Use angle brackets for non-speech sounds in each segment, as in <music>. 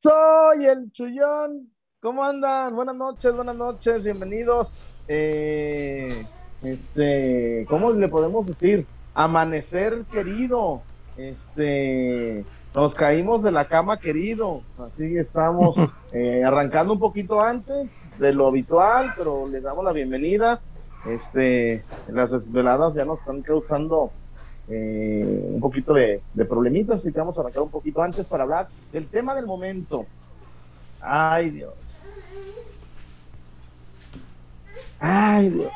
soy el Chullón. ¿Cómo andan? Buenas noches, buenas noches, bienvenidos. Eh, este, ¿cómo le podemos decir? Amanecer querido. Este, nos caímos de la cama querido. Así estamos <laughs> eh, arrancando un poquito antes de lo habitual, pero les damos la bienvenida. Este, las desveladas ya nos están causando eh, un poquito de, de, problemitas, así que vamos a arrancar un poquito antes para hablar del tema del momento. Ay, Dios. Ay, Dios.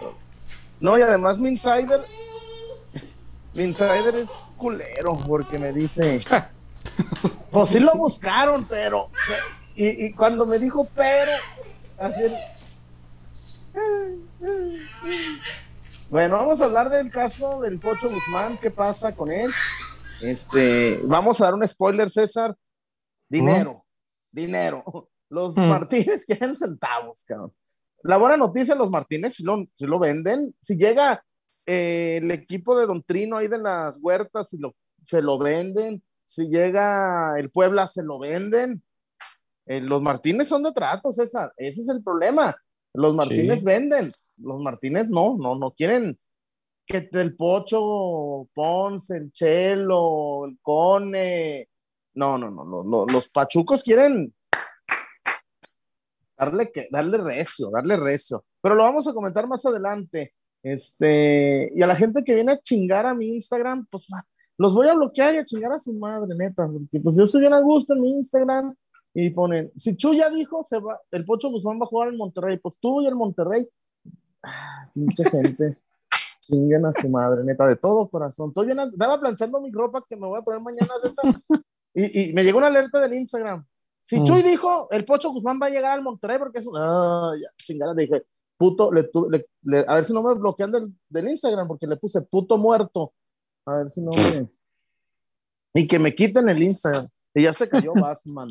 No, y además mi insider, mi insider es culero porque me dice, pues sí lo buscaron, pero, y, y cuando me dijo pero, así el, bueno, vamos a hablar del caso del Pocho Guzmán, qué pasa con él. Este, vamos a dar un spoiler, César. Dinero, dinero. <laughs> Los Martínez <laughs> quieren centavos, cabrón. La buena noticia, los Martínez si lo, si lo venden. Si llega eh, el equipo de Don Trino ahí de las huertas, si lo, se lo venden. Si llega el Puebla, se lo venden. Eh, los Martínez son de trato, César. Ese es el problema. Los Martínez sí. venden, los Martínez no, no, no quieren que el Pocho, Ponce, el Chelo, el Cone, no, no, no, no, no los Pachucos quieren darle, que, darle recio, darle recio, pero lo vamos a comentar más adelante. Este, y a la gente que viene a chingar a mi Instagram, pues los voy a bloquear y a chingar a su madre, neta, porque pues yo estoy bien a gusto en mi Instagram, y ponen, si Chu ya dijo, se va, el Pocho Guzmán va a jugar en Monterrey, pues tú y el Monterrey, ah, mucha <laughs> gente, chinguen a su madre, neta, de todo corazón. Estoy bien, estaba planchando mi ropa que me voy a poner mañana <laughs> y, y, me llegó una alerta del Instagram. Si mm. Chuy dijo, el Pocho Guzmán va a llegar al Monterrey porque es un, ah, ya, chingada, dije, puto, le, le, le, a ver si no me bloquean del, del Instagram porque le puse puto muerto. A ver si no me... <laughs> Y que me quiten el Instagram. Y ya se cayó Batman.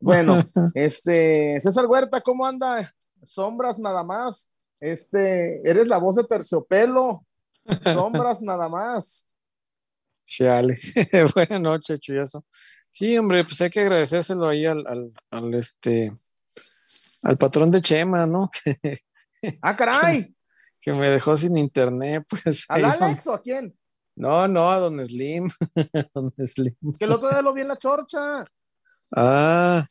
Bueno, <laughs> este, César Huerta, ¿cómo anda? Sombras nada más. Este, eres la voz de terciopelo. Sombras nada más. Chale. <laughs> Buenas noches, Chuyazo. Sí, hombre, pues hay que agradecérselo ahí al, al, al este al patrón de Chema, ¿no? <laughs> ¡Ah, caray! Que, me dejó sin internet, pues. ¿Al Alex o a quién? No, no, a Don Slim. don Slim. Que el otro día lo vi en la chorcha. Ah,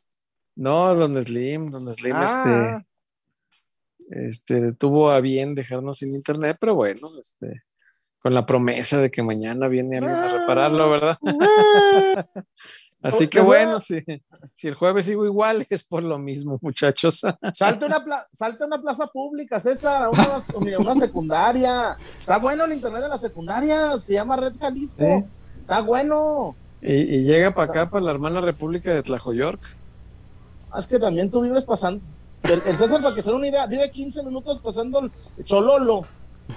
no, don Slim, don Slim, ah. este, este, tuvo a bien dejarnos sin internet, pero bueno, este, con la promesa de que mañana viene alguien a repararlo, ¿verdad? <laughs> Así que bueno, si, si, el jueves sigo igual, es por lo mismo, <laughs> muchachos. Salte una, pla salte una plaza pública, César, una, una, secundaria. Está bueno el internet de la secundaria, se llama Red Jalisco. Está bueno. Y, y, llega para acá, para la hermana República de Tlajoyork. Es que también tú vives pasando. El, el César, para que se den una idea, vive 15 minutos pasando el Chololo.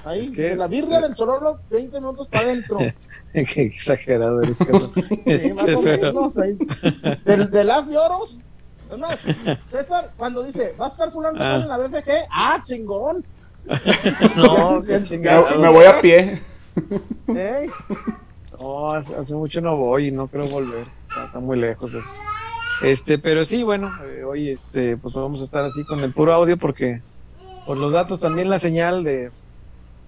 Ahí, es que, de la birria del Chololo, 20 minutos para adentro. <laughs> Qué exagerado eres, <laughs> sí, este, más o pero... menos, ahí. Del, de las de oros. Es más, <laughs> César, cuando dice, ¿vas a estar fulano ah. en la BFG? ¡Ah, chingón! no, me, me voy a pie. ¿Eh? No, hace, hace, mucho no voy y no creo volver. Está, está muy lejos eso. Este, pero sí, bueno, eh, hoy este, pues vamos a estar así con el puro audio porque por los datos también la señal de,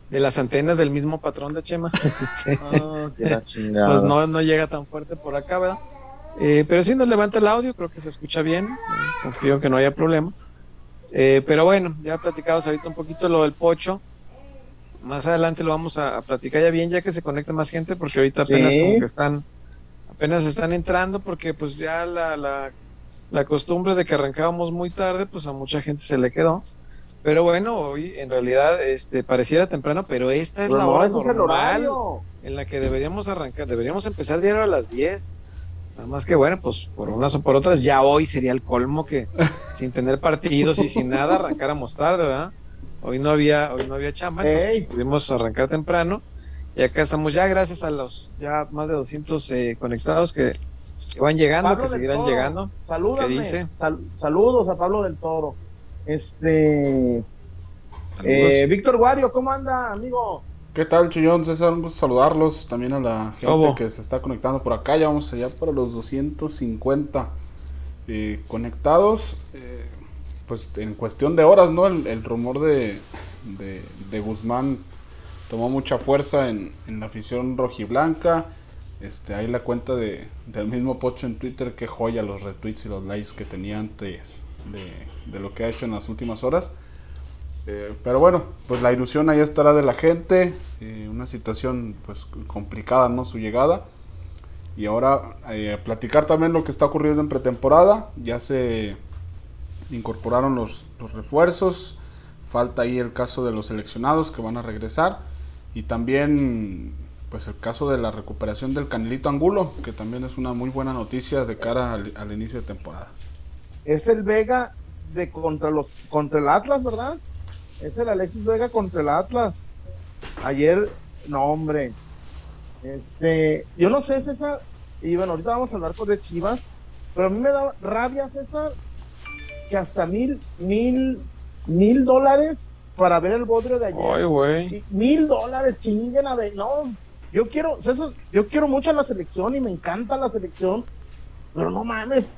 de las antenas del mismo patrón de Chema. <laughs> Este, oh, pues no, no llega tan fuerte por acá, ¿verdad? Eh, pero si nos levanta el audio, creo que se escucha bien. Eh, confío que no haya problema. Eh, pero bueno, ya platicamos ahorita un poquito lo del pocho. Más adelante lo vamos a, a, platicar ya bien, ya que se conecte más gente, porque ahorita apenas ¿Sí? como que están, apenas están entrando, porque pues ya la, la, la, costumbre de que arrancábamos muy tarde, pues a mucha gente se le quedó. Pero bueno, hoy en realidad este pareciera temprano, pero esta es pero la hora normal en la que deberíamos arrancar, deberíamos empezar diario a las 10. Nada más que bueno, pues por unas o por otras, ya hoy sería el colmo que <laughs> sin tener partidos y sin nada arrancáramos tarde, ¿verdad? Hoy no había, hoy no había chamba, entonces pudimos arrancar temprano. Y acá estamos ya, gracias a los ya más de 200 eh, conectados que, que, van llegando, Pablo que seguirán Toro, llegando. Salúdame, ¿Qué dice? Sal, saludos a Pablo del Toro. Este. Eh, Víctor Guario, ¿cómo anda, amigo? ¿Qué tal, Chullón? César, un gusto saludarlos. También a la gente ¿Cómo? que se está conectando por acá. Ya vamos allá para los 250. eh, conectados, eh, pues en cuestión de horas, ¿no? El, rumor de, de, Guzmán tomó mucha fuerza en, en, la afición rojiblanca. Este, ahí la cuenta de, del mismo Pocho en Twitter, que joya los retweets y los likes que tenía antes de, de lo que ha hecho en las últimas horas. Eh, pero bueno, pues la ilusión ahí estará de la gente, eh, una situación pues complicada, ¿no? Su llegada. Y ahora eh, platicar también lo que está ocurriendo en pretemporada. Ya se incorporaron los, los, refuerzos. Falta ahí el caso de los seleccionados que van a regresar. Y también pues el caso de la recuperación del Canelito Angulo, que también es una muy buena noticia de cara al, inicio de temporada. Es el Vega de contra los contra el Atlas, ¿verdad? Es el Alexis Vega contra el Atlas. Ayer, no, hombre. Este, yo no sé, César. Y bueno, ahorita vamos a hablar con de Chivas. Pero a mí me da rabia, César, que hasta mil, mil, mil dólares para ver el bodrio de ayer. Ay, güey. Mil dólares, chinguen a ver. No, yo quiero, César, yo quiero mucho a la selección y me encanta la selección. Pero no mames.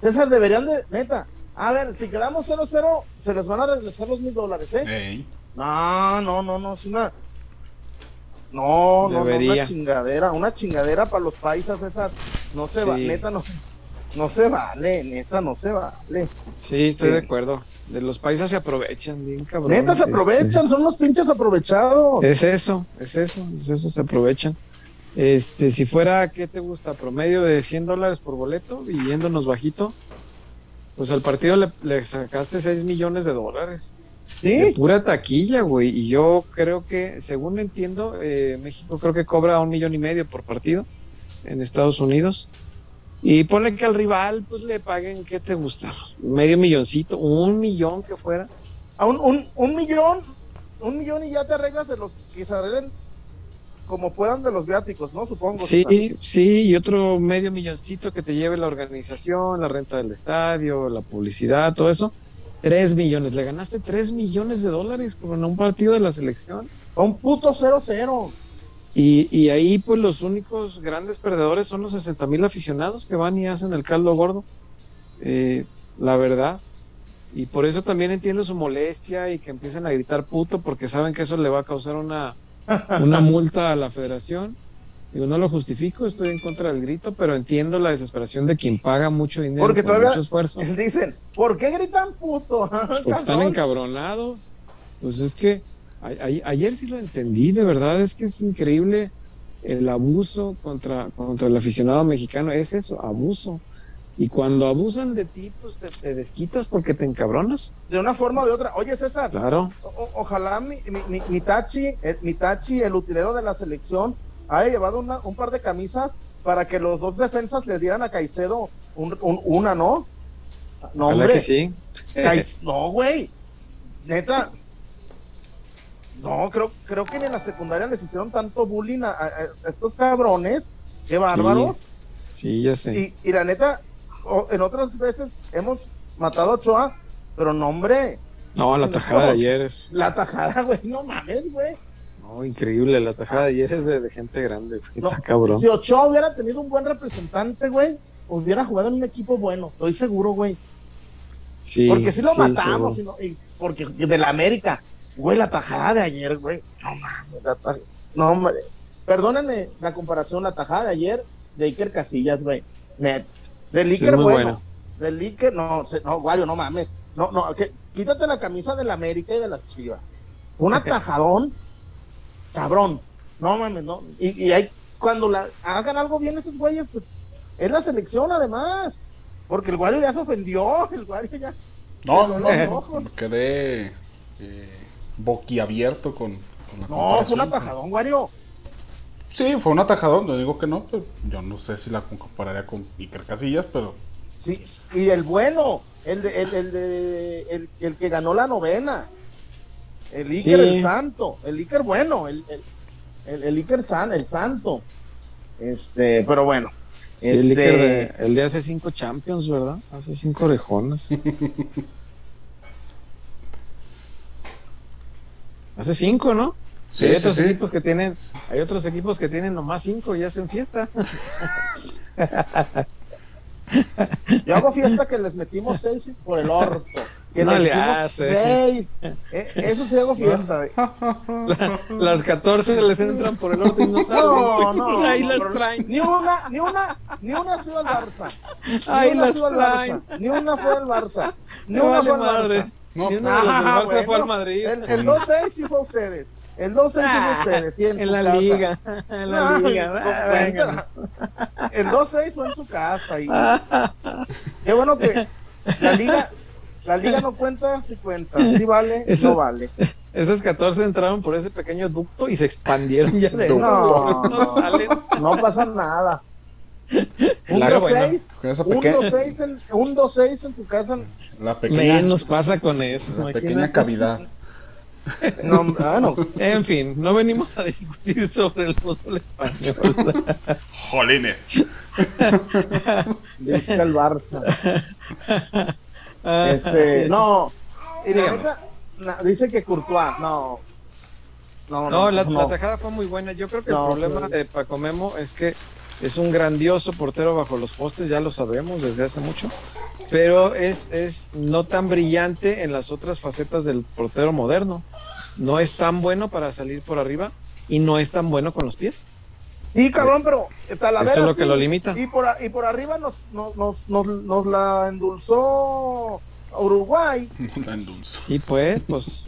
César, deberían de, neta, a ver, si quedamos 0-0, se les van a regresar los mil dólares, ¿eh? No, no, no, no, es una. No, no, no, una chingadera, una chingadera para los paisas, esa no se va, neta, no, no se vale, neta, no se vale. Sí, estoy de acuerdo. De los paisas se aprovechan, bien cabrón. Neta, se aprovechan, son los pinches aprovechados. Es eso, es eso, es eso, se aprovechan. Este, si fuera, ¿qué te gusta? Promedio de 100 dólares por boleto y yéndonos bajito, pues al partido le, sacaste 6 millones de dólares. ¿Sí? pura taquilla, güey. Y yo creo que, según entiendo, eh, México creo que cobra un millón y medio por partido en Estados Unidos. Y pone que al rival, pues le paguen, ¿qué te gusta? Medio milloncito, un millón que fuera. A un, un, un millón, un millón y ya te arreglas de los que se arreglen como puedan de los viáticos, ¿no? Supongo. Sí, sí, y otro medio milloncito que te lleve la organización, la renta del estadio, la publicidad, todo eso. Tres millones, le ganaste tres millones de dólares con un partido de la selección. A un puto 0-0. Y, y, ahí, pues, los únicos grandes perdedores son los 60 mil aficionados que van y hacen el caldo gordo. Eh, la verdad. Y por eso también entiendo su molestia y que empiecen a gritar puto porque saben que eso le va a causar una una multa a la federación. Digo, no lo justifico, estoy en contra del grito, pero entiendo la desesperación de quien paga mucho dinero porque todavía mucho esfuerzo. Dicen, ¿por qué gritan puto? Pues porque están encabronados. Pues es que ayer sí lo entendí, de verdad, es que es increíble el abuso contra, contra el aficionado mexicano, es eso, abuso. Y cuando abusan de ti, pues te, desquitas porque te encabronas. De una forma o de otra. Oye, César. Claro. ojalá mi, mi, mi, Tachi, el, mi Tachi, el utilero de la selección, haya llevado una, un par de camisas para que los dos defensas les dieran a Caicedo un, una, ¿no? No, hombre. Que sí. no, güey. Neta. No, creo, creo que en la secundaria les hicieron tanto bullying a, estos cabrones. Qué bárbaros. Sí, ya sé. y la neta, en otras veces hemos matado a Ochoa, pero no, hombre. No, la tajada de ayer es. La tajada, <laughs> güey, no mames, güey. No, increíble, la tajada de ayer es de, gente grande, está cabrón. Si Ochoa hubiera tenido un buen representante, güey, hubiera jugado en un equipo bueno, estoy seguro, güey. Sí. Porque si lo matamos, porque de la América, güey, la tajada de ayer, güey, no mames, no, hombre. Perdónenme la comparación, la tajada de ayer de Iker Casillas, güey. Net. Del Iker, bueno. Del Iker, no, no, Wario, no mames. No, no, que, quítate la camisa de la América y de las chivas. Un atajadón, cabrón. No mames, no. Y, y hay, cuando la, hagan algo bien esos güeyes, es la selección además. Porque el Wario ya se ofendió, el Wario ya. No, no, no. Quedé eh, boquiabierto con, con la No, fue un atajadón, Wario. Sí, fue un atajadón, no digo que no, pues yo no sé si la compararía con Iker Casillas, pero... Sí, y el bueno, el de, el, el, de, el, que ganó la novena, el Iker el santo, el Iker bueno, el, el, el, Iker san, el santo. Este, pero bueno. Sí, el, Iker este de, el de hace cinco Champions, ¿verdad? Hace cinco orejonas. <laughs> hace cinco, ¿no? hay otros equipos que tienen, hay otros equipos que tienen nomás cinco y hacen fiesta. <laughs> Yo hago fiesta que les metimos seis por el orto. Que No les le hicimos hace. seis. Eh, eso sí hago fiesta. <laughs> Las 14 les entran por el orto y no salen. No, no. Ahí no, las traen. Ni una, ni una, ni una ha sido al Barça. Ni Ahí una ha sido al. Barça. Ni una fue al Barça. Ni Me una vale fue al madre. No, Ni una de las del Ah, Barça fue bueno. al Madrid. El, el 2-6 sí fue a ustedes. El 2-6 sí fue a ustedes. Sí, en, en su la casa. liga. <laughs> En la liga. Ah, cuenta. venga. El 2-6 fue en su casa. Y... <laughs> Qué bueno que la liga, la liga no cuenta si cuenta. Si vale, Eso- no vale. Esas 14 entraron por ese pequeño ducto y se expandieron ya de No. no salen. No pasa nada. Un Claro, 2-6. Con esa Un pequeña, 2-6 en, un 2-6 en su casa. la pequeña, Menos pasa con eso. la imagínate. pequeña cavidad. No, bueno, En fin, no venimos a discutir sobre el fútbol español. Jolines. <laughs> dice el Barça. Ah, Este, sí. no. Y la Dígame. neta, na- dice que Courtois, no. No, No, la, no. la tajada fue muy buena. Yo creo que No, el problema sí. de Paco Memo es que es un grandioso portero bajo los postes, ya lo sabemos desde hace mucho, pero es, es no tan brillante en las otras facetas del portero moderno. No es tan bueno para salir por arriba y no es tan bueno con los pies. Sí, cabrón, pero Talavera Eso es lo que lo limita. Y por, y por arriba nos, nos, nos, nos, nos la endulzó Uruguay. <laughs> La. Sí, pues, pues.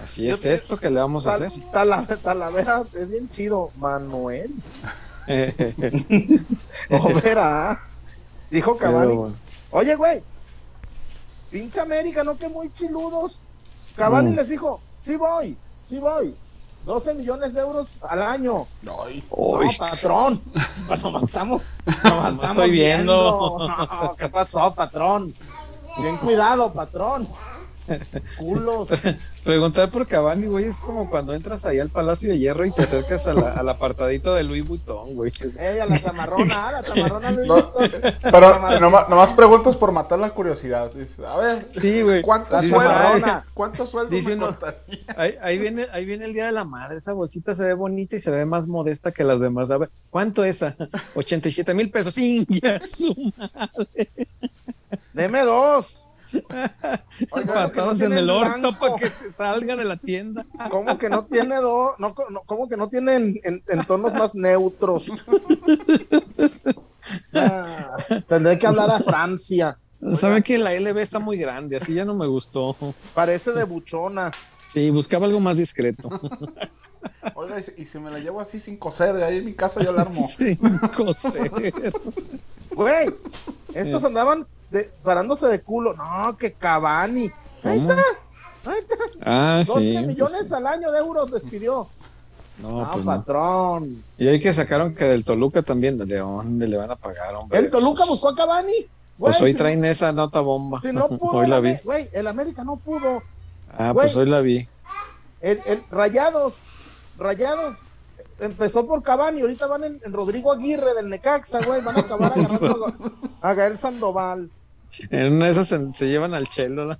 Así es Yo- esto que le vamos a Tal- hacer. Tala- Talavera es bien chido, Manuel. <laughs> Pero O verás. Dijo Cavani. Oye, güey. Pinche América, ¿no? Que muy chiludos. Cavani Mm. les dijo, sí voy, sí voy. 12 millones de euros al año. Ay, Uy. No, patrón. Pues nomás estamos. <laughs> nomás estamos estoy viendo. No, ¿qué pasó, patrón? Bien cuidado, patrón. Culos. <laughs> Preguntar por Cavani, güey, es como cuando entras ahí al Palacio de Hierro y te acercas a la- al apartadito de Louis Vuitton, güey. Es- Ella, la chamarrona, la chamarrona Luis No, Vuitton. Pero nomás, nomás preguntas por matar la curiosidad. Dices, a ver, Sí, güey. ¿cuánto sueldo, chamarrona. <laughs> ¿cuánto sueldo Dice me uno- costaría? Ahí, ahí viene, ahí viene el día de la madre. Esa bolsita se ve bonita y se ve más modesta que las demás. A ver, ¿cuánto esa? <laughs> 87 mil pesos. Sí, ya, su Deme dos. Oiga, patadas que no en el orto para que se salga de la tienda. ¿Cómo que no tiene dos? No, ¿Cómo que no tiene en, en- en tonos más neutros? Ah, tendré que hablar a Francia. Sabe que la LB está muy grande, así ya no me gustó. Parece de buchona. Sí, buscaba algo más discreto. Oiga, y si, y si me la llevo así sin coser, de ahí en mi casa yo la armo. <laughs> Sí, coser. Güey, estos andaban de- parándose de culo. No, que Cavani. Ahí ¿Cómo? está. Ahí está. Ah, 12 sí. millones pues, al año de euros les pidió. no, No, pues no. patrón. Y hoy que sacaron que del Toluca también, ¿de dónde le van a pagar, hombre? El Toluca buscó a Cavani. Güey, Pues hoy si- traen esa nota bomba. Si no <laughs> pudo, hoy la vi. Güey, el América no pudo. Ah, Güey. pues hoy la vi. El, el Rayados, Rayados, empezó por Cavani, ahorita van en, en Rodrigo Aguirre del Necaxa, güey, van a acabar <laughs> agarrando a, a Gael Sandoval. En una de esas se, se llevan al chelo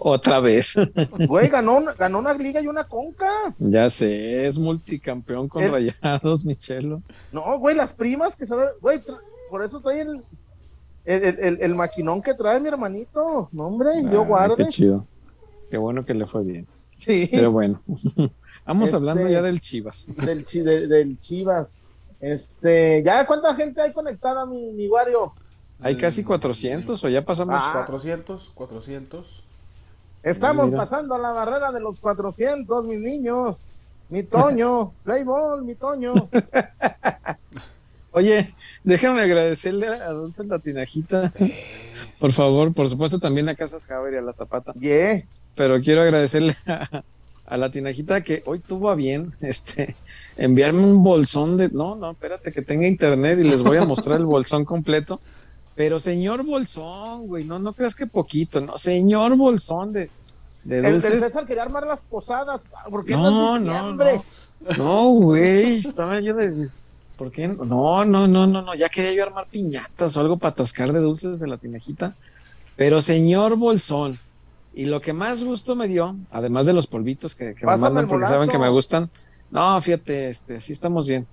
otra vez. güey, ganó, una- ganó una liga y una conca. ya sé, es multicampeón con El- rayados, <laughs> Michelo. No, güey, las primas que se da- güey, por eso trae el, el, el- maquinón que trae mi hermanito. No, hombre, yo Ah, guarde. Qué chido. Qué bueno que le fue bien. Sí, Pero bueno. <laughs> Vamos Este- hablando ya del Chivas. del, chi- de- del Chivas. Este, ¿ya cuánta gente hay conectada, mi, mi Wario? Hay casi 400 o ya pasamos. Ah. 400, 400. Estamos Mira. pasando la barrera de los 400, mis niños. Mi Toño, <laughs> Playball, mi Toño. Oye, déjame agradecerle a Dulce Latinajita. Por favor, por supuesto también a Casas Javier y a la Zapata. Yeah. pero quiero agradecerle a, a la tinajita que hoy tuvo a bien <laughs> este enviarme un bolsón de no no espérate que tenga internet y les voy a mostrar el bolsón completo pero señor bolsón güey no no creas que poquito no señor bolsón de, de El del César quería armar las posadas. ¿Por qué no no es no diciembre? no no güey estaba yo de ¿por qué no no no no no no ya quería yo armar piñatas o algo para atascar de dulces de la tinajita pero señor bolsón y lo que más gusto me dio, además de los polvitos que, que me mandan porque saben que me gustan, no, fíjate, este, sí estamos bien.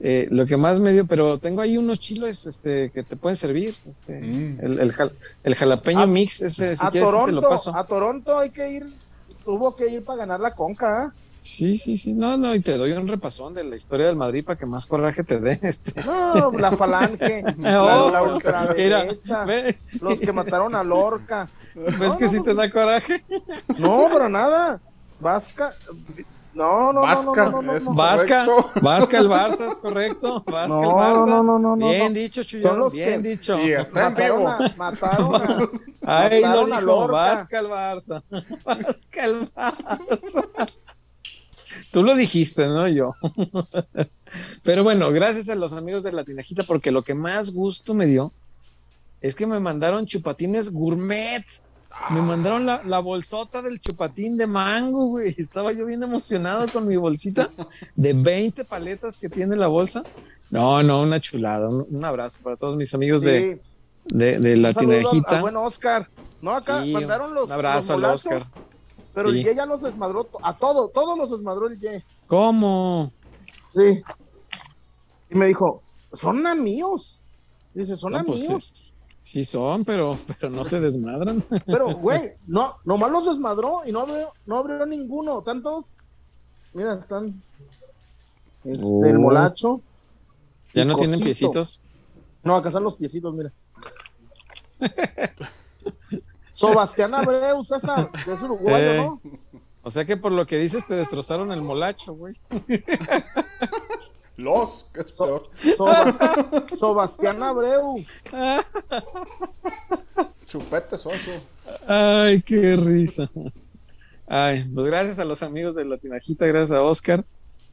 Eh, lo que más me dio, pero tengo ahí unos chiles este, que te pueden servir. Este, Mm. el, el, jal- el jalapeño A- mix, ese, si a quieres, te lo Toronto, paso. a Toronto hay que ir, tuvo que ir para ganar la conca, ¿eh? Sí, sí, sí. No, no, y te doy un repasón de la historia del Madrid para que más coraje te dé. <laughs> Este. No, la falange, <laughs> la, Oh, la mira, ultraderecha, los que mataron a Lorca. ¿Ves No, que no, sí no. te da coraje? No, pero nada. Vasca. No, no, Vasca, no, no, no, no, es no. Vasca. Vasca el Barça, es correcto. Vasca el No, Barça. no, no, no, no, Bien no. dicho, Chuyo. Son los bien que- dicho. Mataron a, mataron a, <laughs> Ahí lo mataron a dijo. Vasca el Barça. <laughs> Vasca el Barça. Tú lo dijiste, no yo. <laughs> Pero bueno, gracias a los amigos de la tinajita, porque lo que más gusto me dio es que me mandaron chupatines gourmet. Me mandaron la, la bolsota del chupatín de mango, güey. <laughs> Estaba yo bien emocionado con mi bolsita de 20 paletas que tiene la bolsa. No, no, una chulada. Un, un abrazo para todos mis amigos de, Sí, de, de la un saludo al- tinajita. al buen Oscar. No, acá Sí, mandaron los, un abrazo los al Oscar. pero Sí. el Ye ya los desmadró a todo, todos los desmadró el Ye. ¿Cómo? Sí. Y me dijo, son a míos. Dice, son No, a pues sí. son, pero, pero no se desmadran. Pero, <laughs> güey, no, nomás los desmadró y no abrió, no abrió ninguno. Tantos, mira, están. Este, Oh. el molacho. ¿Ya no tienen piecitos? No, acá están los piecitos, mira. Sebastián Abreu, César, es uruguayo, Eh. ¿no? O sea que por lo que dices te destrozaron el molacho, güey. <laughs> Los. ¿qué es <laughs> So-? <laughs> Sobas- Sebastián Abreu. Chupete soso. Ay, qué risa. Ay, pues gracias a los amigos de la Tinajita, gracias a Oscar.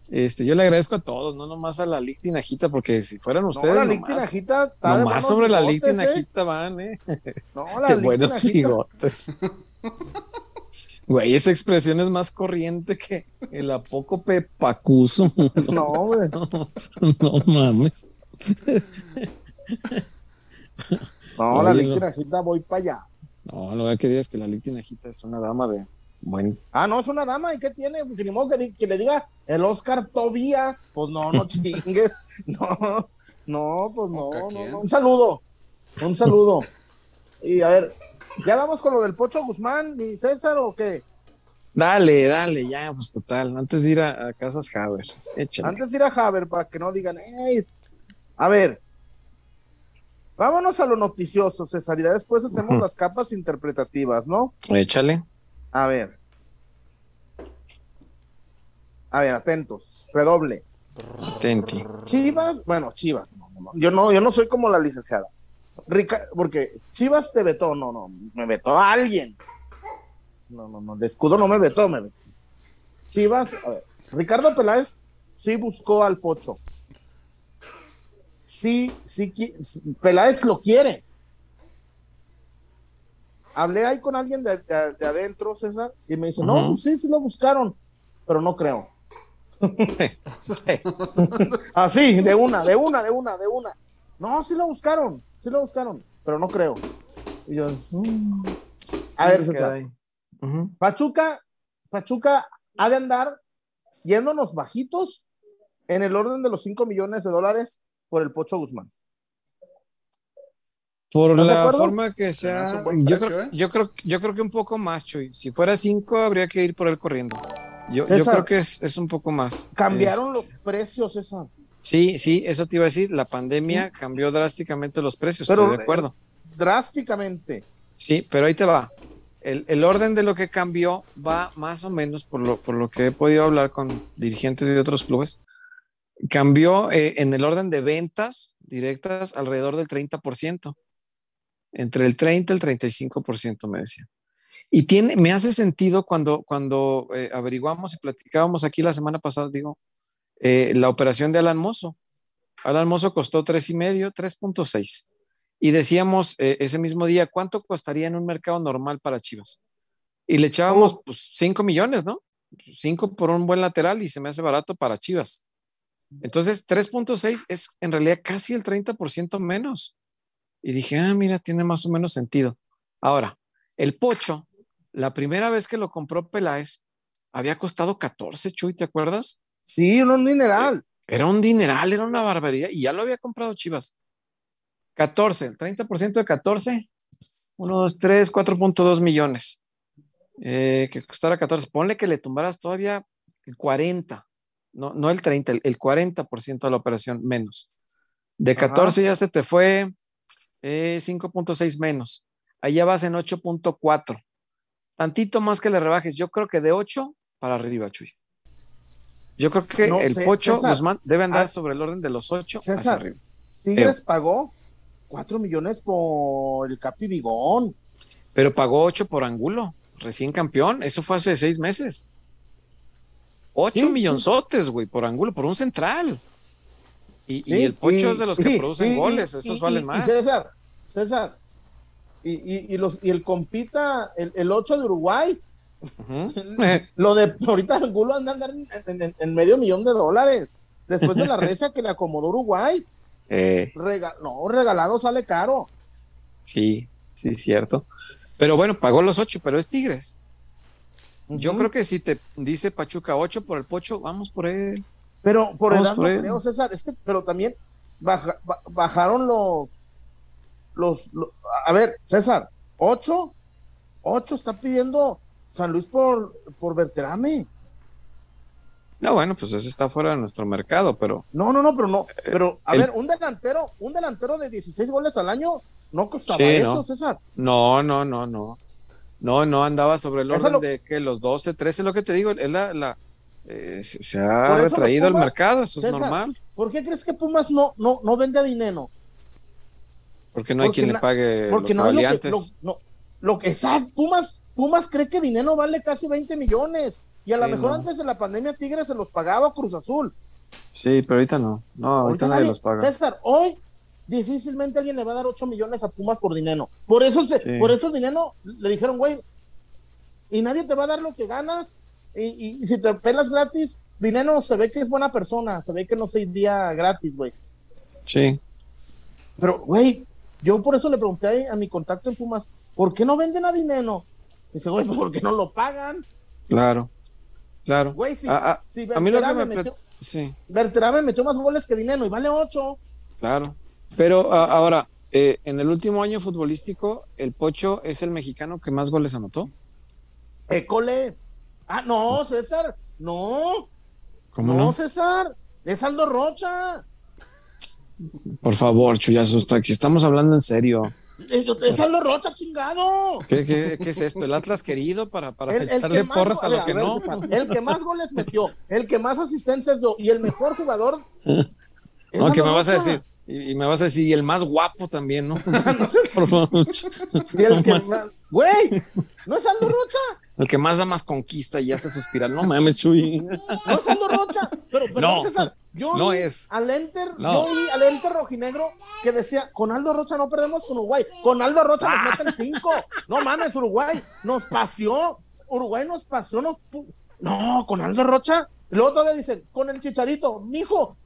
Este, yo le agradezco a todos, no nomás a la Lic Tinajita, porque si fueran ustedes, no, la nomás, Lic Tinajita está nomás sobre la Lic bigotes, ¿eh? Tinajita van, ¿eh? No, <laughs> la Qué buenos Tinajita. Güey, esa expresión es más corriente que el apócope pacuso. <laughs> No, güey. <laughs> No mames. No, la Oye, Lic no. Tinajita voy para allá. No, lo que digas es que la Lic Tinajita es una dama de buen Ah, no, es una dama, ¿y qué tiene? Que ni modo que, que le diga el Oscar Tobía. Pues no, no <laughs> chingues. No, no, pues no, ¿Oca no, no. Un saludo. Un saludo. Y a ver, ¿ya vamos con lo del Pocho Guzmán y César o qué? Dale, dale, ya, pues total. Antes de ir a, a Casas Haber, échale. Antes de ir a Haber, para que no digan, "Ey". a ver, vámonos a lo noticioso, César, y después hacemos las capas interpretativas, ¿no? Échale. A ver. A ver, atentos, redoble. Tenti. Chivas, bueno, Chivas, no, no, no, yo no, yo no soy como la licenciada. Rica, porque Chivas te vetó, no, no, me vetó a alguien. No, no, no, el escudo no me vetó, me vetó. Chivas, a ver, Ricardo Peláez sí buscó al Pocho. Sí, sí, Peláez lo quiere. Hablé ahí con alguien de, de- de adentro, César, y me dice, no, pues sí, sí lo buscaron, pero no creo. <laughs> <laughs> Así, de una, de una, de una, de una. No, sí lo buscaron, sí lo buscaron, pero no creo. Y yo, mm. a ver, César. Pachuca, Pachuca ha de andar yéndonos bajitos en el orden de los 5 millones de dólares por el Pocho Guzmán. Por ¿Estás de la forma que sea, yo, precio, creo, ¿eh? yo, creo, yo creo que un poco más, Chuy. Si fuera cinco, habría que ir por él corriendo. Yo, creo que es, es un poco más. Cambiaron Es- los precios, César. Sí, sí, eso te iba a decir. La pandemia cambió drásticamente los precios, Pero, estoy de acuerdo. Drásticamente. Sí, pero ahí te va. El, el orden de lo que cambió va más o menos, por lo, por lo que he podido hablar con dirigentes de otros clubes, cambió eh, en el orden de ventas directas alrededor del 30%, entre el 30 y el 35%, me decía. Y tiene, me hace sentido cuando, cuando eh, averiguamos y platicábamos aquí la semana pasada, digo, eh, la operación de Alan Mozo. Alan Mozo costó tres y medio, 3.6. Y decíamos eh, ese mismo día, ¿cuánto costaría en un mercado normal para Chivas? Y le echábamos Oh. pues 5 millones, ¿no? 5 por un buen lateral y se me hace barato para Chivas. Entonces, 3.6 es en realidad casi el 30% menos. Y dije, ah, mira, tiene más o menos sentido. Ahora, el Pocho, la primera vez que lo compró Peláez, había costado 14, Chuy, ¿te acuerdas? Sí, un mineral. Era un dineral, era una barbaridad y ya lo había comprado Chivas. 14, el 30% de 14, 1, 2, 3, 4.2 millones. Eh, que costara 14. Ponle que le tumbaras todavía el 40, no, no el 30, el, 40% de la operación menos. De 14 ya se te fue 5.6 eh, menos. Allá vas en 8.4. Tantito más que le rebajes. Yo creo que de 8 para arriba, Chuy. Yo creo que el Pocho Guzmán debe andar ah, sobre el orden de los 8 César, arriba. Tigres pagó 4 millones por el Capi Bigón. Pero pagó 8 por Angulo, recién campeón. Eso fue hace 6 meses. 8 millonzotes, güey, por Angulo, por un central. Y, el Pocho es de los que producen goles, esos valen más. César, César, y, los, y el compita, el, el 8 de Uruguay, <laughs> lo de ahorita Angulo anda andar en, medio millón de dólares. Después de la <laughs> reza que le acomodó Uruguay. Eh. no, regalado sale caro. Sí, sí, cierto. Pero bueno, pagó los ocho, pero es Tigres. Yo creo que si te dice Pachuca 8 por el Pocho, vamos por él. Pero por el no creo, César. Es que, pero también bajaron los, los, A ver, César, 8, 8 está pidiendo San Luis por, por Berterame. No, bueno, pues ese está fuera de nuestro mercado, pero. No, no, no, pero no. Eh, pero, a ver, un delantero, un delantero de 16 goles al año no costaba eso, César. No, no, no, no. No, no andaba sobre el orden de que los 12, 13, lo que te digo, es la, la eh, se ha retraído el mercado, eso es normal. ¿Por qué crees que Pumas no, no, no vende a dinero? Porque no hay quien le pague porque no hay lo que, no, lo que exacto, Pumas, Pumas cree que dinero vale casi 20 millones. Y a lo mejor antes de la pandemia Tigres se los pagaba Cruz Azul. Sí, pero ahorita no. No, ahorita, nadie, los paga. César, hoy difícilmente alguien le va a dar 8 millones a Pumas por dinero. Por eso, por eso dinero le dijeron, güey, y nadie te va a dar lo que ganas. Y, si te pelas gratis, dinero se ve que es buena persona, se ve que no se iría gratis, güey. Sí. Pero, güey, yo por eso le pregunté a mi contacto en Pumas, ¿por qué no venden a dinero? Dice, güey, pues porque no lo pagan. Claro, claro. Güey, si, a, mí lo que me metió, sí. metió más goles que dinero y vale ocho. Claro. Pero ahora, eh, en el último año futbolístico, el Pocho es el mexicano que más goles anotó. École. Ah, no, César. No. ¿Cómo no, César. Es Aldo Rocha. Por favor, Chuyazo, está aquí. Estamos hablando en serio. Es Aldo Rocha, chingado. ¿Qué, qué, qué es esto? ¿El Atlas querido para, para echarle porras a, lo que no? el que más goles metió, el que más asistencias dio y el mejor jugador. <laughs> no, ¿qué me vas a decir? Y, me vas a decir, y el más guapo también, ¿no? <laughs> Por favor. y el que más. Güey, ¿no es Aldo Rocha? El que más da más conquista y hace suspirar. No mames, Chuy. No es Aldo Rocha. Pero, pero no, César, yo no es. Al Enter, yo oí al Enter rojinegro que decía: con Aldo Rocha no perdemos con Uruguay. Con Aldo Rocha nos ah. meten cinco. No mames, Uruguay nos paseó. Uruguay nos pasó. Nos no, con Aldo Rocha. Luego todavía dicen: con el chicharito. Mijo,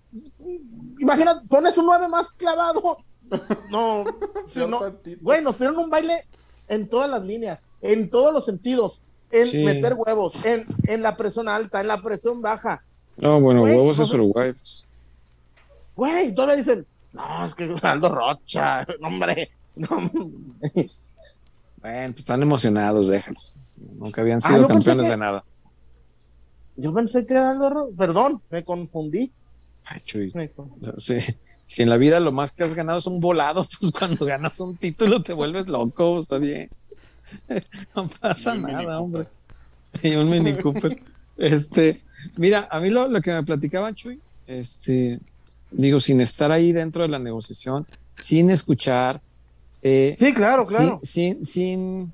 imagínate, pones un nueve más clavado. No, <laughs> no güey, nos dieron un baile en todas las líneas, en todos los sentidos, en meter huevos, en, en la presión alta, en la presión baja. No, bueno, huevos es Uruguay. Pues. Güey, todavía dicen, no, es que Aldo Rocha, <laughs> hombre. No. Bueno, pues están emocionados, déjalos. Nunca habían ah, sido campeones de nada. Yo pensé que era Aldo Rocha, perdón, me confundí. Ay, Chuy. Si en la vida lo más que has ganado es un volado, <laughs> pues cuando ganas un título te vuelves loco, está bien. <laughs> No pasa nada, hombre. Y un Mini Cooper. Este, mira, a mí lo, que me platicaba Chuy, este, digo, sin estar ahí dentro de la negociación, sin escuchar. Eh, sí, claro, claro. Sin, sin,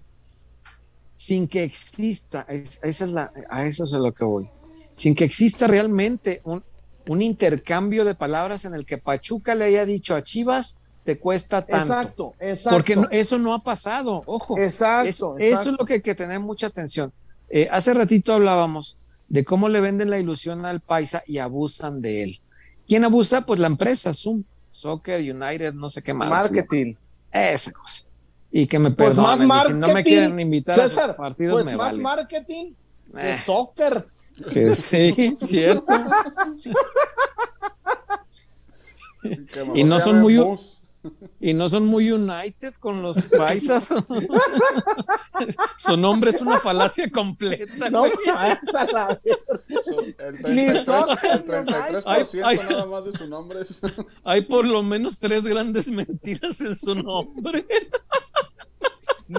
sin, que exista, esa es la, a eso es a lo que voy, sin que exista realmente un, un intercambio de palabras en el que Pachuca le haya dicho a Chivas, te cuesta tanto. Exacto, exacto. Porque eso no ha pasado, ojo. Exacto. Eso, es lo que hay que tener mucha atención. Eh, hace ratito hablábamos de cómo le venden la ilusión al paisa y abusan de él. ¿Quién abusa? Pues la empresa, Zoom, Soccer, United, no sé qué más. Marketing. Esa cosa. Y que me pues perdonen, más si no me quieren invitar a partidos, pues más marketing, eh. soccer. Que sí, cierto. <laughs> y no son muy y no son muy united con los paisas. Su nombre es una falacia completa. No, la Ni son el 33% nada más de su nombre. Hay por lo menos tres grandes mentiras en su nombre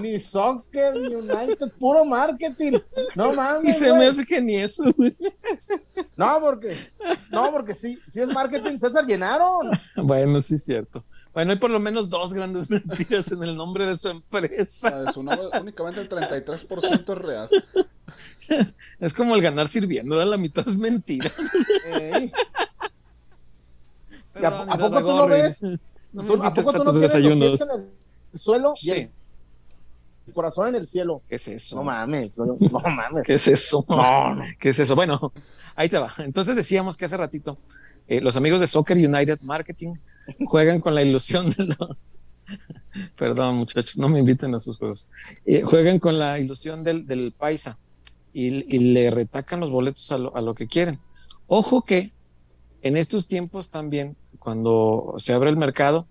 ni soccer, ni United, puro marketing. No mames. Y se me hace que ni eso. No, porque, no, porque sí, sí es marketing, César llenaron. Bueno, sí es cierto. Bueno, hay por lo menos dos grandes <laughs> mentiras en el nombre de su empresa. su nombre, únicamente el 33% es real. Es como el ganar sirviendo, la mitad es mentira. ¿A, poco tú no ves? ¿A poco tú no tienes los pies en el suelo? Sí corazón en el cielo. ¿Qué es eso? No mames, no, mames. <laughs> ¿Qué es eso? No, ¿qué es eso? Bueno, ahí te va. Entonces decíamos que hace ratito eh, los amigos de Soccer United Marketing juegan con la ilusión de lo... <laughs> Perdón, muchachos, no me inviten a sus juegos. Eh, juegan con la ilusión del, paisa y, le retacan los boletos a lo, a lo que quieren. Ojo que en estos tiempos también, cuando se abre el mercado,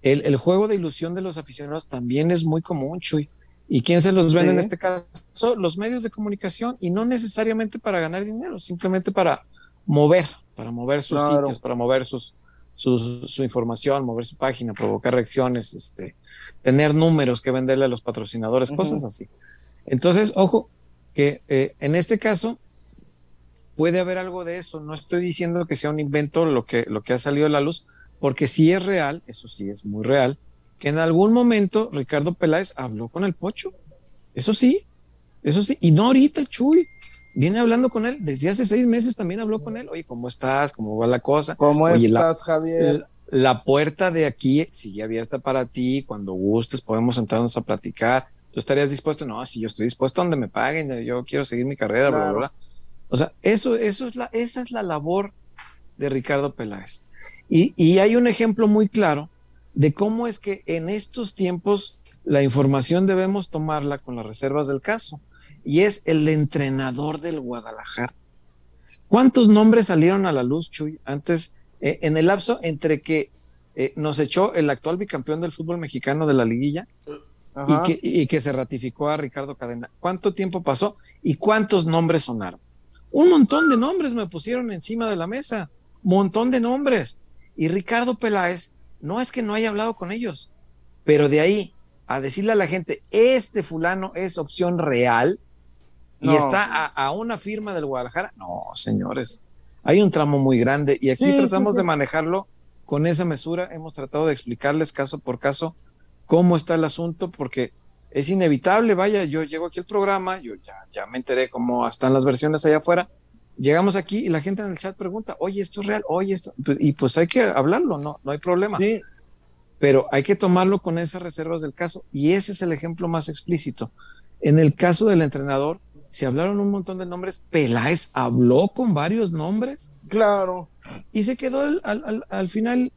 el, el, juego de ilusión de los aficionados también es muy común, Chuy. ¿Y quién se los vende en este caso? Los medios de comunicación y no necesariamente para ganar dinero, simplemente para mover, para mover sus sitios, para mover sus, su información, mover su página, provocar reacciones, este, tener números que venderle a los patrocinadores, cosas así. Entonces, ojo, que eh, en este caso puede haber algo de eso. No estoy diciendo que sea un invento lo que, lo que ha salido a la luz, porque sí es real, eso sí es muy real, que en algún momento Ricardo Peláez habló con el Pocho. Eso sí, eso sí, y no ahorita, Chuy. Viene hablando con él, desde hace seis meses también habló con él. Oye, ¿cómo estás? ¿Cómo va la cosa? ¿Cómo estás, Javier? La, puerta de aquí sigue abierta para ti. Cuando gustes, podemos sentarnos a platicar. ¿Tú estarías dispuesto? No, si yo estoy dispuesto donde me paguen, yo quiero seguir mi carrera, bla, bla, bla. O sea, eso, eso es la, esa es la labor de Ricardo Peláez. Y, y hay un ejemplo muy claro de cómo es que en estos tiempos la información debemos tomarla con las reservas del caso. Y es el entrenador del Guadalajara. ¿Cuántos nombres salieron a la luz, Chuy, antes, eh, en el lapso entre que eh, nos echó el actual bicampeón del fútbol mexicano de la liguilla y que, y que, se ratificó a Ricardo Cadena? ¿Cuánto tiempo pasó y cuántos nombres sonaron? Un montón de nombres me pusieron encima de la mesa, montón de nombres. Y Ricardo Peláez no es que no haya hablado con ellos, pero de ahí a decirle a la gente, este fulano es opción real y está a, una firma del Guadalajara. No, señores, hay un tramo muy grande y aquí tratamos de manejarlo con esa mesura. Hemos tratado de explicarles caso por caso cómo está el asunto, porque es inevitable. Vaya, yo llego aquí al programa, yo ya, ya me enteré cómo están las versiones allá afuera llegamos aquí y la gente en el chat pregunta, oye, esto es real, oye, esto, y pues hay que hablarlo, no, no hay problema. Sí. Pero hay que tomarlo con esas reservas del caso y ese es el ejemplo más explícito. En el caso del entrenador, se hablaron un montón de nombres, Peláez habló con varios nombres. Claro. Y se quedó al, final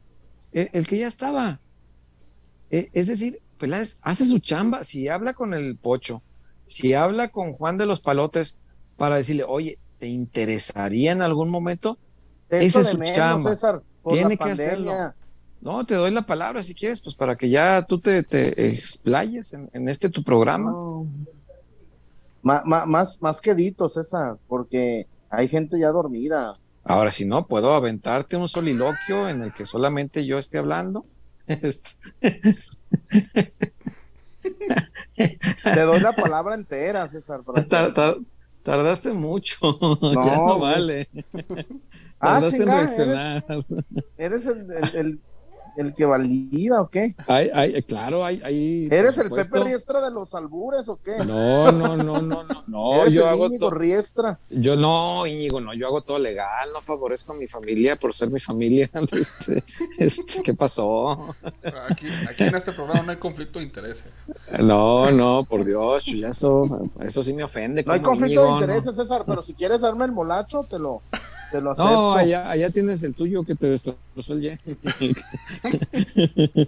eh, el, que ya estaba. Eh, es decir, Peláez hace su chamba, si habla con el Pocho, si habla con Juan de los Palotes para decirle, oye, ¿te interesaría en algún momento? Ese es su chamba. Tiene que hacerlo. No, te doy la palabra si quieres, pues para que ya tú te, te explayes en, este tu programa. más, más quedito, César, porque hay gente ya dormida. Ahora, si no, puedo aventarte un soliloquio en el que solamente yo esté hablando. <laughs> Te doy la palabra entera, César. Tardaste mucho. <laughs> ya no vale. ah, chingada, eres, el, el que valida o qué? Hay, hay, claro, hay, hay ¿Eres el Pepe Riestra de los albures o qué? No, no, no, no, no. no <laughs> yo hago Íñigo Riestra? Yo no, Íñigo, no, yo hago todo legal, no favorezco a mi familia por ser mi familia. <laughs> Este, este, ¿qué pasó? Aquí, aquí en este programa no hay conflicto de intereses. No, no, por Dios, eso, eso sí me ofende. No hay conflicto de intereses, César, pero si quieres darme el molacho, te lo, no, allá, tienes el tuyo que te destrozó el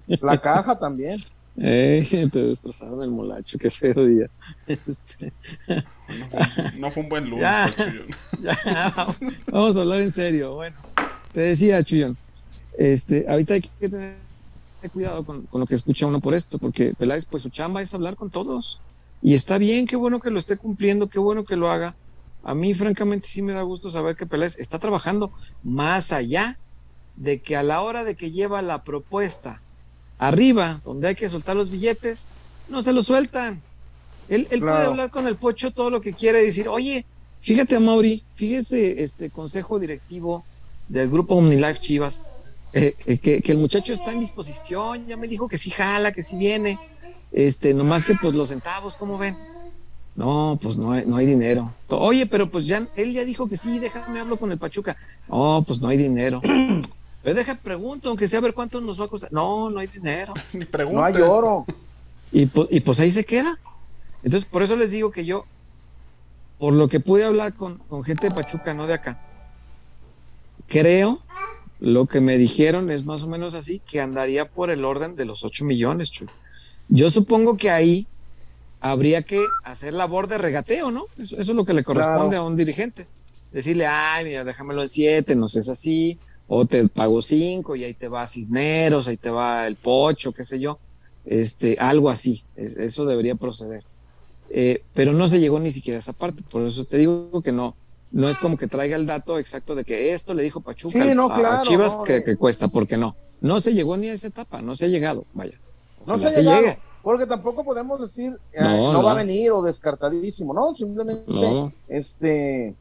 <laughs> La caja también. Eh, te destrozaron el molacho, qué feo día. Este, no, fue, un buen lunes. <laughs> vamos. a hablar en serio. Bueno, te decía, Chuyón, Este, ahorita hay que tener cuidado con, lo que escucha uno por esto, porque Peláez, pues su chamba es hablar con todos. Y está bien, qué bueno que lo esté cumpliendo, qué bueno que lo haga. A mí, francamente, sí me da gusto saber que Peláez está trabajando más allá de que a la hora de que lleva la propuesta arriba, donde hay que soltar los billetes, no se lo sueltan. Él, puede hablar con el pocho todo lo que quiera y decir, oye, fíjate a Mauri, fíjate este consejo directivo del grupo OmniLife Chivas, eh, eh, que, el muchacho está en disposición, ya me dijo que sí jala, que sí viene, este, nomás que pues los centavos, ¿cómo ven? No, pues no hay, no hay dinero. Oye, pero pues ya, él ya dijo que sí, déjame hablo con el Pachuca. No, pues no hay dinero. <clears throat> Pero deja pregunto, aunque sea a ver cuánto nos va a costar. No, no hay dinero. <laughs> no hay oro. Y, y pues ahí se queda. Entonces, por eso les digo que yo, por lo que pude hablar con, gente de Pachuca, no de acá, creo, lo que me dijeron es más o menos así, que andaría por el orden de los 8 millones. Yo supongo que ahí habría que hacer labor de regateo, ¿no? Eso, es lo que le corresponde a un dirigente. Decirle, ay, mira, déjamelo en 7, no seas así, o te pago 5 y ahí te va Cisneros, ahí te va el Pocho, qué sé yo. Este, algo así, eso debería proceder. Eh, pero no se llegó ni siquiera a esa parte, por eso te digo que no, no es como que traiga el dato exacto de que esto le dijo Pachuca a Chivas que, cuesta, porque no, no se llegó ni a esa etapa, no se ha llegado, vaya. No se, llegue. Porque tampoco podemos decir no, va a venir o descartadísimo, ¿no? Simplemente este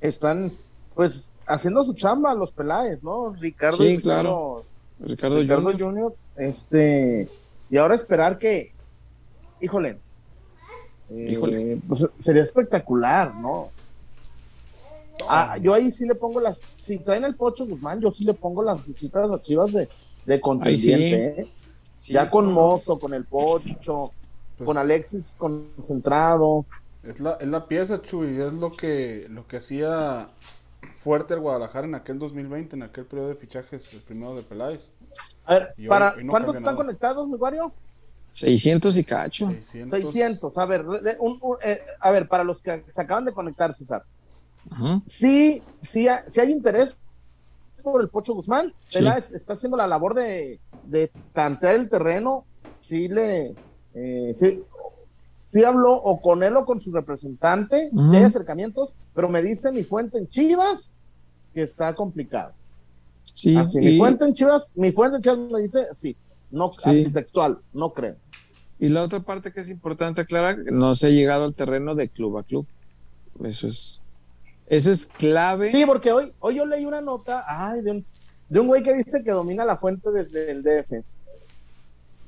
están pues haciendo su chamba los Peláez, ¿no? Ricardo sí, claro. Ricardo, Junior. este y ahora esperar que híjole, híjole, eh, pues sería espectacular, ¿no? Ah, yo ahí sí le pongo las, si traen el Pocho Guzmán, yo sí le pongo las fichitas a Chivas de, de contendiente, ¿eh? Ya con Mozo, con el Pocho, pues con Alexis concentrado. Es la, es la pieza, Chuy, es lo que, lo que hacía fuerte el Guadalajara en aquel 2020, en aquel periodo de fichajes, el primero de Peláez. A ver, para, ¿cuántos están conectados, mi Wario? 600 y cacho. 600. A ver, eh, a ver, para los que se acaban de conectar, César. Sí, sí, sí hay interés por el Pocho Guzmán. Está haciendo la labor de, de tantear el terreno. Sí le, eh, sí, sí habló o con él o con su representante. Sí hay acercamientos, pero me dice mi fuente en Chivas que está complicado. Sí. Así, mi fuente en Chivas, mi fuente en Chivas me dice, sí, no, así textual, no creo. Y la otra parte que es importante aclarar, no se ha llegado al terreno de club a club. Eso es, eso es clave. Sí, porque hoy, hoy yo leí una nota, ay, de un, de un güey que dice que domina la fuente desde el DF.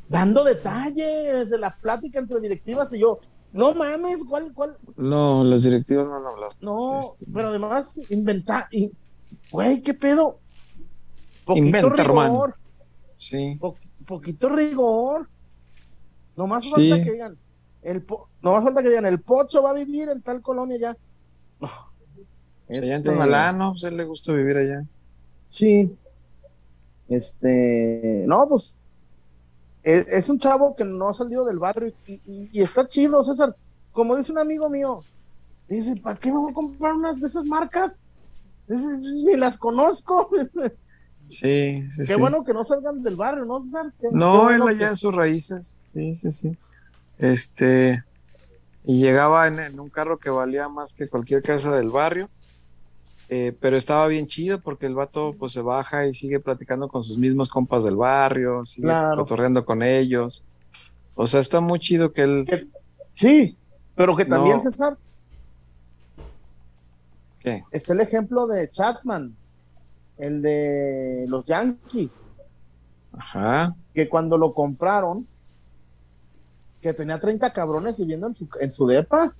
Dando detalles de la plática entre directivas y yo, no mames, ¿cuál, cuál? No, las directivas no han hablado. No, este, pero además inventar, güey, ¿qué pedo? Poquito rigor. Sí poquito rigor. No más falta que digan, el no más falta que digan, el pocho va a vivir en tal colonia ya. No. Este... Allá en ¿no? Pues él le gusta vivir allá. Sí. Este, no, pues e, es, un chavo que no ha salido del barrio y, y, está chido, César. Como dice un amigo mío, dice, ¿para qué me voy a comprar unas de esas marcas? ni las conozco. <laughs> Sí, sí, Qué bueno que no salgan del barrio, ¿no, no, él allá en sus raíces, sí, sí, sí. Este, y llegaba en, un carro que valía más que cualquier casa del barrio, eh, pero estaba bien chido porque el vato pues se baja y sigue platicando con sus mismos compas del barrio, sigue cotorreando con ellos. O sea, está muy chido que él... sí, pero que también, César... ¿Qué? Está el ejemplo de Chatman el de los Yankees. Ajá. Que cuando lo compraron, que tenía 30 cabrones viviendo en su, en su depa.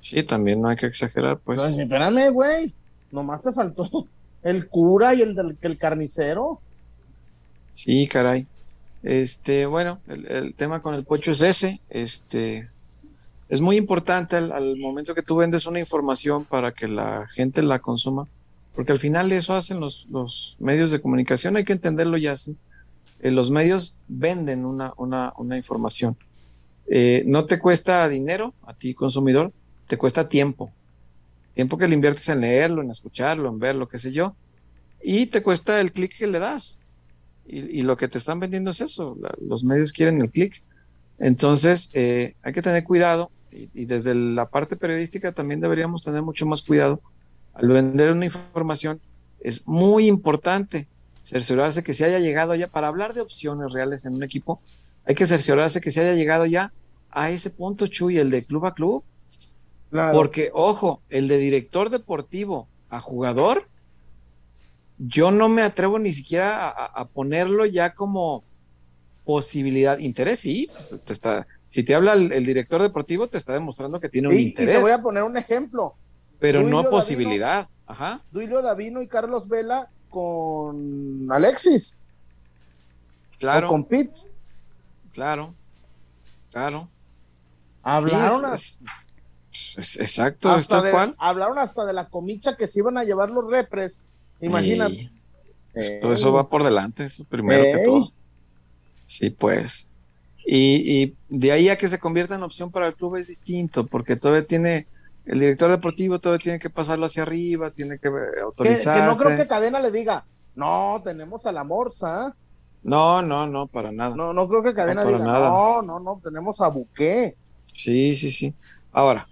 Sí, también no hay que exagerar, pues. espérame, güey. Nomás te faltó el cura y el del el carnicero. Sí, caray. Este, bueno, el, tema con el pocho es ese. Este, es muy importante al, momento que tú vendes una información para que la gente la consuma porque al final eso hacen los, los medios de comunicación, hay que entenderlo ya así. Eh, los medios venden una, una, una información. Eh, no te cuesta dinero a ti consumidor, te cuesta tiempo. Tiempo que le inviertes en leerlo, en escucharlo, en verlo, qué sé yo. y te cuesta el clic que le das. Y, lo que te están vendiendo es eso, los medios quieren el clic. Entonces, eh, hay que tener cuidado y, desde la parte periodística también deberíamos tener mucho más cuidado al vender una información. Es muy importante cerciorarse que se haya llegado ya, para hablar de opciones reales en un equipo, hay que cerciorarse que se haya llegado ya a ese punto, Chuy, el de club a club. Porque, ojo, el de director deportivo a jugador, yo no me atrevo ni siquiera a, ponerlo ya como posibilidad. Interés, sí, te está, si te habla el, director deportivo, te está demostrando que tiene un interés. Y te voy a poner un ejemplo. Pero no posibilidad. Ajá. Duilio Davino y Carlos Vela con Alexis. Claro. con Pete. Claro. Claro. Hablaron exacto, hasta de, Hablaron hasta de la comicha que se iban a llevar los repres. Imagínate. todo eso va por delante, eso primero que todo. Sí, pues. Y, y, de ahí a que se convierta en opción para el club es distinto, porque todavía tiene, el director deportivo todavía tiene que pasarlo hacia arriba, tiene que autorizar. Que, no creo que Cadena le diga, no, tenemos a la Morsa. No, no, no, para nada. No, no creo que Cadena diga, no, no, no, tenemos a Buqué. Sí, sí, sí. Ahora,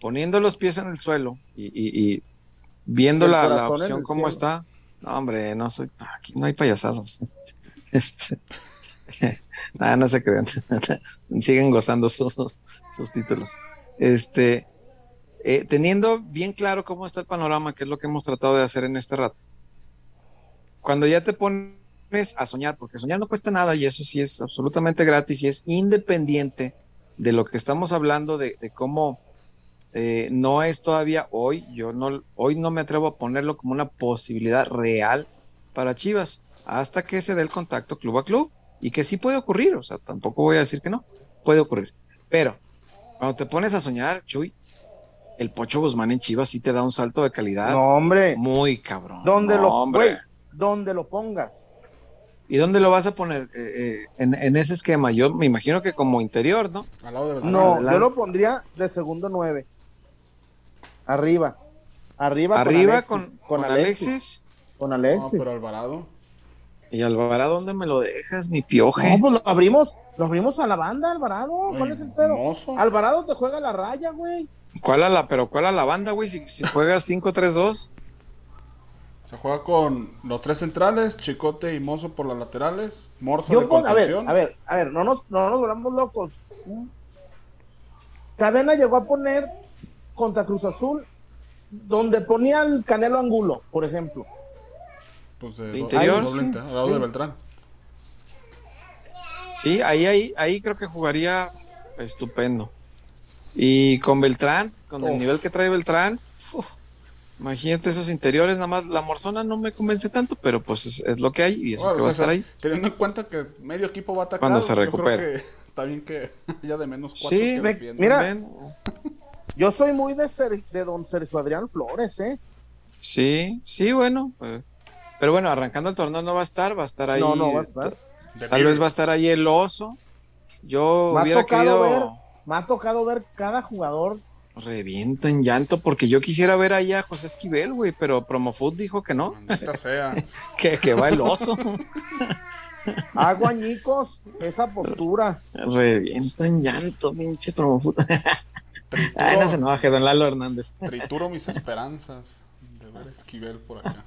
poniendo los pies en el suelo y, viendo la, opción como está, no, hombre, no soy, aquí no hay payasados. <laughs> Este, <laughs> nada, no se crean. <laughs> Siguen gozando sus, sus títulos. Este, eh, teniendo bien claro cómo está el panorama, que es lo que hemos tratado de hacer en este rato. Cuando ya te pones a soñar, porque soñar no cuesta nada y eso sí es absolutamente gratis y es independiente de lo que estamos hablando, de, cómo eh, no es todavía hoy, yo no, hoy no me atrevo a ponerlo como una posibilidad real para Chivas, hasta que se dé el contacto club a club, y que sí puede ocurrir, o sea, tampoco voy a decir que no, puede ocurrir. Pero cuando te pones a soñar, Chuy, el Pocho Guzmán en Chivas sí te da un salto de calidad. No, hombre. Muy cabrón. ¿Dónde lo, donde lo pongas. ¿Y dónde lo vas a poner? Eh, eh, en, ese esquema, yo me imagino que como interior, ¿no? no, yo lo pondría de segundo nueve. Arriba. Arriba, Arriba con, con, Alexis. con, Alexis. pero Alvarado. ¿Y Alvarado dónde me lo dejas, mi pioje? No, pues lo abrimos, lo abrimos a la banda, Alvarado. ¿Cuál es el pedo? Alvarado te juega la raya, güey. ¿Cuál a la, pero cuál a la banda, güey? Si, si juegas 5-3-2. Se juega con los tres centrales, Chicote y Mozo por las laterales, Morza Yo a ver, a ver, a ver, no nos, no nos volvamos locos. Cadena llegó a poner contra Cruz Azul donde ponía el Canelo Angulo, por ejemplo. Pues de, interior, sí. al lado de Beltrán. Sí, ahí, ahí, ahí creo que jugaría estupendo. Y con Beltrán, con el oh. nivel que trae Beltrán, Imagínate esos interiores, nada más la Morzona no me convence tanto, pero pues es, lo que hay y es lo que va a estar ahí. Teniendo en cuenta que medio equipo va a atacar. Cuando se recupere. Está bien que <laughs> ya de menos cuatro. Sí, mira, yo soy muy de, de don Sergio Adrián Flores, ¿eh? Sí, sí, bueno. Pues, pero bueno, arrancando el torneo no va a estar, va a estar ahí. No, no va a estar. Tal vez va a estar ahí el oso. Yo me hubiera querido... ver, me ha tocado ver cada jugador Reviento en llanto porque yo quisiera ver ahí a José Esquivel, güey, pero Promofood dijo que no. Sea. <laughs> que, que va el oso. <laughs> Aguañicos, esa postura. Reviento en llanto, pinche Promofood. <laughs> Ay, no se enoje, don Lalo Hernández. Trituro mis esperanzas de ver a Esquivel por acá.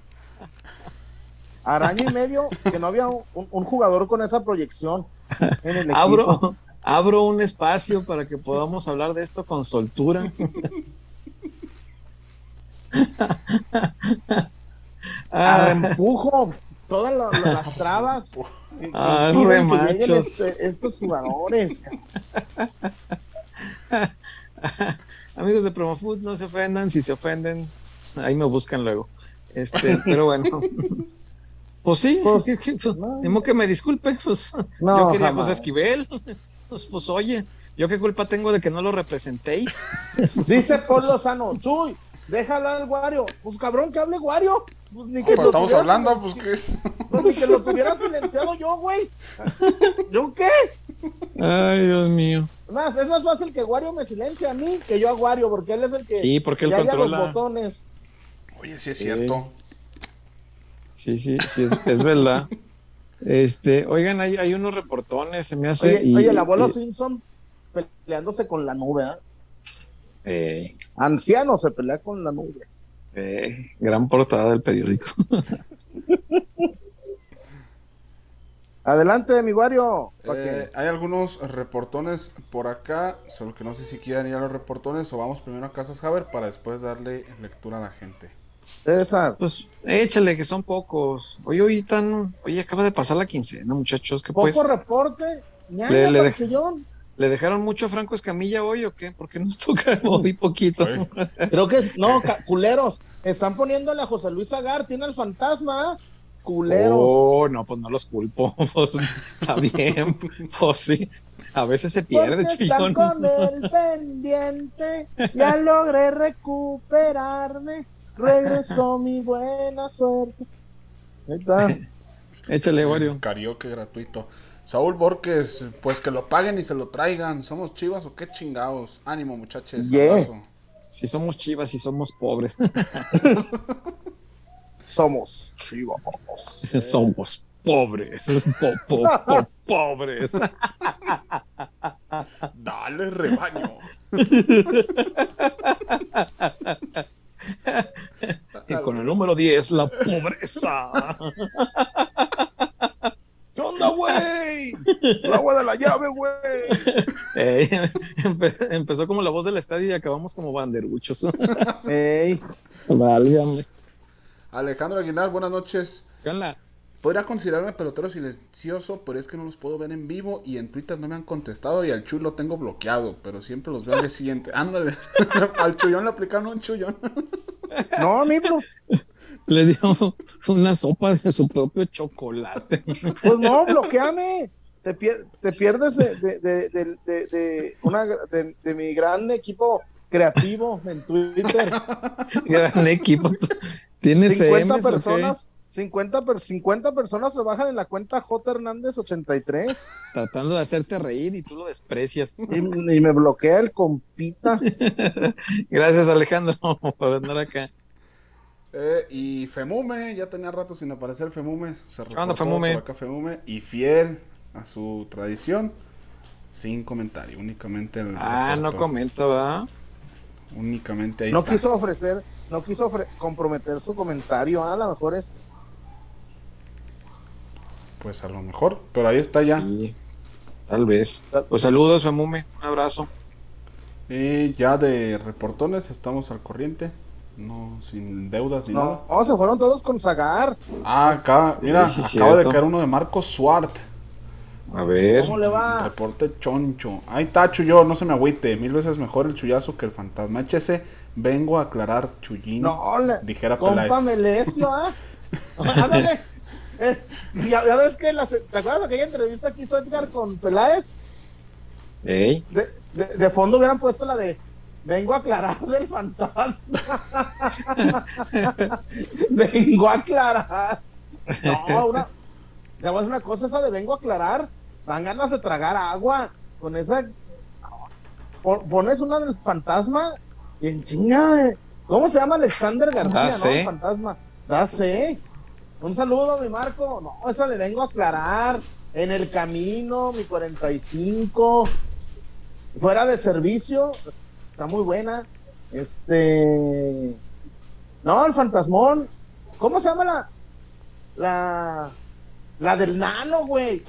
Araño y medio que no había un, un jugador con esa proyección en el equipo abro un espacio para que podamos hablar de esto con soltura. ah, empujo todas las trabas. Ah, este, estos jugadores. <laughs> Amigos de Promofood, no se ofendan. Si se ofenden, ahí me buscan luego. Este, pero bueno. <laughs> Pues sí, pues, <laughs> que me disculpe, pues yo quería José Esquivel. Pues, pues, oye, ¿yo qué culpa tengo de que no lo representéis? Dice Paul Lozano, Chuy, déjalo al Guario. Pues cabrón, que hable Guario. Pues ni que lo estamos hablando, pues que. Pues ni que lo tuviera silenciado yo, güey. ¿Yo qué? Ay, Dios mío. Más, es más fácil que Guario me silencie a mí que yo a Guario, porque él es el que. Sí, porque él controla los botones. Oye, sí es cierto. Sí, sí, sí, es, verdad. Este, oigan, hay, hay, unos reportones, se me hace. Oye, el abuelo Simpson peleándose con la nube, ¿eh? Anciano se pelea con la nube. Eh, gran portada del periódico. <laughs> Adelante, mi Wario. Eh, hay algunos reportones por acá, solo que no sé si quieren ir a los reportones o vamos primero a Casas Haber para después darle lectura a la gente. César. Pues échale, que son pocos. Oye, hoy están. Oye, acaba de pasar la quincena, muchachos. que Poco pues, reporte. le, le, dejaron mucho a Franco Escamilla hoy o qué? Porque nos <laughs> toca hoy poquito. Creo que es. No, culeros. Están poniéndole a José Luis Agar, tiene el fantasma culeros. Oh, no, pues no los culpo. <laughs> Pues, está bien, pues sí. A veces se pierde, pues están con el pendiente, ya <laughs> logré recuperarme. Regresó mi buena suerte. Ahí está. Échale, Wario. Karaoke gratuito. Saúl Borges, pues que lo paguen y se lo traigan. ¿Somos chivas o qué chingados? Ánimo, muchachos. Si somos chivas y somos pobres. <laughs> somos chivos. <laughs> somos pobres. pobres. <laughs> Dale, rebaño. y con el número 10, la pobreza. ¿Qué onda, güey? El agua de la llave, güey. empezó como la voz del estadio y acabamos como banderuchos. Ey. Válgame. Alejandro Aguilar, buenas noches. ¿Qué onda? Podría considerarme pelotero silencioso, pero es que no los puedo ver en vivo y en Twitter no me han contestado y al Chuy lo tengo bloqueado, pero siempre los veo al siguiente. <laughs> Ándale, al Chuyón le aplicaron un Chuyón. no, a mí, Le dio una sopa de su propio chocolate. Pues no, bloqueame. Te, pierdes de, una, de mi gran equipo creativo en Twitter. <laughs> Gran equipo. Tienes 50 personas. 50, 50 personas trabajan en la cuenta J Hernández 83. Tratando de hacerte reír y tú lo desprecias. Y, me bloquea el compita. <laughs> Gracias Alejandro <laughs> por andar acá. Eh, y Femume, ya tenía rato sin aparecer Femume. Se Femume? Por acá Femume. Y fiel a su tradición, sin comentario, únicamente el Ah, no comento, ¿verdad? Únicamente ahí. No quiso ofrecer, no quiso comprometer su comentario, ¿ah? a lo mejor es. Pues a lo mejor, pero ahí está ya. tal vez. Pues saludos, Femume, un abrazo. Y ya de reportones estamos al corriente. No, sin deudas ni no, No, se fueron todos con Zagar. Ah, acá, mira, acaba de caer uno de Marcos Suart. A ver. ¿Cómo le va? Reporte choncho. Ahí está, Chuyo, no se me agüite. Mil veces mejor el chullazo que el fantasma. Échese, vengo a aclarar, Chuyín. No, le, dijera compa Melesio, ¿ah? Ándale. <laughs> Eh, ya, ves que ¿te acuerdas de aquella entrevista que hizo Edgar con Peláez? ¿Eh? De, de, fondo hubieran puesto la de Vengo a aclarar del fantasma. <laughs> vengo a aclarar. No, una. Ya una cosa esa de vengo a aclarar dan ganas de tragar agua con esa. Pones una del fantasma y en chinga. ¿Cómo se llama Alexander García, no? El fantasma. Da Un saludo, mi Marco. No, esa le vengo a aclarar. En el camino, mi 45. Fuera de servicio. Está muy buena. Este. No, el fantasmón. ¿Cómo se llama la. La. La del nano, güey?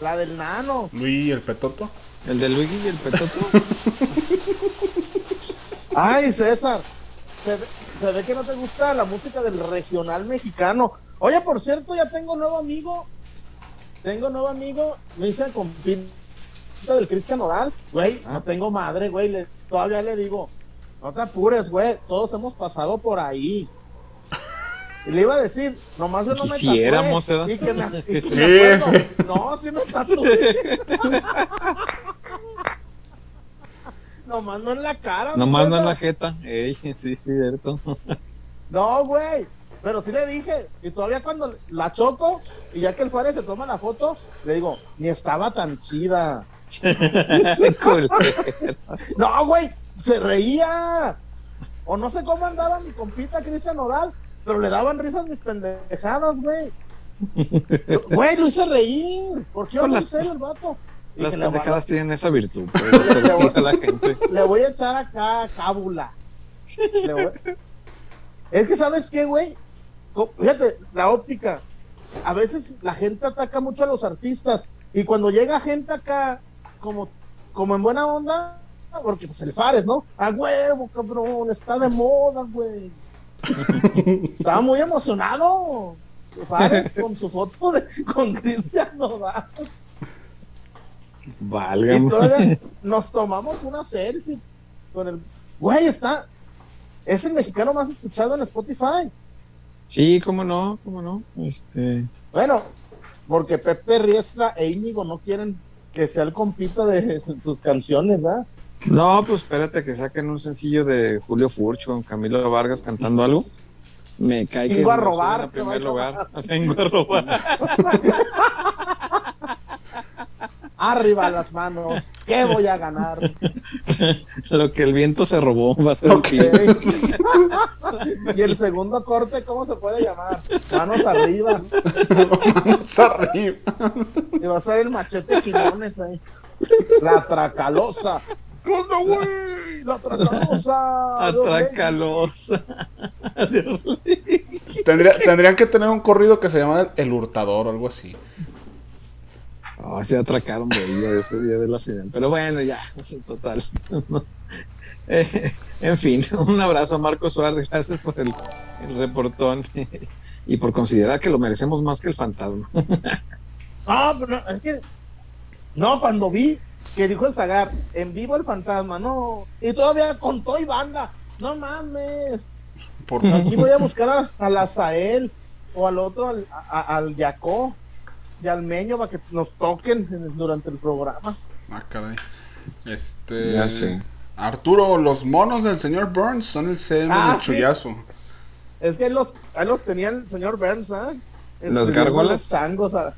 La del nano. Luis el petoto. El de Luigi y el petoto. <laughs> Ay, César. Se, se, ve que no te gusta la música del regional mexicano. Oye, por cierto, ya tengo nuevo amigo. Tengo nuevo amigo. Me dicen compita del Cristian Oral. Güey, no ah. tengo madre, güey. todavía le digo, no te apures, güey. Todos hemos pasado por ahí. Y le iba a decir, nomás yo no me tatué. Y que me, y que me acuerdo, no, sí me tatué. nomás no en la cara. Nomás no en la jeta. Ey, sí, cierto. no, güey. Pero sí le dije. Y todavía cuando la choco, y ya que el Fares se toma la foto, le digo, ni estaba tan chida. <laughs> no, güey, se reía. O no sé cómo andaba mi compita Cristian Nodal pero le daban risas mis pendejadas, güey. Güey, lo hice reír. ¿Por qué no serio el vato? Las pendejadas tienen esa virtud. <laughs> Le voy, a la gente. le voy a echar acá cábula. Es que, ¿sabes qué, güey? Fíjate, la óptica. A veces la gente ataca mucho a los artistas. Y cuando llega gente acá, como, como en buena onda, porque pues el Fares, ¿no? A huevo, cabrón, está de moda, güey. Estaba muy emocionado. Fares con su foto de, con Cristian Nodal. Valga. Y todavía nos tomamos una selfie con el. Güey, está. Es el mexicano más escuchado en Spotify. Sí, cómo no, cómo no. Este. Bueno, porque Pepe Riestra e Íñigo no quieren que sea el compito de sus canciones, ¿ah? No, pues espérate que saquen un sencillo de Julio Furch con Camilo Vargas cantando algo. Me cae Vengo a robar. En primer lugar. <laughs> Vengo a robar. Arriba las manos. ¿Qué voy a ganar? Lo que el viento se robó va a ser okay. <laughs> y el segundo corte, ¿cómo se puede llamar? Manos arriba. Manos arriba. Y va a ser el machete Quiñones ahí. La tracalosa. ¿Dónde, güey? La tracalosa. La <laughs> tracalosa. <laughs> Tendría, tendrían que tener un corrido que se llama El Hurtador o algo así. Oh, se atracaron de ese día del accidente. Pero bueno, ya, en total. <laughs> Eh, en fin, un abrazo a Marco Suárez. Gracias por el, reportón y por considerar que lo merecemos más que el fantasma. Ah, pero es que. No, cuando vi que dijo el Zagar, en vivo el fantasma, no. Y todavía contó y banda. No mames. ¿Por Aquí voy a buscar a, a la Sael o al otro, al, al Yacó de Almeño para que nos toquen durante el programa. Ah, caray. Este. Ya sé. Arturo, los monos del señor Burns son el CM ah, chullazo. Es que los, ahí los tenía el señor Burns, ¿ah? Los gárgolas. Los changos, ah,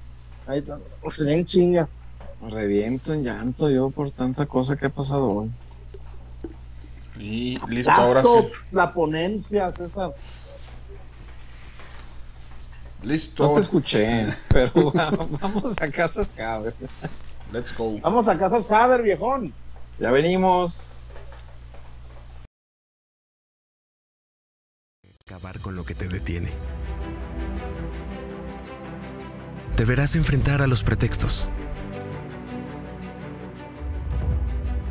ahí se ven chinga. Reviento en llanto yo por tanta cosa que ha pasado hoy. Y listo, ahora sí. La ponencia, César. Listo. No te escuché, pero <laughs> vamos a Casas Haber. Let's go. Vamos a Casas Haber, viejón. Ya venimos. Acabar con lo que te detiene. Deberás enfrentar a los pretextos.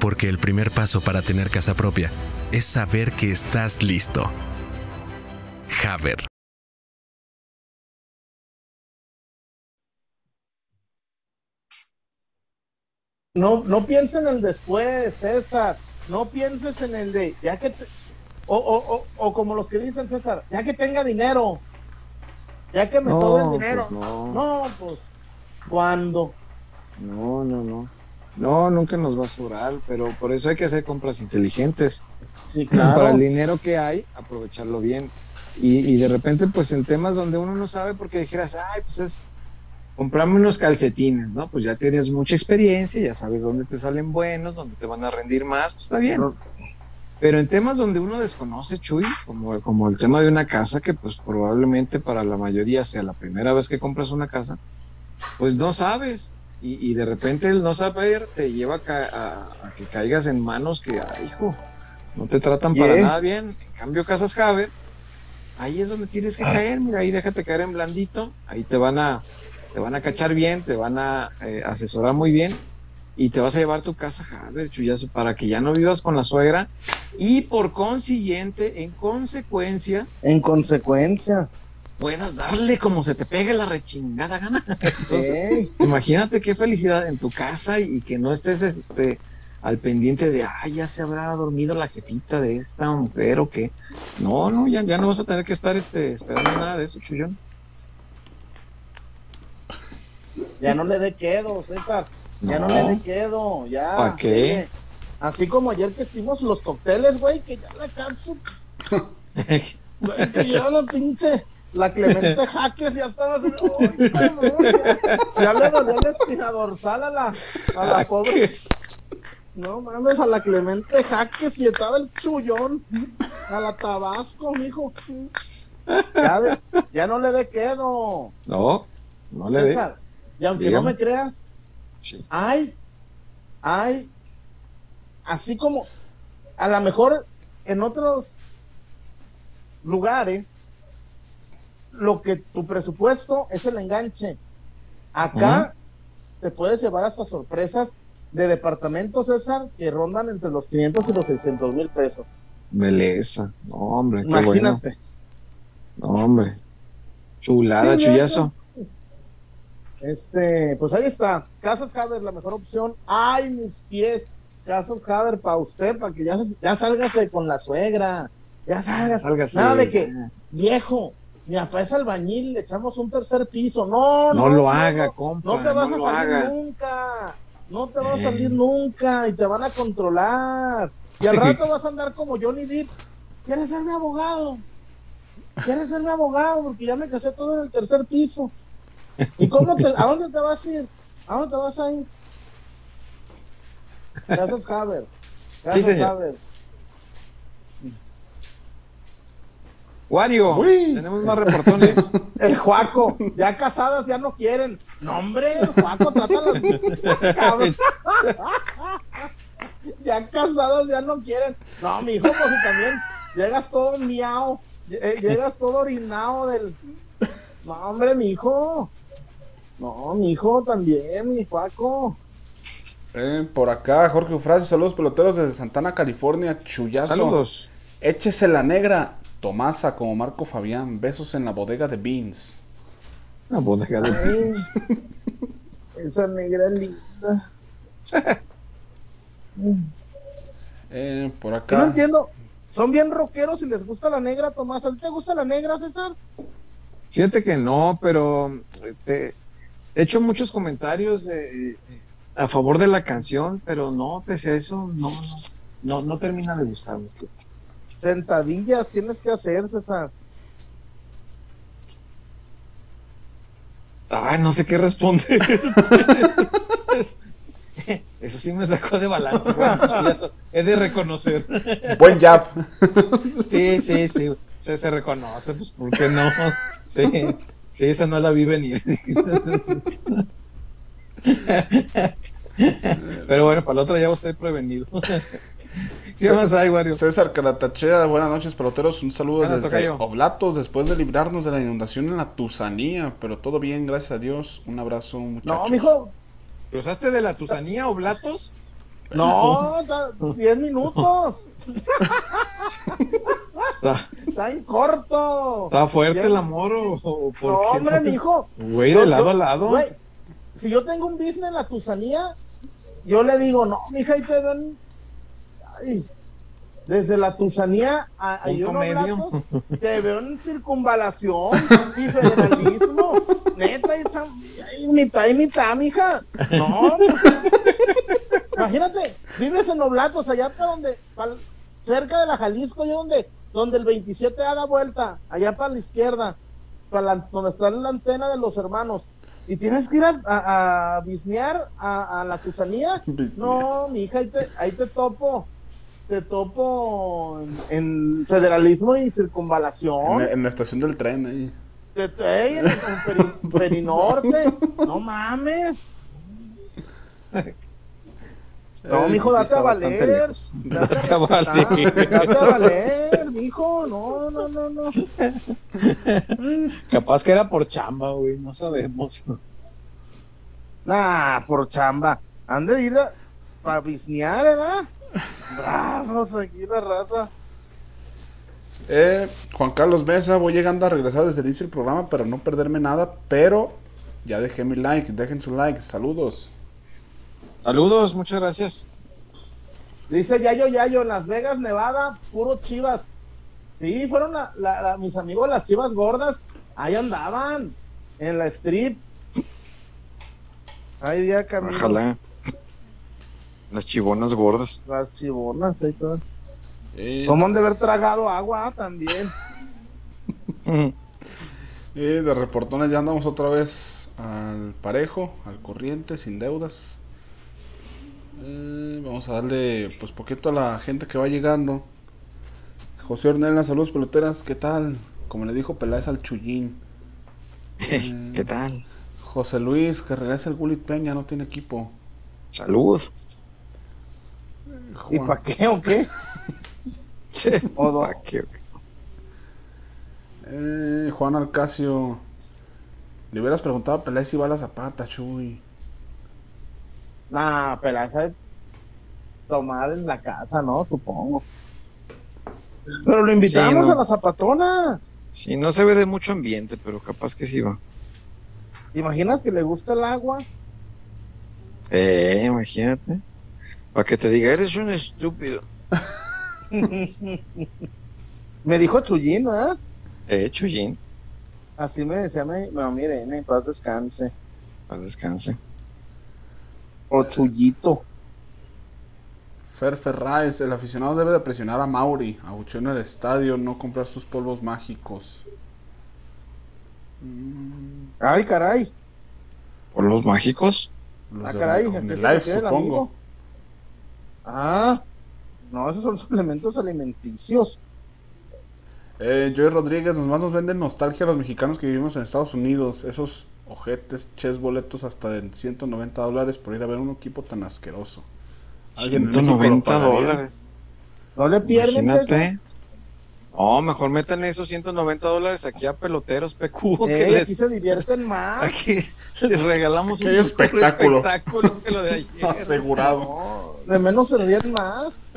Porque el primer paso para tener casa propia es saber que estás listo. Haber. no, no pienses en el después, César. No pienses en el de, ya que, o, o, o, como los que dicen, César, ya que tenga dinero, ya que me sobre el dinero. Pues no. no, pues, ¿cuándo? No, no, no. No, nunca nos va a sobrar, pero por eso hay que hacer compras inteligentes. Sí, claro. Para el dinero que hay, aprovecharlo bien. Y, y de repente, pues en temas donde uno no sabe, porque dijeras, ay, pues es comprame unos calcetines, ¿no? Pues ya tienes mucha experiencia, ya sabes dónde te salen buenos, dónde te van a rendir más, pues está bien. Pero en temas donde uno desconoce, Chuy, como, como el tema de una casa, que pues probablemente para la mayoría sea la primera vez que compras una casa, pues no sabes. Y, de repente el no saber te lleva a, que caigas en manos que, ay, hijo, no te tratan para nada bien. En cambio, Casas Javier, ahí es donde tienes que caer, mira, ahí déjate caer en blandito, ahí te van a, te van a cachar bien, te van a eh, asesorar muy bien y te vas a llevar tu casa Javier Chuyazo para que ya no vivas con la suegra y por consiguiente, en consecuencia, en consecuencia, puedas darle como se te pegue la rechingada gana. Entonces, imagínate qué felicidad en tu casa y, que no estés este, al pendiente de, ay, ya se habrá dormido la jefita de esta mujer o qué. No, no, ya, ya no vas a tener que estar este, esperando nada de eso, Chuyón. ya no le dé quedo, César. Ya no, No. le dé quedo, ya. ¿Pa' qué? Sí. Así como ayer que hicimos los cócteles, güey, que ya la cápsula, <laughs> güey, que ya la pinche, la Clemente <laughs> Jaques ya estaba así, ¡ay, cabrón! Ya, ya le dolía la espina dorsal a la, a la pobre. No mames, a la Clemente Jaques y estaba el chullón. A la Tabasco, mijo. Ya, de- ya no le dé quedo. No, no le dé. César. Y aunque Dígame. no me creas, Sí. hay, hay, así como, a lo mejor en otros lugares, lo que tu presupuesto es el enganche. Acá te puedes llevar hasta sorpresas de departamentos, César, que rondan entre los 500 y los 600 mil pesos. Beleza. No, hombre, qué bueno. Imagínate. No, hombre. Chulada, Sí, chullazo. Este, pues ahí está. Casas Haber, la mejor opción. Ay, mis pies. Casas Haber para usted, para que ya, ya sálgase con la suegra. Ya sálgase. Sálgase. Nada de que, viejo, mi papá es albañil, le echamos un tercer piso. No, No no. lo no, haga, no. compa. No te vas no a salir haga. nunca. No te vas a Eh. salir nunca y te van a controlar. Y al rato vas a andar como Johnny Depp. ¿Quieres ser mi abogado? ¿Quieres ser mi abogado? Porque ya me casé todo en el tercer piso. ¿Y cómo te, a dónde te vas a ir? ¿A dónde te vas a ir? Casas Haber. Casas Sí. Haber. Wario, Uy. tenemos más reportones. <laughs> El Juaco, ya casadas ya no quieren. No, hombre, el Juaco trata las. <laughs> Cabrón. ya casadas ya no quieren. No, mi hijo, pues si también llegas todo miau, eh, llegas todo orinado del. No, hombre, mi hijo. No, mi hijo también, mi Juaco. Eh, por acá, Jorge Eufrasio, saludos peloteros desde Santana, California, chullazo. Saludos. Échese la negra, Tomasa como Marco Fabián, besos en la bodega de Beans. Una bodega de Ay, <laughs> esa negra linda. <laughs> Eh, por Yo acá. no entiendo. Son bien rockeros y les gusta la negra, Tomás. ¿A ti te gusta la negra, César? Fíjate que no, pero te he hecho muchos comentarios eh, a favor de la canción, pero no, pese a eso, no, no, no, no termina de gustarme. Sentadillas tienes que hacer, César. Ay, no sé qué responder. <laughs> Eso sí me sacó de balance. bueno. He de reconocer. Buen jab. Sí, sí, sí. Se, se reconoce, pues, ¿por qué no? Sí, sí, esa no la vi venir. Pero bueno, para la otra ya estoy prevenido. ¿Qué más hay, Wario? César Caratachea, buenas noches peloteros, un saludo desde tocayo. Oblatos después de librarnos de la inundación en la Tusanía, pero todo bien, gracias a Dios, un abrazo muchachos. No, mijo. ¿Cruzaste de la Tusanía o Blatos? No, <laughs> da- 10 minutos. Está, Está en corto. está fuerte Ya- el amor o, o por No, qué hombre, mijo. Güey, Yo- de lado yo- a lado. güey, si yo tengo un business en la Tusanía, yo le digo, no, mija, ahí te ven. Ay, desde la Tusanía a, a ratos, <laughs> te veo en circunvalación y federalismo. Neta, y, cham- y mitad y mitad, mija. No. Imagínate, vives en Oblatos, allá para donde, cerca de la Jalisco, yo donde, donde el 27 da vuelta, allá para la izquierda, para la- donde está la antena de los hermanos. Y tienes que ir a, a, a bisnear a, a la Tusanía. Bisnear. No, mi hija, ahí te, ahí te topo. Te topo en, en federalismo y En, circunvalación. la- en la estación del tren ahí. Te- te- ey, en, en Peri- <laughs> Perinorte. No mames. No, mijo, date a valer. Date, a a valer. Date a valer, mijo. No, no, no, no. Capaz que era por chamba, güey, no sabemos. Nah, por chamba. Han de ir a para bisnear, ¿verdad? Bravos aquí la raza. Eh, Juan Carlos Mesa, voy llegando a regresar desde el inicio del programa para no perderme nada, pero ya dejé mi like, dejen su like, saludos. Saludos, muchas gracias. Dice Yayo Yayo, Las Vegas, Nevada, puro chivas. Sí, fueron la- la- la- mis amigos las chivas gordas. Ahí andaban, en la strip. Ahí ya camino. Ojalá. Las chibonas gordas. Las chibonas ahí todo. Eh, ¿Cómo han de haber tragado agua también? y de reportones ya andamos otra vez al parejo, al corriente, sin deudas. Eh, vamos a darle pues poquito a la gente que va llegando. José Ornella, saludos peloteras, ¿qué tal? Como le dijo Peláez al Chullín. Eh, <laughs> ¿Qué tal? José Luis, que regresa el Gulit Peña, no tiene equipo. Salud. ¿Y para qué o qué? <laughs> O do- ¿Pa' qué? Eh, Juan Alcacio. Le hubieras preguntado a Peláez si va a la zapata, Chuy. Nah, pelaza de tomar en la casa, ¿no? Supongo. Pero lo invitamos Sí, no. a la zapatona. Sí, no se ve de mucho ambiente, pero capaz que sí va. ¿Imaginas que le gusta el agua? Eh, imagínate. Para que te diga, eres un estúpido. <laughs> Me dijo Chuyín, ¿eh? Eh, Chuyín. Así me decía mi mamá Irene, en paz descanse. Paz descanse. O Chuyito. Fer Ferraes, el aficionado debe de presionar a Mauri, abucheo en el estadio, no comprar sus polvos mágicos. Mm, Ay, caray. ¿Por los mágicos? los Ah, caray, ¿a qué el se live, refiere el supongo. amigo? Ah, no, esos son <laughs> suplementos alimenticios. Eh, Joey Rodríguez, nos más nos venden nostalgia a los mexicanos que vivimos en Estados Unidos. Esos ojetes, ches boletos hasta de 190 dólares por ir a ver un equipo tan asqueroso. ¿Alguien en México lo 190 pagaría? dólares. No le pierden. Imagínate. No, mejor metan esos 190 dólares aquí a peloteros PQ. que Ey, les- aquí se divierten más. aquí les regalamos un espectáculo. espectáculo que lo de ayer. <laughs> Asegurado. No, de menos se ríen más. <laughs>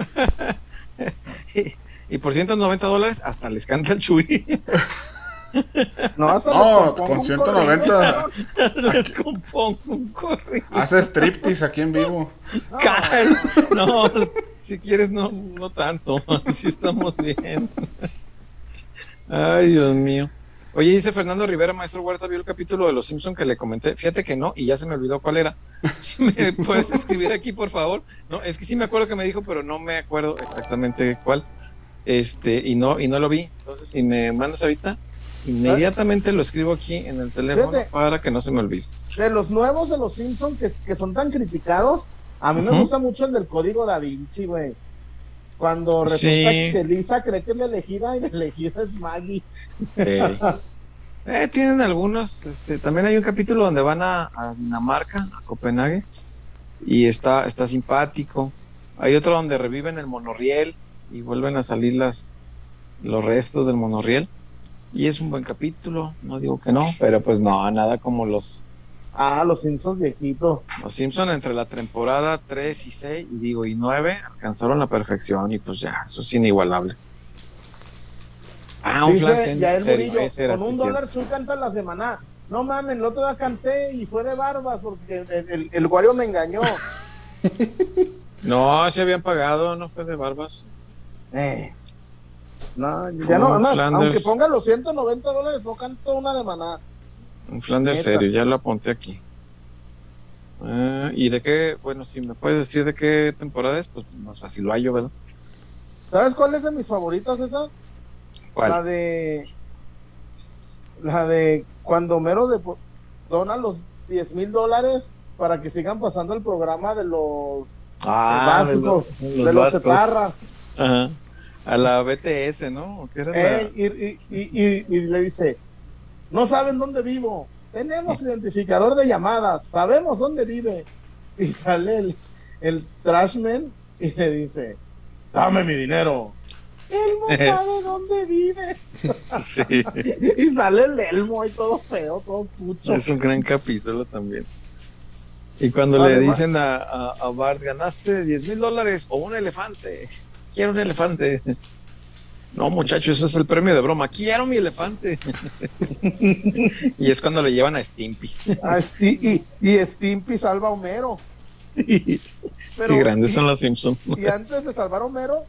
Y por 190 dólares hasta les canta el Chuy. <laughs> No, hasta No, con un 190. corrido, les compongo un corrido. Hace striptease aquí en vivo. No, No, si quieres, no, no tanto. Así estamos bien. Ay, Dios mío. Oye, dice Fernando Rivera, maestro Huerta, vio el capítulo de Los Simpson que le comenté. Fíjate que no, y ya se me olvidó cuál era. <laughs> Si me puedes escribir aquí, por favor. No, es que sí me acuerdo que me dijo, pero no me acuerdo exactamente cuál. Este, y no, y no lo vi. Entonces, si me mandas ahorita, inmediatamente lo escribo aquí en el teléfono Fíjate. para que no se me olvide. de los nuevos de los Simpsons que, que son tan criticados, a mí me gusta mucho el del código da Vinci, güey. Cuando resulta Sí. que Lisa cree que es la elegida y la elegida es Maggie. Eh, eh, tienen algunos, este, también hay un capítulo donde van a, a Dinamarca, a Copenhague, y está, está simpático. Hay otro donde reviven el monorriel y vuelven a salir las, los restos del monorriel. Y es un buen capítulo, no digo que no, pero pues no, nada como los, Ah, los Simpsons viejitos. los Simpson entre la temporada 3 y 6, y digo, y 9, alcanzaron la perfección y pues ya, eso es inigualable. Ah, un Dice Yael serio, Murillo, ese era, con un sí, dólar Chuy canta la semana. No mames, el otro día canté y fue de barbas porque el, el, el Wario me engañó. <laughs> No, se habían pagado, no fue de barbas. Eh. No, ya no, además, Flanders. aunque ponga los 190 dólares, no canto una de maná. Un flan de Neta. serio, ya lo apunté aquí. Eh, ¿Y de qué? Bueno, si me puedes decir de qué temporada es, pues más fácil lo hallo, ¿verdad? ¿Sabes cuál es de mis favoritas esa? ¿Cuál? La de. La de cuando Mero de, dona los 10 mil dólares para que sigan pasando el programa de los básicos, de de los los, vascos. ceparras. Ajá. A la BTS, ¿no? ¿O qué era la- Eh, y, y- y- y- y le dice: No saben dónde vivo. Tenemos <laughs> identificador de llamadas. Sabemos dónde vive. Y sale el, el Trashman y le dice: Dame mi dinero. Él no sabe dónde vive. <laughs> Sí, <laughs> Y sale el elmo ahí todo feo, todo pucho. es un gran capítulo también. Y cuando le dicen a, a, a Bart, ganaste 10 mil dólares o un elefante. Quiero un elefante. No, muchacho, ese es el premio de broma. Quiero mi elefante. <laughs> y es cuando le llevan a Stimpy. Ah, y, y, y Stimpy salva a Homero. Pero, Qué grandes y- son los Simpsons. Y antes de salvar a Homero,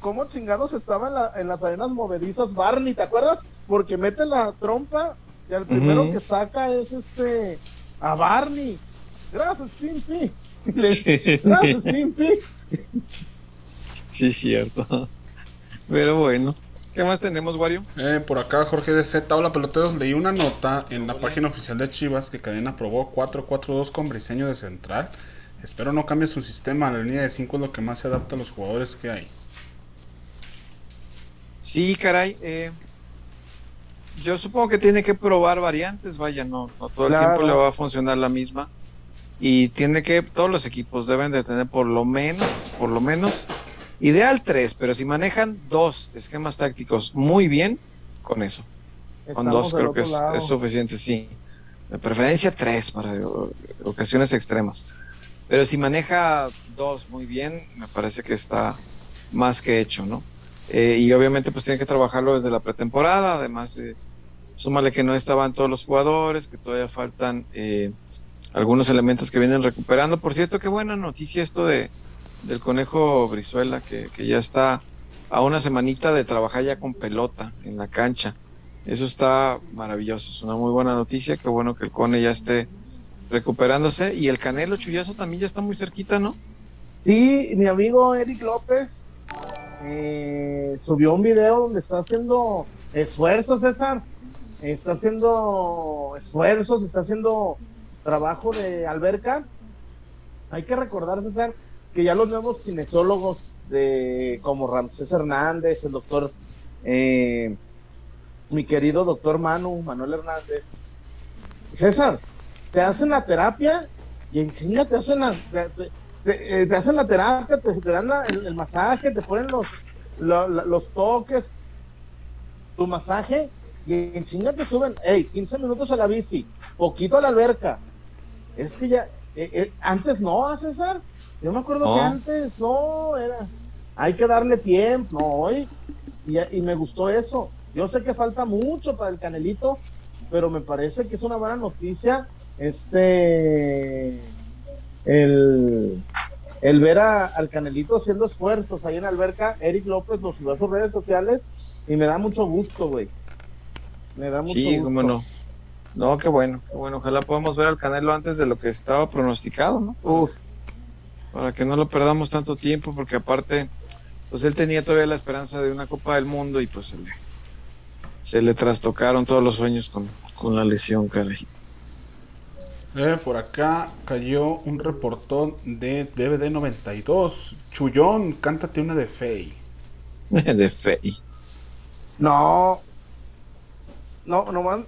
¿cómo chingados estaba en, la- en las arenas movedizas Barney? ¿Te acuerdas? Porque mete la trompa y al primero que saca es este a Barney. gracias, Stimpy. <laughs> Gracias, Stimpy. Sí, cierto. Pero bueno. ¿Qué más tenemos, Wario? Eh, por acá Jorge de Z, hola peloteros, leí una nota en la página oficial de Chivas que Cadena aprobó 4-4-2 con Briseño de central. Espero no cambie su sistema, la línea de 5 es lo que más se adapta a los jugadores que hay. Sí, caray. Eh, yo supongo que tiene que probar variantes, vaya, no, no todo el tiempo le va a funcionar la misma. Y tiene que, todos los equipos deben de tener por lo menos, por lo menos, ideal tres, pero si manejan dos esquemas tácticos muy bien, con eso. Con dos creo que es, suficiente, sí. De preferencia tres para o- ocasiones extremas. Pero si maneja dos muy bien, me parece que está más que hecho, ¿no? Eh, y obviamente pues tiene que trabajarlo desde la pretemporada, además eh, súmale que no estaban todos los jugadores, que todavía faltan eh, algunos elementos que vienen recuperando. Por cierto, qué buena noticia esto de del conejo Brizuela, que, que ya está a una semanita de trabajar ya con pelota en la cancha. Eso está maravilloso, es una muy buena noticia, qué bueno que el Cone ya esté recuperándose y el Canelo Chuyazo también ya está muy cerquita, ¿no? Sí, mi amigo Eric López eh, subió un video donde está haciendo esfuerzos, César. Está haciendo esfuerzos, está haciendo trabajo de alberca. Hay que recordar, César, que ya los nuevos kinesiólogos de como Ramsés Hernández, el doctor, eh, mi querido doctor Manu, Manuel Hernández. César, te hacen la terapia y en chinga te hacen las, te- eh, hacen la terapia, te, dan la- el, masaje, te ponen los, lo- la- los toques, tu masaje, y en chinga te suben, hey, 15 minutos a la bici, poquito a la alberca. Es que ya, eh, antes no, ¿ah, César. Yo me acuerdo que antes no, era, hay que darle tiempo, no, hoy, y, y me gustó eso. Yo sé que falta mucho para el Canelito, pero me parece que es una buena noticia este el, el ver a- al Canelito haciendo esfuerzos ahí en la alberca, Eric López lo subió a sus redes sociales y me da mucho gusto, güey. Me da mucho Sí, gusto. cómo no. No, qué bueno, qué bueno. Ojalá podamos ver al Canelo antes de lo que estaba pronosticado, ¿no? Uf, Para que no lo perdamos tanto tiempo, porque aparte, pues él tenía todavía la esperanza de una Copa del Mundo y pues se le, se le trastocaron todos los sueños con, con la lesión, caray. Eh, por acá cayó un reportón de DVD 92. Chullón, cántate una de Fey. <laughs> de fe. no. No, nomás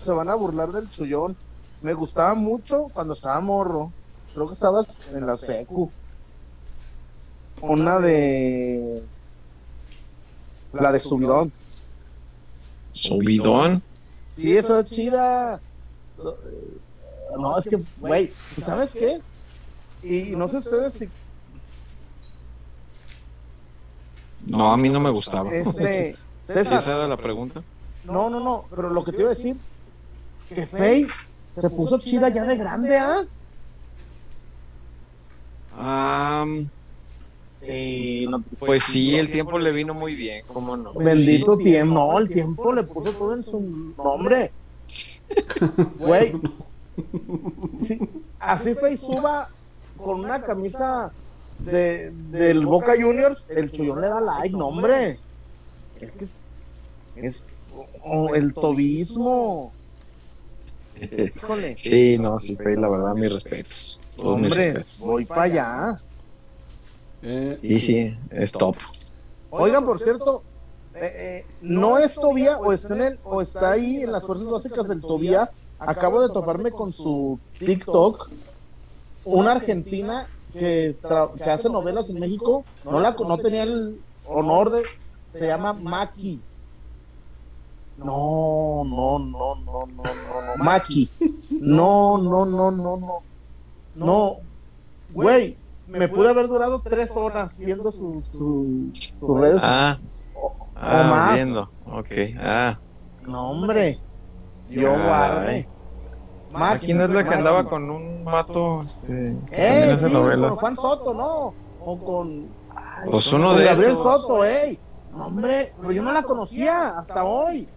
se van a burlar del chullón. Me gustaba mucho cuando estaba morro. Creo que estabas en la secu. Una de. La de subidón. Subidón. Sí, esa es chida. No, es que, güey, ¿y ¿sabes qué? Y no sé ustedes si No, a mí no me gustaba. este <laughs> esa era la pregunta. no, no, no, pero lo que te iba a decir que Faye se puso chida ya de grande, ¿ah? Ah, Sí, no, pues sí, el tiempo le vino muy bien, ¿cómo no? bendito tiempo, no, el tiempo le puso todo en su nombre. Güey. Sí, así Faye suba con una camisa de, del Boca Juniors, el Chullón le da like, no, hombre. Es que es oh, el tobismo. <laughs> Híjole. Sí, no, sí, fue la verdad, mis respetos. Hombre, voy para allá. Eh, Sí, sí, es top. Oigan, por cierto, eh, eh, no es Tobía o está, en el, o está ahí en las fuerzas básicas del Tobía. Acabo de toparme con su TikTok. Una argentina que hace novelas en México. No, la, no tenía el honor de. Se llama Maki. No, no, no, no, no, no, no. Maki. <laughs> No, no, no, no, no. No. Güey, me pude haber durado tres horas viendo su, su, sus redes Ah, o ah más. viendo. Ok, ah. No, hombre. Yo Ay. guardé. Aquí no es la que andaba con un mato, este, Eh, sí, novelas. con Juan Soto, ¿no? O con. Pues uno con de Gabriel esos. Soto, ey. No, hombre, pero yo no la conocía hasta hoy.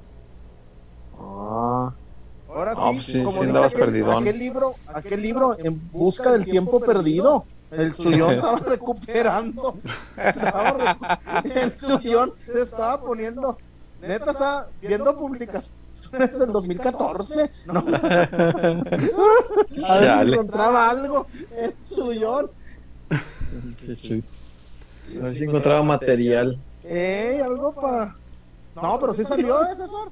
Ah, Ahora No, sí, pues sí, como sí dice aquel, perdidón. aquel libro, aquel libro en busca del tiempo perdido. El chullón <laughs> estaba recuperando. Estaba recu- el chullón se estaba poniendo. Neta, estaba viendo publicaciones del 2014. No. A ver si encontraba algo. El chullón. A ver si encontraba material. Ey, algo para. No, pero sí salió ese César.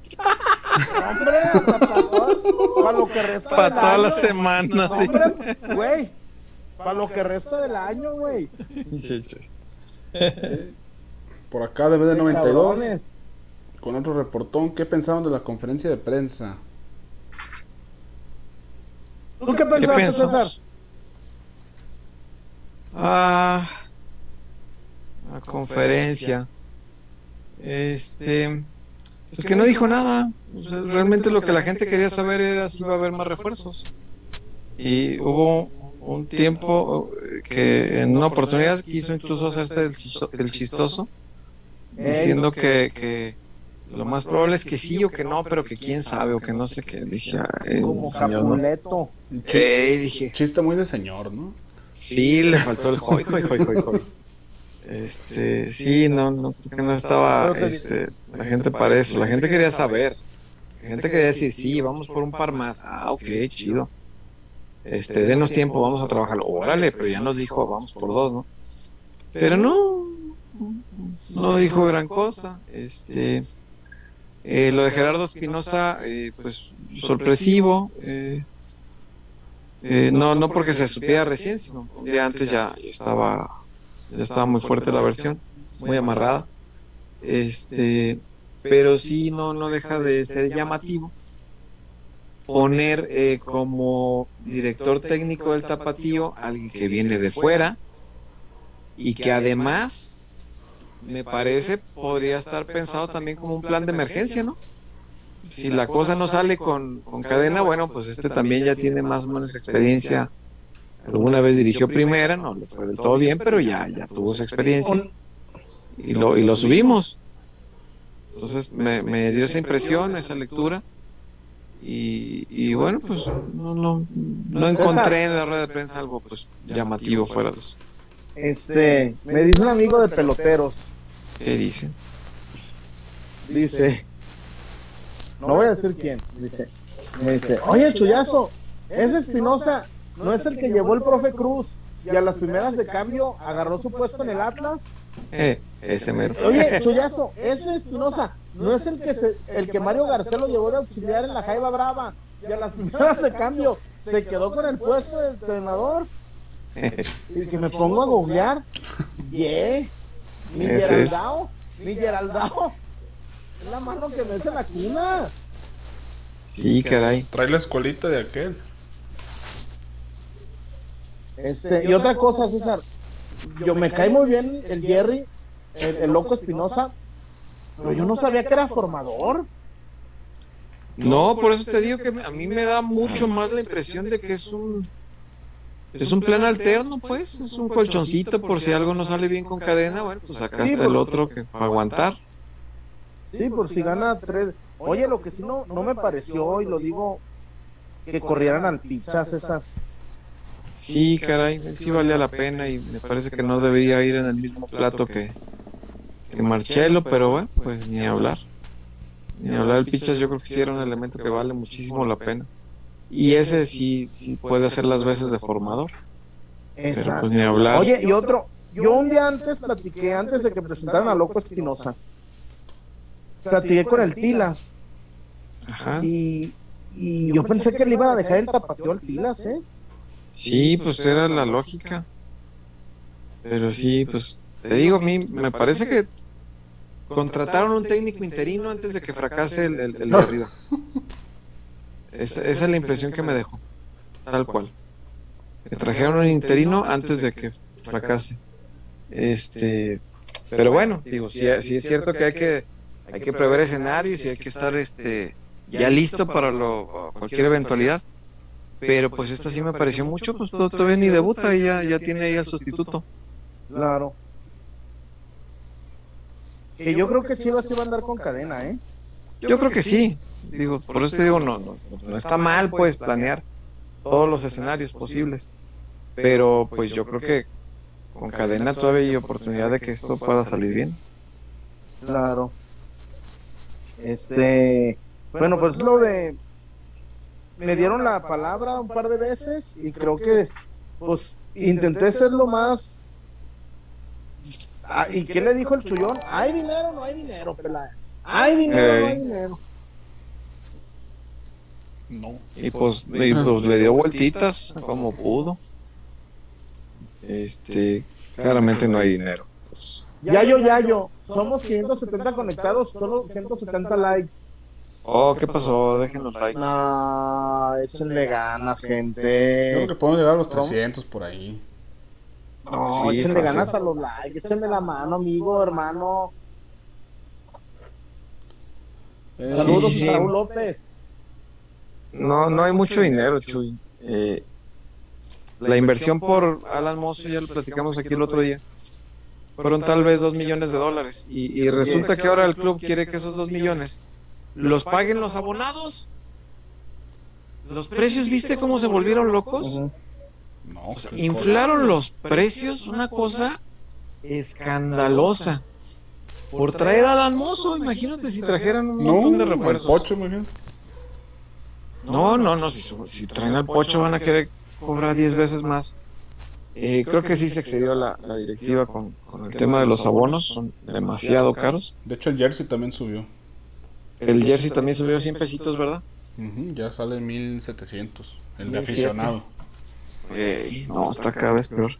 Hombre, hasta para todo- para lo que resta Para del toda la año. semana. No, hombre, güey. Para lo que resta del año, güey. Por acá de BD92, Cabrones. con otro reportón, ¿qué pensaron de la conferencia de prensa? ¿Tú qué pensaste? César? Ah, la conferencia. Este, pues que no dijo nada. O sea, realmente lo que la gente quería saber era si iba a haber más refuerzos. Y hubo un tiempo eh, que en una oportunidad quiso incluso hacerse el, chisto- el chistoso, diciendo que, que lo más probable es que sí o que no, pero que quién sabe o que no sé qué. Dije, "Ay, Como señor, no". Capuleto. Eh, dije, Chiste muy de señor, ¿no? Sí, le faltó el joy, joy, joy, joy, joy. Este, sí, no, no, creo que no estaba, este, la gente para eso, la gente quería saber, la gente quería decir, sí, vamos por un par más, ah, ok, chido, este, denos tiempo, vamos a trabajar, órale, pero ya nos dijo, vamos por dos, ¿no? Pero no, no dijo gran cosa, este, eh, lo de Gerardo Espinosa, eh, pues, sorpresivo, eh, eh, no, no porque se supiera recién, sino un día antes ya, estaba, estaba muy fuerte la versión, muy amarrada. Este, pero sí no, no deja de ser llamativo poner eh, como director técnico del Tapatío alguien que viene de fuera y que además me parece podría estar pensado también como un plan de emergencia, ¿no? Si la cosa no sale con, con cadena, bueno, pues este también ya tiene más o menos experiencia. Alguna vez dirigió primera, no le fue del todo bien, pero ya, ya tuvo esa experiencia y lo, y lo subimos. Entonces me, me dio esa impresión, esa lectura. Y, y bueno, pues no, no, no encontré en la rueda de prensa algo pues llamativo fuera de eso. Este, me dice un amigo de peloteros. ¿Qué dicen? Dice, no voy a decir quién. Dice, me dice, oye, Chuyazo, ese Espinosa no es el que llevó el profe Cruz y a las primeras de cambio agarró su puesto en el Atlas. Eh, ese mero. Oye, Chuyazo, ese Espinosa no es el que se, el que Mario García lo llevó de auxiliar en la Jaiba Brava y a las primeras de cambio se quedó con el puesto de entrenador. Y que me pongo a googlear. Yeah. Es. Geraldao. Mi Geraldao. Es la mano que me hace la cuna. Sí, caray. Trae la escuelita de aquel. Este, y otra cosa, César. Yo me cae muy bien el Jerry, el, el loco Espinosa, pero yo no sabía que era formador. No, por eso te digo que me- a mí me da mucho más la impresión de que es un es un plan alterno, pues, es un colchoncito por si algo no sale bien con cadena, bueno, pues acá está el otro que para aguantar. Sí, por si gana tres. Oye, lo que sí no, no me pareció, y lo digo, que corrieran al picha, César. Sí, caray, él sí valía la pena y me parece que no debería ir en el mismo plato que, que Marcelo, pero bueno, pues ni hablar. Ni hablar el Pichas, yo creo que sí era un elemento que vale muchísimo la pena. Y ese sí, sí puede hacer las veces de formador, pero Exacto. pues ni hablar. Oye, y otro, yo un día antes platiqué, antes de que presentaran a Loco Espinosa, platiqué con el Tilas Ajá. y, y yo pensé que le iban a dejar el tapateo al Tilas, ¿eh? Sí, pues era la lógica. Pero sí, pues te digo, a mí me parece que contrataron un técnico interino antes de que fracase el, el- el de arriba. <laughs> Esa, esa es la impresión que me dejó, tal cual. Que trajeron un interino antes de que fracase. Este, pero bueno, digo, sí, sí es cierto que hay que hay que prever escenarios y hay que estar este ya listo para lo, cualquier eventualidad. Pero pues esta sí me pareció mucho, pues to- todavía ni debuta y ya, ya tiene ahí al sustituto. Claro. Que yo creo que Chivas iba a andar con cadena, ¿eh? Yo creo que sí. Digo, por eso te digo, no, no, no está mal pues planear todos los escenarios posibles. Pero pues yo creo que con cadena todavía hay oportunidad de que esto pueda salir bien. Claro. Este, bueno, pues lo de me dieron la palabra un par de veces y creo que pues intenté ser lo más Ah, ¿Y qué le dijo el chullón? ¿Hay dinero o no hay dinero, Peláez? ¿Hay dinero o no hay dinero? No. Y pues, y, pues, le dio vueltitas como pudo. Este, claramente no hay dinero. Yayo, Yayo, somos 570 conectados, solo 170 likes. Oh, ¿qué pasó? Dejen los likes. No, échenle ganas, gente. Creo que podemos llegar a los 300 por ahí. No, Sí, échenle fácil. ganas a los likes, échenme la mano, amigo, hermano. Saludos sí, sí. Saúl López. No, no hay mucho dinero, Chuy. Eh, la inversión por Alan Mozo, ya lo platicamos aquí el otro día, fueron tal vez dos millones de dólares. Y, y resulta que ahora el club quiere que esos dos millones los paguen los abonados. Los precios, ¿viste cómo se volvieron locos? No, O sea, inflaron los precios, una cosa escandalosa. Por traer a Alan Mozo, imagínate si trajeran un montón No, de refuerzos. Pocho. No, no, no, si, si traen al pocho van a querer cobrar 10 veces más. Eh, creo que sí se excedió la, la directiva con, con el tema de los abonos, son demasiado caros. De hecho, el jersey también subió. El jersey también subió 100 pesitos, ¿verdad? Ya sale 1700. El de 1700. aficionado. Eh, no, está cada vez peor.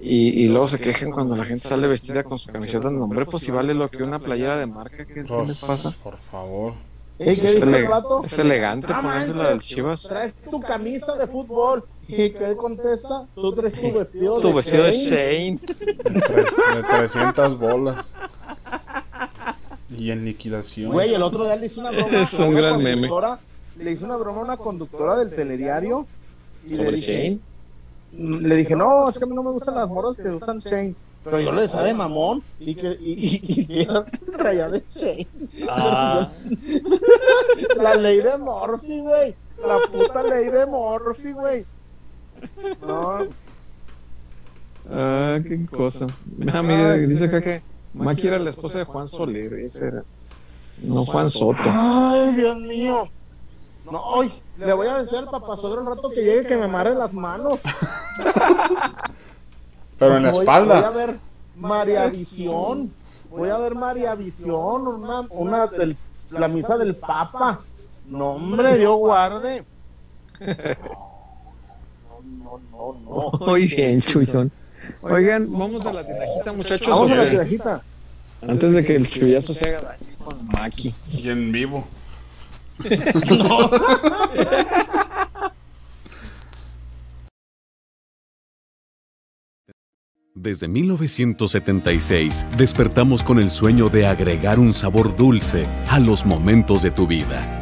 Y, y luego se quejan cuando la gente sale vestida con su camiseta de nombre, pues si vale lo que una playera de marca, ¿qué, qué les pasa? Por favor. Ey, ¿Qué Es, ele- elegante Ah, ponerse la del Chivas. Traes tu camisa de fútbol. ¿Y qué contesta? Tú traes tu vestido Tu de vestido de Shane. Shane. De, <laughs> tre- de 300 bolas. Y en liquidación. Güey, el otro día le hizo una broma. Es a un gran meme. Le hizo una broma a una conductora del telediario. Y le ¿Sobre dije, Shane? mm, le dije, no, es que a mí no me gustan las morras que usan Shane. Pero yo le decía de mamón y que y, y, y sí, <laughs> traía de Shane. Ah. <laughs> La ley de Morphy, güey. La puta ley de Morphy, güey. No, Ah, qué cosa. Ah, mira, dice acá que Maki era la esposa de Juan Soler. Ese era. No Juan Soto. Ay, Dios mío. No, ay, le voy a decir al papasogro el rato que llegue que me amarre las manos. <laughs> Pero en la espalda. Voy a ver María Visión. Voy a ver María Visión, una, una de la misa del Papa. No, hombre, Dios guarde. <laughs> No, no, no, no. Muy bien, Chuyón. Oigan, vamos a la tinajita, muchachos. Vamos a la porque tirajita. Antes de que el chullazo se haga daño con Maki. Y en vivo. <laughs> Desde 1976 despertamos con el sueño de agregar un sabor dulce a los momentos de tu vida.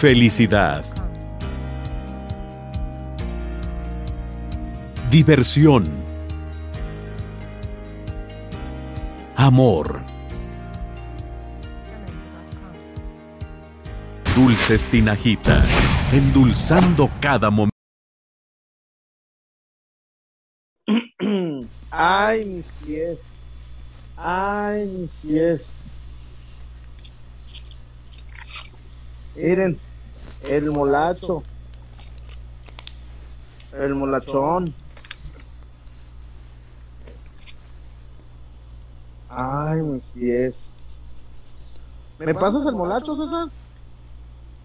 Felicidad. Diversión. Amor. Dulces Tinajita, endulzando cada momento. Ay, mis pies. Ay, mis pies. Miren, el molacho. El molachón. Ay, mis pies. ¿Me pasas el molacho, César?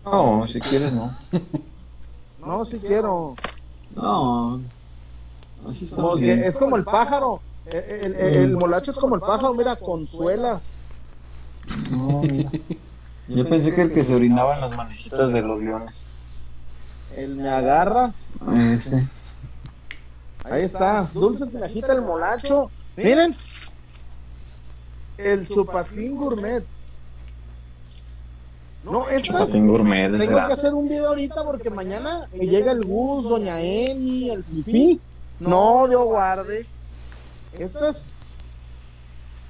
No, si quieres, no. No, si quiero. No. Así está Porque bien. es como el pájaro. El, el- el- el molacho es como el pájaro, mira, con suelas. No, mira. Yo pensé que el que se orinaba en las manecitas de los leones. El me agarras. Ese. Ahí está. Dulce tinajita, el molacho. Miren. El chupatín gourmet. No, estas. Chupatín gourmet, es Tengo que hacer un video ahorita porque mañana me llega el Gus, Doña Emi, el Fifi. No, yo guarde. Estas.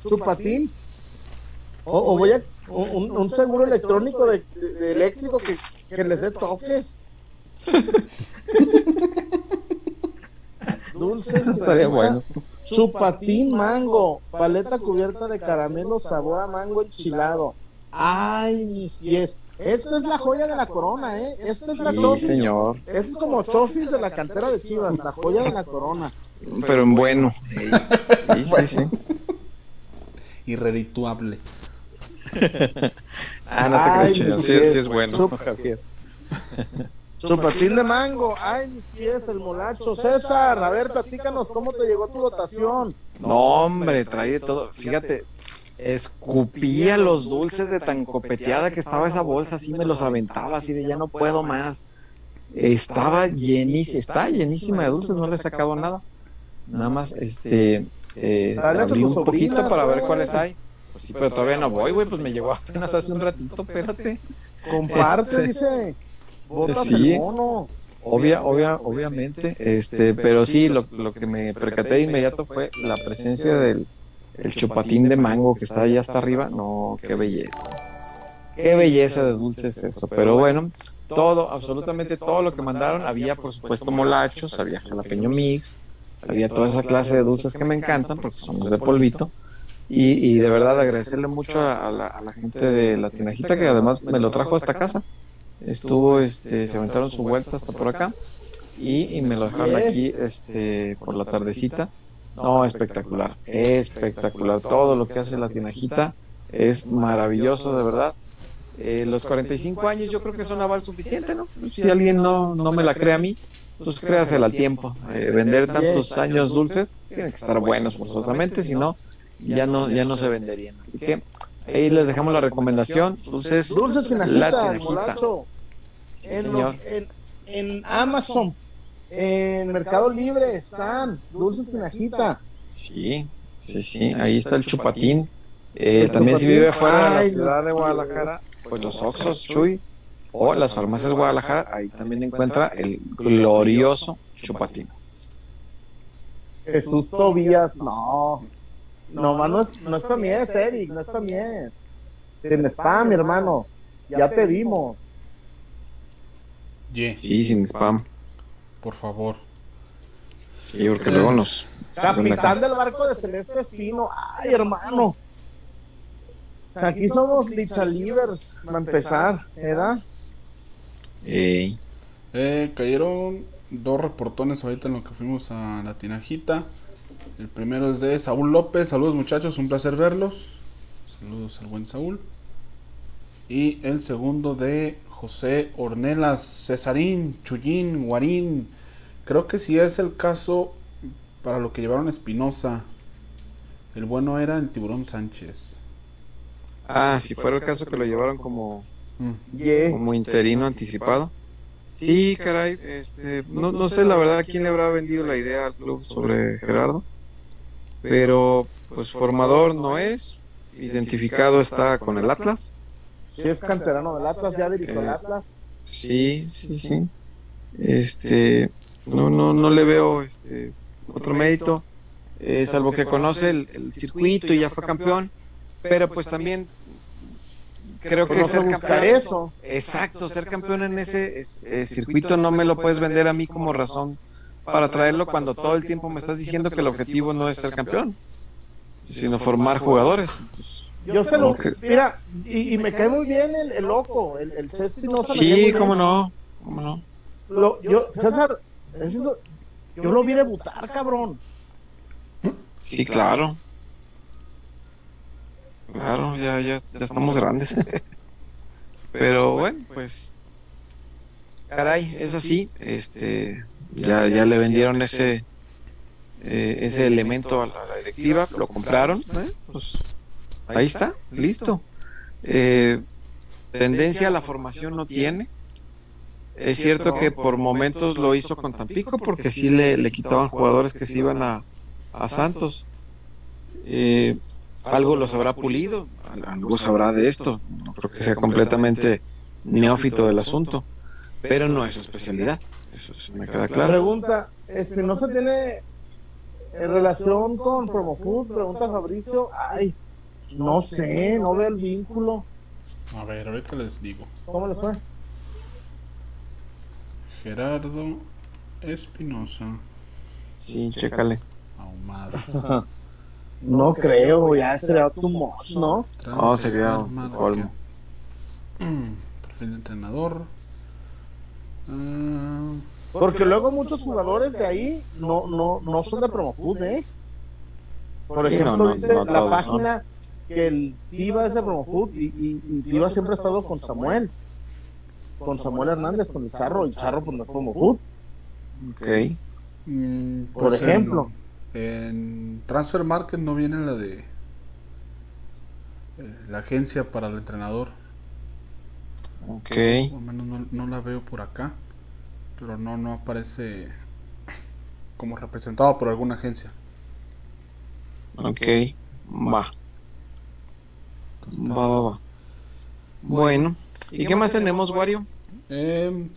Chupatín. O, o voy a. Un, un seguro electrónico de, de- de eléctrico que, que les dé toques. <laughs> Dulces. Eso estaría bueno. Chupatín mango, paleta cubierta de caramelo, sabor a mango enchilado. Ay, mis pies. Esta es la joya de la corona, ¿eh? Esta es la Sí, chofis. señor. Esta es como chofis de la cantera de Chivas, la joya de la corona. Pero en bueno. Sí, <laughs> sí, sí. Irredituable. <laughs> Ah, no te Ay, creas. mis Sí, sí es bueno, Javier. Chupatín de mango. Ay, mis pies, el molacho. César, a ver, platícanos cómo te llegó tu dotación. No, hombre, trae de todo. Fíjate, escupía los dulces de tan copeteada que estaba esa bolsa, así me los aventaba, así de ya no puedo más. Estaba llenísima, está llenísima de dulces, no le he sacado nada. Nada más, este, eh, abrí un poquito para ver güey. cuáles hay. Pues sí, pero todavía no voy, güey, pues me llegó apenas hace un ratito, espérate. Comparte, Este- dice. Botas Sí. el mono. Obvia, obvia, obviamente, este, pero sí, lo, lo que me percaté de inmediato fue la presencia del el chupatín de mango que está allá hasta arriba. No, qué belleza. Qué belleza de dulces eso. Pero bueno, todo, absolutamente todo lo que mandaron. Había, por supuesto, molachos, había jalapeño mix, había toda esa clase de dulces que me encantan porque son los de polvito. Y, y de verdad agradecerle mucho a, a la, a la gente de la tinajita que además me lo trajo a esta casa. Estuvo, este, se aventaron su vuelta hasta por acá y, y me lo dejaron aquí, este, por la tardecita. No, espectacular, espectacular. Todo lo que hace la tinajita es maravilloso, de verdad. Eh, los 45 años yo creo que son aval suficiente, ¿no? Si alguien no, no me la cree a mí, pues créasela al tiempo. Eh, vender tantos años dulces tienen que estar buenos forzosamente, si no, ya no, ya no se venderían. Así que ahí les dejamos la recomendación. Dulces, Dulces. En, Señor. los- en, en Amazon, en Mercado Libre están dulces tinajita. Sí, sí, sí, ahí está el chupatín. Eh, también si vive fuera de la ciudad de Guadalajara, pues los Oxos, Chuy, o las farmacias Guadalajara, ahí también encuentra el glorioso chupatín. Jesús Tobías, no. No, más no es, no es para mí, es Eric, no es para mí, es. Sin spam, mi hermano. Ya te vimos. Sí, sin spam. por favor. Sí, porque luego nos... Capitán del barco de Celeste Espino. Ay, hermano. Aquí somos lichalivers, para empezar, ¿verdad? Ey, Eh, cayeron dos reportones ahorita en lo que fuimos a la tinajita. El primero es de Saúl López. Saludos muchachos, un placer verlos. Saludos al buen Saúl. Y el segundo de José Ornelas, Cesarín, Chuyín, Guarín. Creo que sí es el caso para lo que llevaron a Espinosa. El bueno era el tiburón Sánchez. Ah, si fuera el caso que lo llevaron como, Yeah. como interino anticipado. Sí, caray, este, no, no sé la verdad a quién le habrá vendido la idea al club sobre Gerardo, pero pues formador no es, identificado está con el Atlas, Si es canterano del Atlas, ya dirigió el Eh, Atlas. sí, sí, sí, este, no, no, no le veo este, otro mérito, eh, salvo que conoce el, el circuito y ya fue campeón, pero pues también creo Pues que no se ser busca campeón eso. Exacto, ser campeón en ese es- eh, circuito no me lo puedes vender a mí como razón para traerlo cuando todo el tiempo me estás diciendo que el objetivo no es ser campeón, sino formar jugadores. Yo sé lo que. Mira, y, y me cae muy bien el, el loco, el, el Chespi no Sí, cómo no, cómo no. Lo, yo, César, es eso, yo lo vi debutar, cabrón. Sí, claro. Claro, ya, ya, ya estamos grandes. <laughs> Pero bueno, pues. Caray, es así. Este. Ya, ya le vendieron ese. Eh, ese elemento a la, directiva, lo compraron. ¿eh? Pues, ahí está, listo. Eh, tendencia a la formación no tiene. Es cierto que por momentos lo hizo con Tampico porque sí le, le quitaban jugadores que se iban a, a Santos. Eh, algo los habrá pulido, algo sabrá de esto. No creo que sea completamente neófito del asunto, pero no es su especialidad. Eso sí me queda La claro. pregunta, Espinosa tiene en relación con Promofood, pregunta Fabricio, ay, no sé, no veo el vínculo. A ver, ahorita les digo. ¿Cómo le fue? Gerardo Espinosa Sí, chécale. Ahumada. <laughs> No creo, ya sería too much, ¿no? Oh, sería colmo. Perfil de entrenador. Ah, Porque luego muchos jugadores de ahí no, no, no son de Promofood, ¿eh? Por Sí, ejemplo, no, no, dice no la todos, página que el Tiva es de Promofood y, y, y Tiva siempre ha estado con Samuel. Con Samuel Hernández, con el Charro, el Charro pues no es Promofood. Ok. mm, Por pues ejemplo. En, en Transfer Market no viene la de. eh, la agencia para el entrenador. Ok. Por lo menos no, no la veo por acá. Pero no, no aparece como representado por alguna agencia. Ok. Va. Va, va, va. Bueno. ¿Y qué más tenemos, Wario? Eh,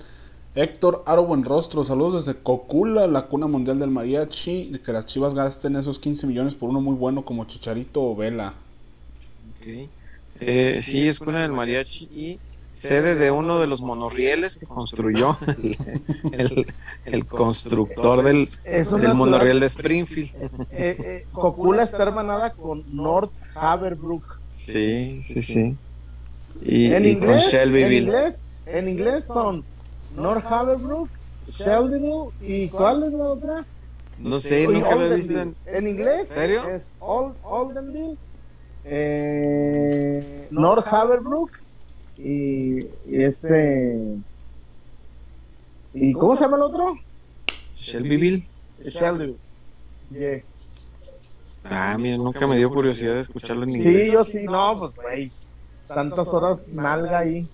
Héctor Aro Buenrostro, saludos desde Cocula, la cuna mundial del mariachi. y Que las chivas gasten esos 15 millones por uno muy bueno como Chicharito o Vela. Ok. Eh, sí, es cuna del mariachi y sede de uno de los monorrieles que construyó <laughs> el, el- el constructor del, monorriel de Springfield. Eh, eh, Cocula está hermanada con North Haverbrook. Sí, sí, sí. Y, En y con inglés, en inglés, en inglés son North Haverbrook, Shelbyville y ¿cuál es la otra? No sé, nunca lo he visto en... En inglés ¿Serio? es Ol- Oldenville, eh, North Haverbrook y, y este y ¿cómo se llama el otro? Shelbyville. Shelbyville. Yeah. Ah, mira, nunca me dio curiosidad de escucharlo en inglés. Sí, yo sí, no, pues güey, tantas horas nalga ahí.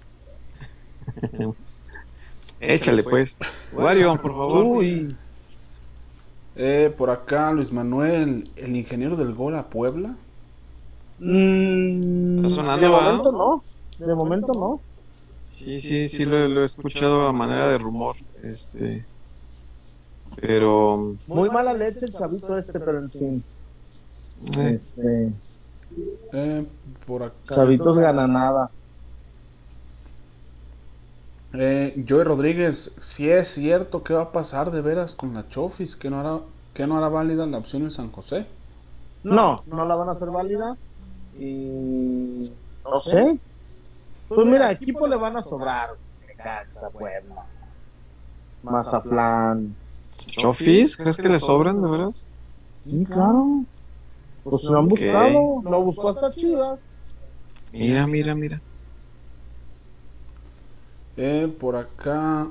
<laughs> Échale, pues. Wario, por favor. Uy, Eh, por acá Luis Manuel, el ingeniero del gol a Puebla. Mm, Está sonando, de no, de momento no. Sí, sí, sí, lo, lo he escuchado a manera de rumor. Este. Pero. Muy mala leche el chavito este, pero en fin, este, Eh, por acá. chavitos gana nada. Eh, Joey Rodríguez, si es cierto, ¿qué va a pasar de veras con la Chofis? ¿Que no hará, que no hará válida la opción en San José? No, no la van a hacer válida y no sé. Pues mira, equipo le van a sobrar. Casa, Puebla, Mazatlán. ¿Chofis? ¿Crees que le sobran, de veras? Sí, claro. Pues lo han buscado, lo buscó hasta Chivas. Mira, mira, mira. Eh, por acá,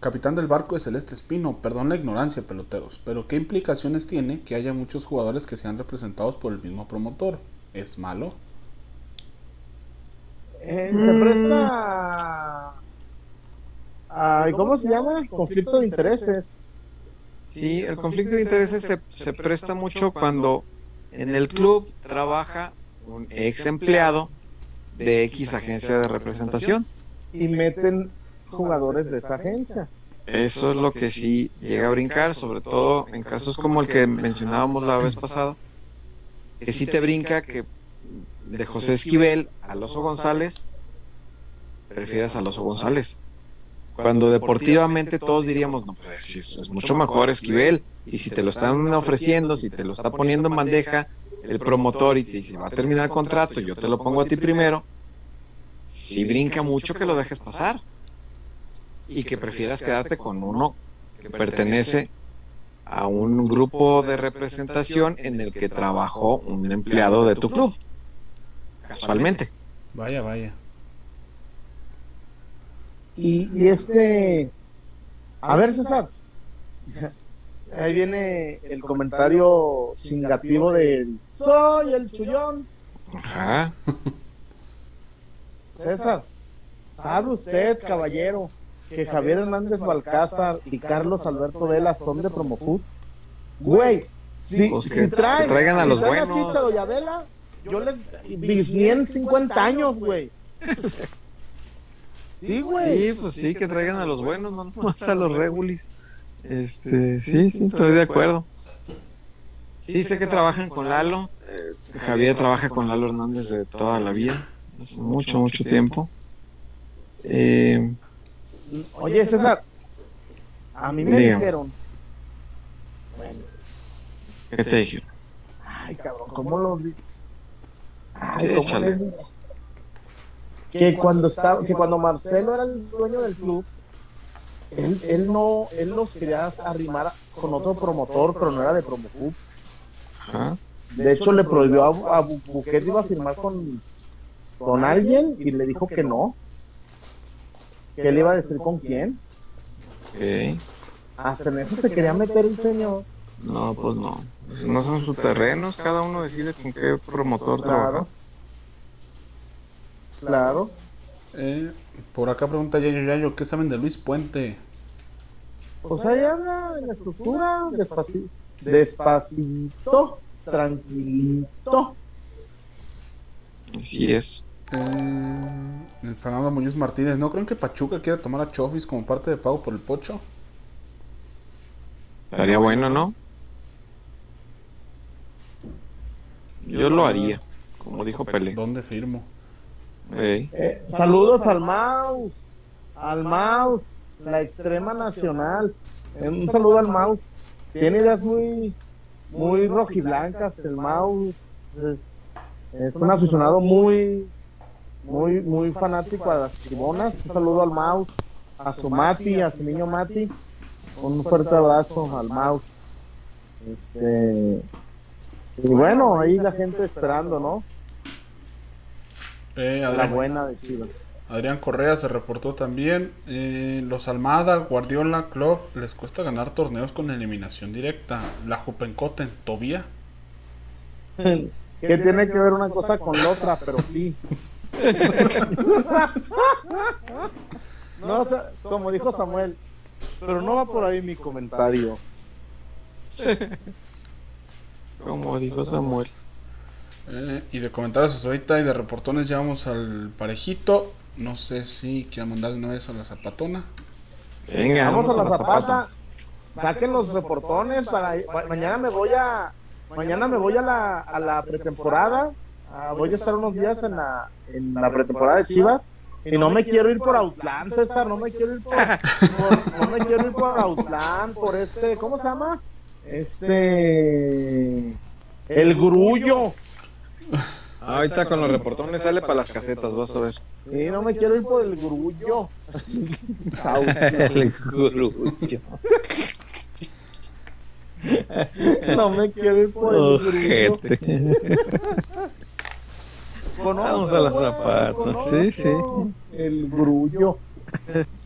capitán del barco de Celeste Espino, perdón la ignorancia, peloteros, pero ¿qué implicaciones tiene que haya muchos jugadores que sean representados por el mismo promotor? ¿Es malo? Eh, se presta a, ¿cómo se llama? Conflicto de intereses. Sí, el conflicto de intereses se, se presta mucho cuando en el club trabaja un ex empleado de X agencia de representación. y meten jugadores de esa agencia. Eso es lo que sí llega a brincar, sobre todo en casos como el que mencionábamos la vez pasada, que sí te brinca que de José Esquivel al Oso González, prefieras al Oso González. cuando deportivamente todos diríamos, no, pues es, es mucho mejor Esquivel, y si te lo están ofreciendo, si te lo está poniendo en bandeja el promotor y te dice, va a terminar el contrato, yo te lo pongo a ti primero, si brinca mucho que lo dejes pasar. y que prefieras quedarte con uno que pertenece a un grupo de representación en el que trabajó un empleado de tu club, casualmente. Vaya, vaya. Y, y este, a ver César, ahí viene el comentario chingativo del soy el chullón. Ajá. <laughs> César, ¿sabe usted, caballero, que Javier Hernández Balcázar y Carlos Alberto Vela son de Promofood? Güey, si, Pues que- si traen, que traigan a si los traen buenos. Chicha Doña Vela, yo les bisnié en 50 años, güey. <laughs> Sí, güey. Sí, pues sí, que traigan a los buenos, no <laughs> más a los regulis. Este, sí, sí, estoy de acuerdo. Sí, sé que trabajan con Lalo. eh, Javier trabaja con Lalo Hernández de toda la vida, hace mucho, mucho tiempo. Eh, Oye, César, a mí me dijeron, bueno, ¿Qué te dije? ay, cabrón, ¿cómo los di? Ay, Sí, ¿cómo échale. les- Que cuando estaba, que cuando Marcelo era el dueño del club, él, él no, él los quería arrimar con otro promotor, pero no era de Promofood. Ajá. De hecho, le prohibió a, a Buquet iba a firmar con, con alguien y le dijo que no. Que él iba a decir con quién. ok. Hasta en eso se quería meter el señor. No, pues no. Pues no son sus terrenos, cada uno decide con qué promotor Claro. trabajar. Claro. Eh, por acá pregunta Yayo Yayo, ¿qué saben de Luis Puente? Pues ahí habla en la estructura, despacito, despacito, tranquilito. Así es. Eh, el Fernando Muñoz Martínez, ¿no creen que Pachuca quiera tomar a Chofis como parte de pago por el pocho? Estaría bueno, ¿no? Yo lo haría, como dijo Pelé. ¿Dónde firmo? Eh, saludos al Maus, al Maus, la extrema nacional. Un saludo al Maus. Tiene ideas muy, muy rojiblancas. El Maus es, es un aficionado muy, muy, muy fanático a las chibonas. Un saludo al Maus, a su Mati, a su niño Mati. Un fuerte abrazo al Maus. Este, y bueno, ahí la gente esperando, ¿no? Eh, La Adrián, buena de Chivas. Adrián Correa se reportó también. Eh, los Almada, Guardiola, Klopp, les cuesta ganar torneos con eliminación directa. La Jupencoten, Tobía. <laughs> que tiene que ver una cosa con la otra, pero sí. <laughs> no, o sea, como dijo Samuel, pero no va por ahí mi comentario. <laughs> Como dijo Samuel. Eh, y de comentarios hasta ahorita y de reportones ya vamos al parejito. No sé si quiero mandar una vez a la zapatona. Venga, Vamos a la zapata. Saquen los reportones para ma- mañana me voy a mañana me voy a la, a la pretemporada. Ah, voy a estar unos días en la, en la pretemporada de Chivas. Y no me quiero ir por Outland, César, no me quiero ir por, por- no me quiero ir por Outland, por este, ¿cómo se llama? Este el grullo. Ahorita con los reportones sale para las casetas, vas a ver. Y no me quiero ir por <laughs> el grullo. No me quiero ir por el grullo. Conozco, Vamos a la güey, zapata. conozco Sí, sí. El grullo. <laughs>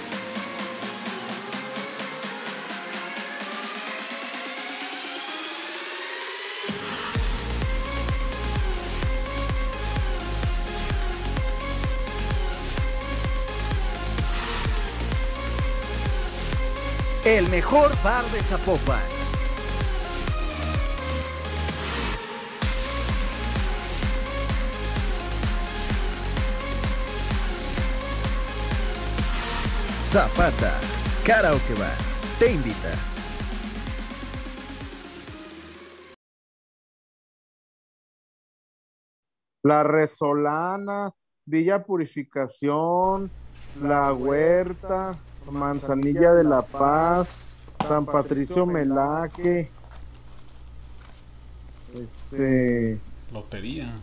El mejor bar de Zapopan. Zapata, Karaoke te invita. La Resolana, Villa Purificación, La Huerta, Manzanilla de la Paz, San Patricio Melaque, este, Lotería.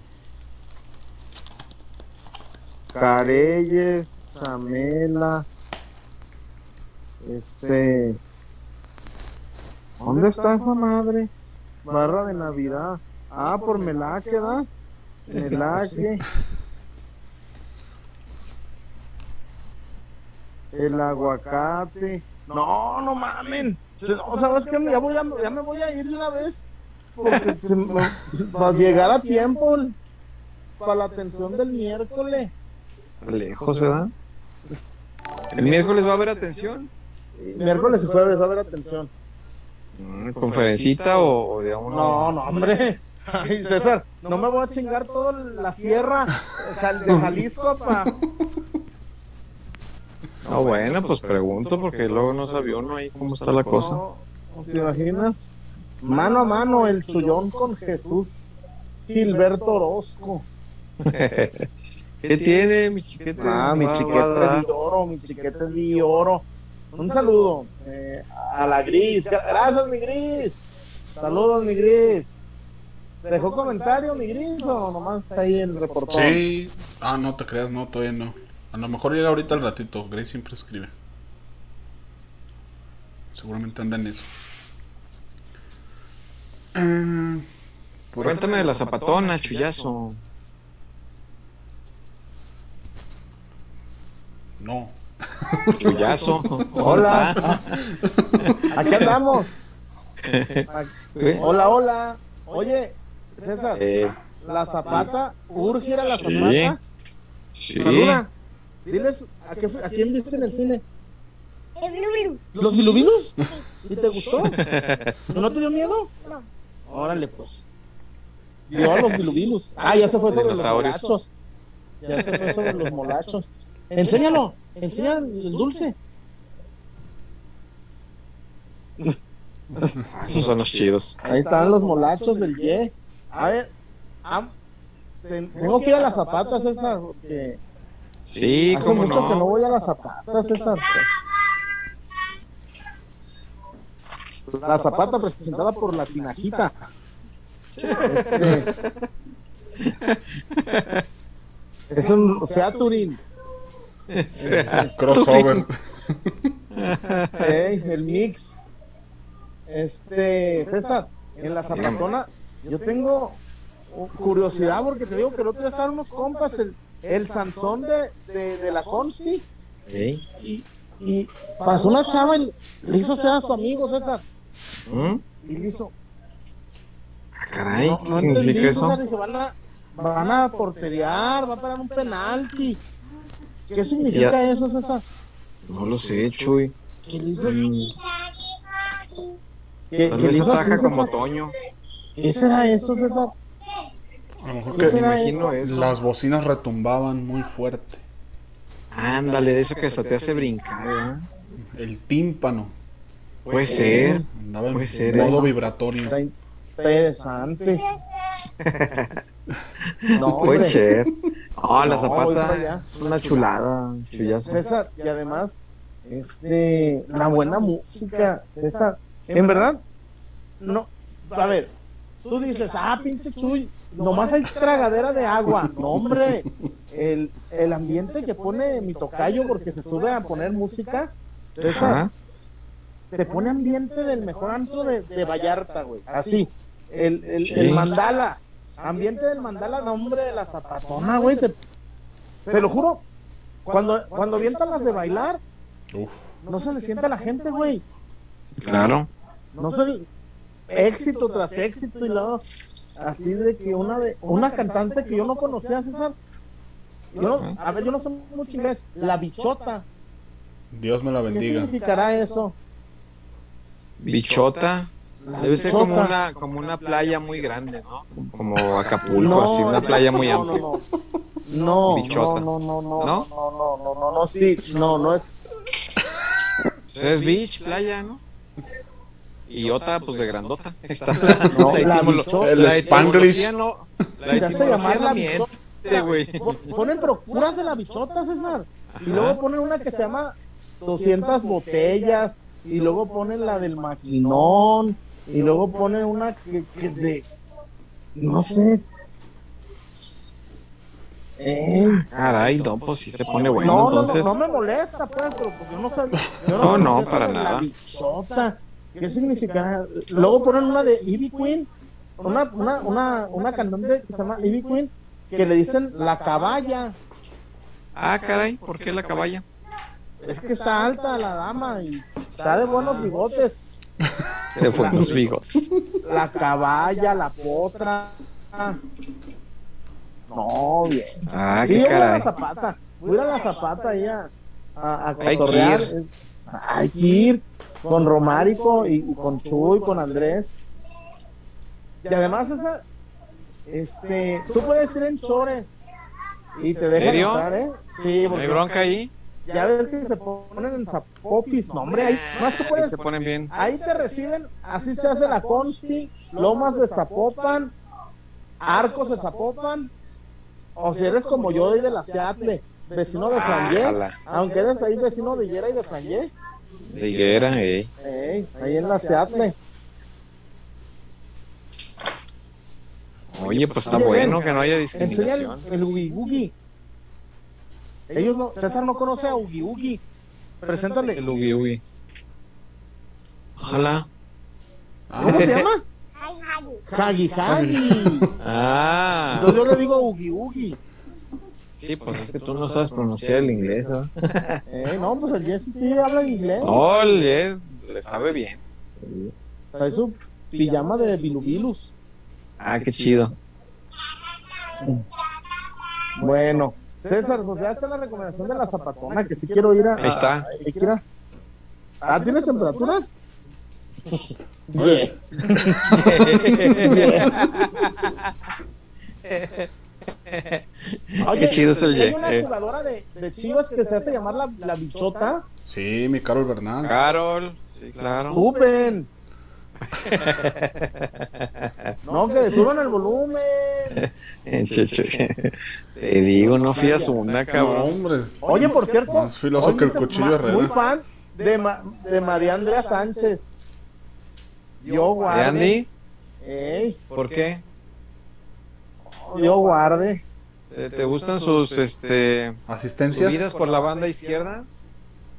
Careyes, Chamela, este, ¿dónde está esa madre? Barra de Navidad. Ah, por Melaque, ¿da? <laughs> Melaque. El aguacate. No, no mamen. O sea, es que ya, voy a, ya me voy a ir de una vez. Porque se me- <laughs> para llegar a tiempo para la atención del miércoles. Lejos, ¿verdad? El miércoles va a haber atención. Miércoles y jueves, a ver, atención. Mm, ¿Conferencita o, o digamos? No, no, hombre. <laughs> Ay, César, no me voy a chingar toda la sierra de Jalisco, pa. No, bueno, pues pregunto porque luego no sabía uno ahí cómo está la cosa. No, ¿Te imaginas? Mano a mano, el chullón con Jesús <laughs> Gilberto Orozco. <laughs> ¿Qué tiene mi chiquete? Ah, mi chiquete de oro, mi chiquete de oro. Un saludo eh, a la Gris. Gracias, mi Gris. Saludos, mi Gris. ¿Te dejó comentario, mi Gris, o nomás ahí el reportón? Sí. Ah, no te creas, no, todavía no. A lo mejor llega ahorita al ratito. Grace siempre escribe. Seguramente anda en eso. Eh, por Cuéntame de la zapatona, chullazo. No. <laughs> Chullazo. Hola. Ah, Aquí andamos. Hola, hola. Oye, César, Eh, la zapata, urge a la Sí. zapata. sí. Luna, diles a, qué, a quién viste en el cine. El virus. ¿Los bilubilus? ¿Y te gustó? <laughs> ¿No te dio miedo? No. Órale, pues. <laughs> A los bilubilus. Ah, ya se fue sobre los molachos. Ya se fue sobre los molachos. Enséñalo, enséñalo el dulce. Esos son los chidos. Ahí están los molachos del Ye. A ver, am- tengo que ir a las zapatas, César, porque Sí, hace cómo mucho no. que no voy a las zapatas, César. La zapata presentada por la tinajita. Este, es un Featuring. Crossover. Ey, el mix. Este, César, en la zapatona, yo tengo curiosidad porque te digo que el otro día estaban unos compas, el, el Sansón de, de, de la Consti, y, y pasó una chava y le hizo ser a su amigo César, ¿Mm? y le hizo, Ah, Caray, no, ¿qué no entendí significa eso? César, dije, van a, van a porteriar, va a parar un penalti. ¿Qué significa eso, César? No lo sé, Chuy. ¿Qué le hizo? Mm, ¿Qué, qué le hizo así, ataca como César? Toño. ¿Qué será eso, César? A lo mejor ¿Qué que será imagino eso? las bocinas retumbaban muy fuerte. Ándale, de eso que hasta te hace brincar, ¿verdad? El tímpano Puede ser. andaba en Puede ser modo eso. vibratorio. Está interesante. <laughs> No, Puede hombre. ser. No, la No, para zapata es una chulada, chullazo. César, y además, este, la buena música, César, en verdad, no, a ver, tú dices, ah, pinche Chuy, nomás hay tragadera de agua, <laughs> no, hombre, el, el ambiente que pone mi tocayo porque se sube a poner música, César, Ajá. te pone ambiente del mejor antro de, de Vallarta, güey, así, el, el, Sí. el mandala, ambiente del mandala, nombre de la zapatona, güey, te, te lo juro, cuando, cuando avientan las de bailar, Uf, no se le siente a la gente, güey. Claro. No se éxito tras éxito y luego así de que una de una cantante que yo no conocía, César. Yo no- a ver, yo no sé mucho inglés. La bichota. Dios me la ¿Qué bendiga. significará eso? Bichota. La Debe ser como bichota. una, como una playa muy grande, ¿no? Como Acapulco, No, así, una playa muy no, amplia. No, no, no. Bichota. No, no, no, no, ¿No? no, no, no, no, no, es beach, no, no es. Pues es beach, playa, ¿no? Y otra, pues de grandota. <laughs> Está la, No, la etimolo- bichota. El la Spanglish. no. La Se hace llamar la no bichota. Ponen procuras de la bichota, César. Y Ajá. luego ponen una que se llama 200 botellas. Y luego ponen la del maquinón. Y luego ponen una que, que de. No sé. Eh, Caray, no, pues sí se pone bueno, no, no, no, entonces. no me molesta, pues, pero pues yo no sabía. Yo No, no, conocía para de La nada. bichota. ¿Qué significará? Luego ponen una de Ivy Queen. Una, una, una, una cantante que se llama Ivy Queen. Que le dicen la caballa. Ah, caray, ¿por qué la caballa? Es que está alta la dama y está de buenos bigotes. <laughs> De buenos bigotes. La caballa, la potra. No, bien. Ah, sí, qué a la zapata. Voy a ir a la zapata ahí a, a, a Hay que ir. Con Romárico y, y con Chuy, con Andrés. Y además, esa, este, tú puedes ir en chores y te dejan ¿Serio? entrar, ¿eh? Sí, ¿No porque hay bronca ahí? ya ves que se ponen en zapopis, no, hombre, ahí, más tú Ahí puedes, se ponen bien. ahí te reciben, así se hace la consti, lomas de Zapopan, arcos de Zapopan, o si eres como yo y de la Seattle, vecino de Frangé, Ájala. aunque eres ahí vecino de Higuera y de Frangé, De higuera, eh. ey, ahí en la Seattle. Oye, pues está Oye, bueno ven, que no haya Enseña el, discriminación. el Ugi Ugi. Ellos no, César no conoce a Ugi Ugi. Preséntale. El ugi ugi. Ojalá. ¿Cómo se llama? <laughs> Hi, Hagi. Hagi Hagi. Ah, Entonces yo le digo Ugi Ugi. Sí, pues es que tú no sabes pronunciar el inglés, ¿no? Eh, no, pues el Jesse sí habla inglés. Oye, le sabe bien. Trae su pijama de bilubilus. Ah, qué chido. Bueno, César, pues ya está la recomendación de la zapatona, que si quiero ir a. Ahí está. a- Ah, ¿tienes temperatura? Yeah. <laughs> <laughs> Oye, Qué chido es el Hay una eh. jugadora de, de Chivas que se hace llamar la, la bichota. Sí, mi Carol Bernal. Carol, sí, claro. ¡Suben! <laughs> No, que le suban el volumen. Eh. Te digo, no fías una, cabrón. hombre. Oye, por cierto, Más filoso hoy que el dice cuchillo ma- Herrera. muy fan de, Ma- de María Andrea Sánchez. Yo ¿De guarde. Andy? Ey, ¿Por qué? Yo guarde. ¿Te, te gustan sus este Asistencias. subidas por la banda izquierda?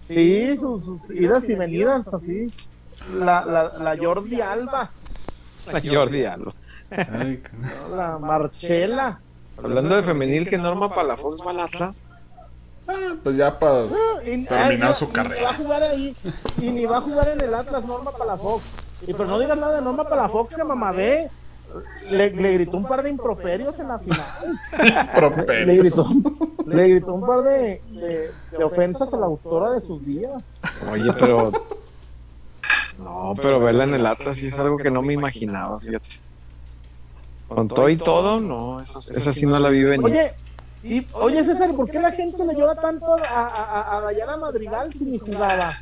Sí, sus, sus idas y venidas así. La, la, la Jordi Alba, Jordi Alba. <laughs> La Marchela. Hablando de femenil, que Norma Palafox va al Atlas. ah, pues ya para. Y, Terminar ay, su y carrera. ni va a jugar ahí. Y ni va a jugar en el Atlas Norma Palafox. Y pero no digas nada de Norma Palafox que mamá ve. Le, le gritó un par de improperios en la final. Le gritó, le gritó un par de, de, de ofensas a la autora de sus días. Oye, pero. No, pero verla en el Atlas sí es algo que no me imaginaba, fíjate. Con todo y todo, no, eso, esa sí no la vi venir. Oye, y, oye César, ¿por qué la gente le llora tanto a, a, a- Dayana Madrigal si ni jugaba?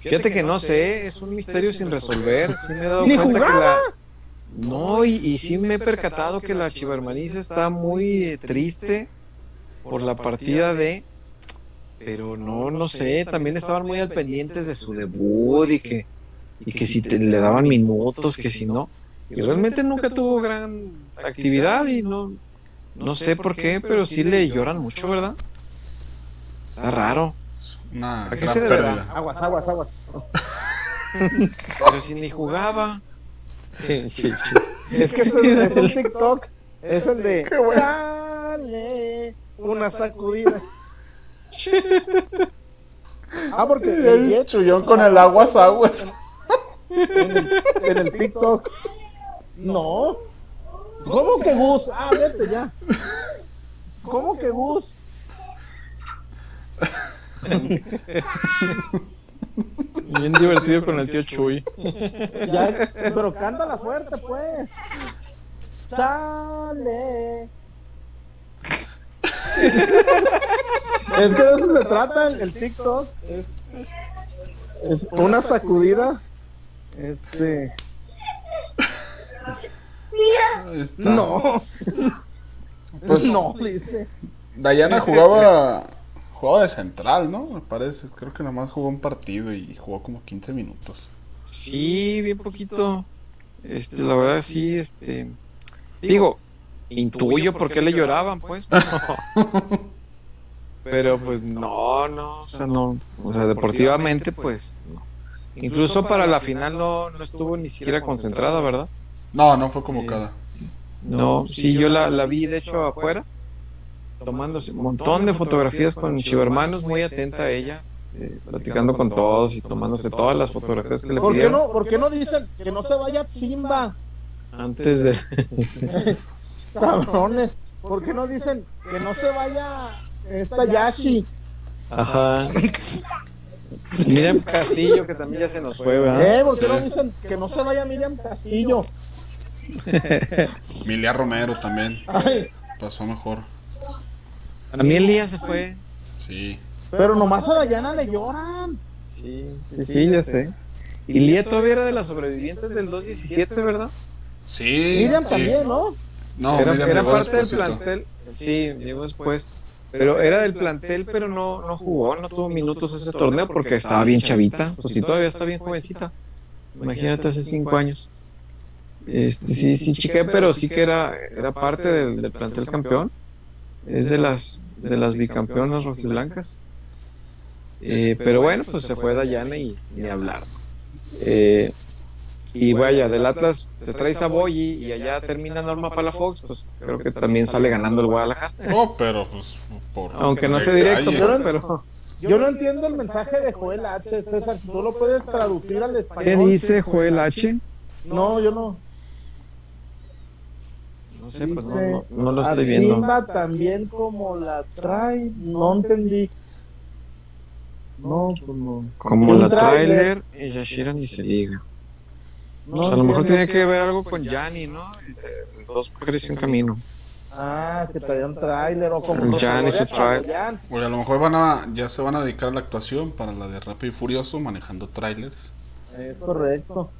Fíjate que no sé, es un misterio sin resolver. Sí me he dado Ni cuenta que jugaba. la. No, y, y sí me he percatado que la chivermaniza está muy eh, triste por la partida de. Pero no, no sé, también estaban muy al pendientes de su debut y que, y que si te- le daban minutos, que si no. Y realmente nunca tuvo gran actividad y no, no sé por qué, pero sí le lloran mucho, ¿verdad? Está raro. Una ¿A qué se deberá? Aguas, aguas, aguas. <laughs> Pero si ni jugaba. <laughs> Es que es, el- es un TikTok. Es el de <laughs> Chale, una sacudida. Ah, porque el El chullón con el aguas aguas. en el, en el TikTok. No. ¿Cómo que Gus? Ah, vete ya. ¿Cómo que Gus? <laughs> Bien divertido con el tío Chuy. <laughs> Ya, pero cántala fuerte, pues. Chale. es que de eso se trata el, el TikTok. Es, es una sacudida. Este. No. Pues- no, dice. Dayana jugaba jugaba de central, ¿no? Me parece. Creo que nomás jugó un partido y jugó como 15 minutos. Sí, bien poquito. Este, la verdad sí, este. Digo, intuyo por qué le lloraban, pues. <laughs> Pero, pero, pues no, no, o sea, no. O sea, deportivamente, pues. no. Incluso para la final no, no estuvo ni siquiera concentrada, ¿verdad? No, no fue convocada. Este, No, sí, yo la, la vi de hecho afuera, tomándose un montón de fotografías con Chivermanos, muy atenta a ella, este, platicando con todos y tomándose todas las fotografías que le ¿Por qué no, por qué no dicen que no se vaya Simba? antes de... <laughs> Cabrones. ¿Por qué no dicen que no se vaya esta Yashi? Ajá. <laughs> Miriam Castillo, que también ya se nos fue, ¿verdad? ¿Eh? ¿Por qué no dicen que no se vaya Miriam Castillo? <laughs> Emilia Romero también Ay, pasó mejor. También Lía se fue. Sí. pero nomás a Dayana le lloran. Sí, sí, sí, ya sé. Y Lía todavía era de las sobrevivientes del 217, ¿verdad? Sí. Miriam sí. también, ¿no? No, era Miriam era parte del plantel. Sí, llegó después. Pero era del plantel, pero no, no jugó, no tuvo minutos ese torneo porque estaba bien chavita. Pues sí, todavía está bien jovencita. Imagínate hace cinco años. Este, sí, sí, chiqué, pero sí que era, era parte del, del plantel campeón. Es de las, de las bicampeonas rojiblancas. Eh, pero bueno, pues se fue Dayana y ni hablar. Eh, y vaya, del Atlas te traes a Boyi y allá termina Norma Palafox, pues creo que también sale ganando el Guadalajara. No, pero pues por Aunque no sea directo, pues, pero... Yo no entiendo el mensaje de Joel H. César, si tú lo puedes traducir al español. ¿Qué dice Joel H? No, yo no. No sé, pues no, Dice, no, no lo "A estoy viendo. También como la trae. No entendí. No, pues no. Como Un la tráiler. trailer y Yashira ni se diga. No Pues a lo mejor tiene que ver algo con Yanni, ¿no? Eh, Dos mujeres y un camino. Ah, que traía un tráiler o como El Rosa Jan y Gloria su. Oye, a lo mejor van a, ya se van a dedicar a la actuación para la de Rápido y Furioso, manejando trailers. Es correcto.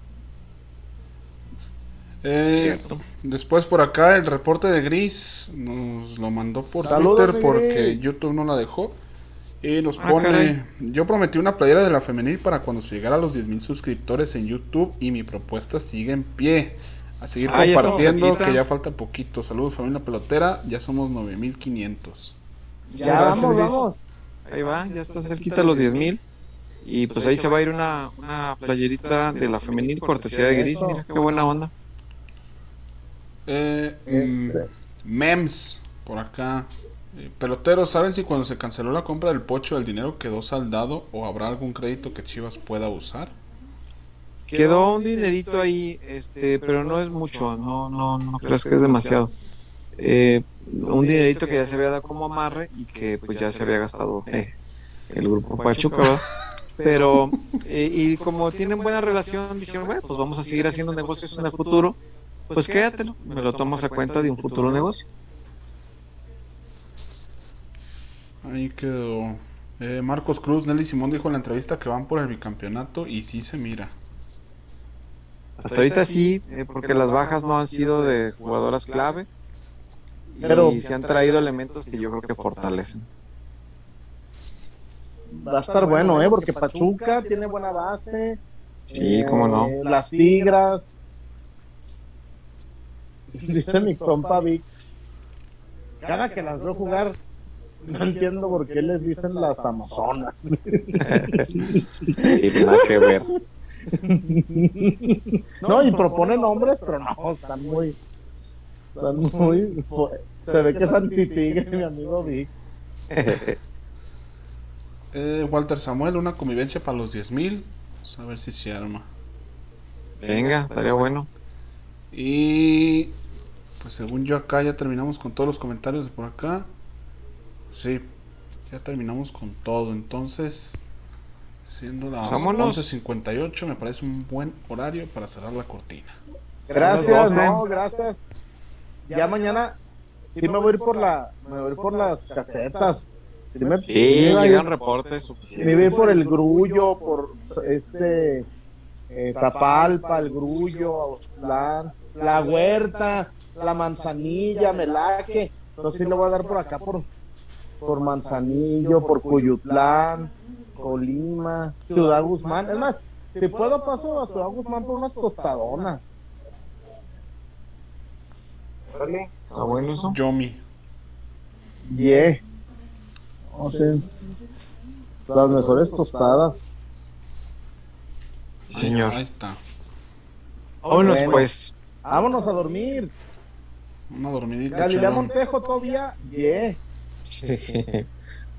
Eh, después por acá el reporte de Gris nos lo mandó por Saludos, Twitter porque Gris. YouTube no la dejó. Y nos Ah, pone, caray. yo prometí una playera de la femenil para cuando se llegara a los 10.000 suscriptores en YouTube y mi propuesta sigue en pie. A seguir Ah, ya compartiendo que ya falta poquito. Saludos familia pelotera, ya somos 9.500. Ya Gracias, vamos. Ahí va, ya está cerquita los 10 mil. Y pues ahí se va a ir una, una playerita de la femenil cortesía de Gris. Mira qué buena onda. Eh, mm, Este. Mems, por acá. Eh, peloteros, ¿saben si cuando se canceló la compra del pocho el dinero quedó saldado o habrá algún crédito que Chivas pueda usar? Quedó un dinerito ahí, este, pero no es mucho, no, no, no creas que es demasiado. Eh, un dinerito que ya se había dado como amarre y que pues ya se había gastado eh, el grupo Pachuca, ¿verdad? <laughs> Pero, eh, y como tienen buena relación, dijeron, bueno, pues vamos a seguir haciendo negocios en el futuro, pues quédatelo, me lo tomas a cuenta de un futuro negocio. Ahí quedó. Eh, Marcos Cruz, Nelly Simón dijo en la entrevista que van por el bicampeonato y sí se mira. Hasta ahorita sí, eh, porque las bajas no han sido de jugadoras clave y Pero- se han traído elementos que yo creo que fortalecen. Va a estar bueno, ¿eh? Porque Pachuca tiene buena base. Sí, Eh, cómo no. Las Tigras. Dice mi compa Vix. Cada que las veo jugar, no entiendo por qué les dicen las Amazonas. <laughs> Sí, nada que ver. <laughs> No, y propone nombres, pero no, están muy. Están muy. Se ve que es antitigre, mi amigo Vix. <laughs> Eh, Walter Samuel, una convivencia para los 10.000. Vamos a ver si se arma. Venga, estaría bueno. Y pues según yo acá ya terminamos con todos los comentarios de por acá. Sí, ya terminamos con todo. Entonces, Siendo las Vámonos. 11.58, me parece un buen horario para cerrar la cortina. Gracias, Las no, 12. gracias. Ya mañana sí me voy a ir por la, me voy a ir por las casetas. Sí, me, Sí, me voy llegan reportes me suficientes. voy a ir por el grullo, por este eh, Zapalpa, el grullo, la huerta, la manzanilla, Melaque. Entonces sí le voy a dar por acá por, por Manzanillo, por Cuyutlán, Colima, Ciudad Guzmán. Es más, si puedo paso a Ciudad Guzmán por unas tostadonas. Órale, Está bueno eso. Yomi. Yeah. No sé. Las mejores tostadas. Sí, señor. Ahí está. Vámonos Bueno. pues. Vámonos a dormir. Una dormidita. Galilea. Montejo todavía. Yeah.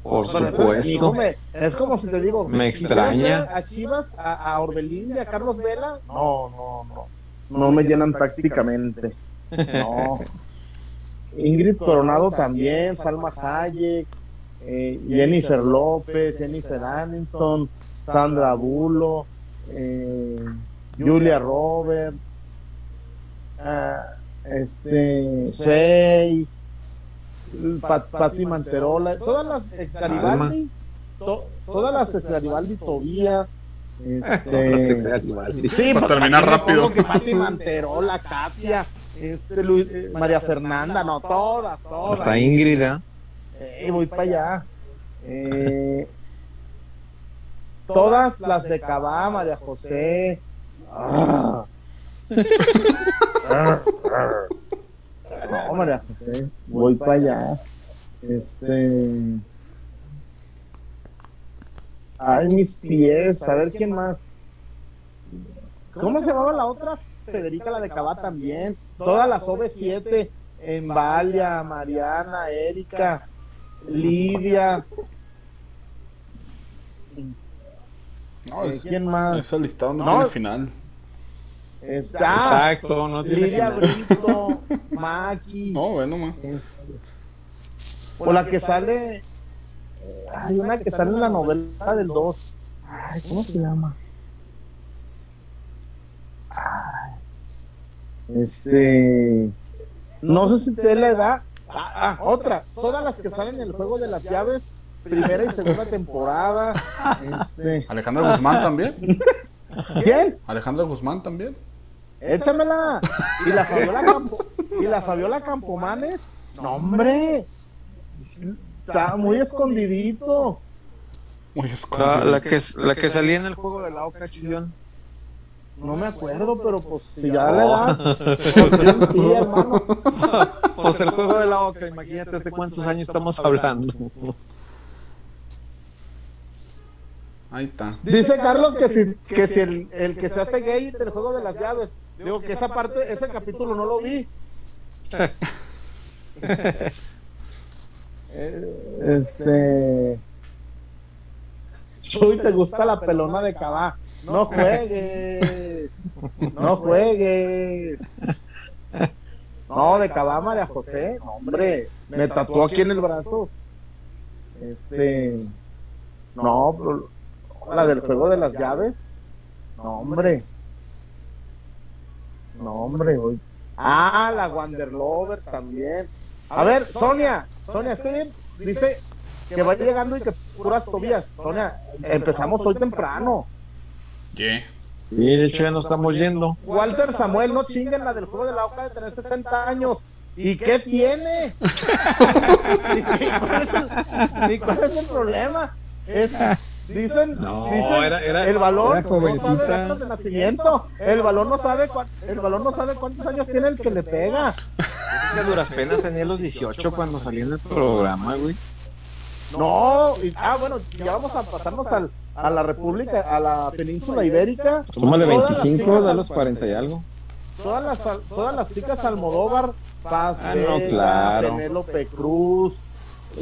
Por Pero eso, supuesto. es como si te digo. Me ¿quisieras extraña. A Chivas, a, a Orbelín y a Carlos Vela. No, no, no. No me llenan tácticamente. No. <laughs> Ingrid Coronado también, Salma Hayek, eh, Jennifer López, Jennifer Aniston, Sandra Bulo, eh, Julia Roberts, ah, este, Pat, Pati Manterola, todas las ex Garibaldi, to- todas las ex Garibaldi Tobía, este, sí, Para terminar ¿para qué me rápido. Pati Manterola, Katia, este, Lu- eh, María Fernanda, no, todas, todas. Hasta Ingrid, ¿eh? Eh, voy para allá. Eh, <laughs> todas las de Cabá, María José. Ah. <laughs> No, María José, voy para allá. Este. Ay, mis pies, a ver quién más. ¿Cómo se llamaba la otra? Federica, la de Cabá también. Todas las OV7, en Valia, Mariana, Erika, Lidia. No, ¿Quién más? Ese listado no, No. tiene final. Está Exacto, no tiene Lidia final. Brito, <laughs> Maki. No, bueno, ma. este, o la que sale. eh, Hay una que sale en la novela del 2. Ay, ¿cómo se llama? Ay, Este. No sé si te da la edad. Ah, ah, otra. Todas las que salen en el juego de las llaves, primera y segunda temporada. <laughs> Este. Alejandra Guzmán también. ¿Quién? Alejandra Guzmán también. Échamela. Y la Fabiola Campo, y la Fabiola Campomanes. No, hombre. Está muy escondidito. Muy La, escondido. la que, la que salía en el juego de la Oca Chillón. No me acuerdo, pero pues si ya le da. <laughs> hermano. Pues el juego de la Oca, imagínate hace cuántos años estamos hablando. Ahí está. Dice Carlos que si, que si el, el que se hace gay del juego de las llaves. Digo que esa parte, ese capítulo no lo vi. <laughs> Este. Chuy, te gusta la pelona de Cabá. No juegues. No juegues. No, de Cabá, María José. No, hombre, me tatuó aquí en el brazo. Este. No, pero la del juego de las llaves. No, hombre. No, hombre. hoy- Ah, la Wanderlovers también. A ver, Sonia, Sonia, estoy bien. Dice que va llegando y que puras Tobías. Sonia, empezamos hoy temprano. Yeah. Y de hecho ya nos estamos yendo. Walter Samuel, no chinguen la del juego de la Oca de tener 60 años. ¿Y qué tiene? <laughs> ¿Y cuál es el, y cuál es el problema? Es, dicen, No, dicen, era- era- el balón era no sabe datos de nacimiento. El balón no sabe cuán- el balón no sabe cuántos años tiene el que le pega. Que duras penas tenía los 18 cuando salí en el programa, güey. No, y- ah, bueno, ya vamos a pasarnos al, a la República, a la península ibérica. Tómale Todas las 25, chicas da los 40 y algo. todas las, todas las chicas Almodóvar, Paz Ah, no, Vega, claro. Penélope Cruz,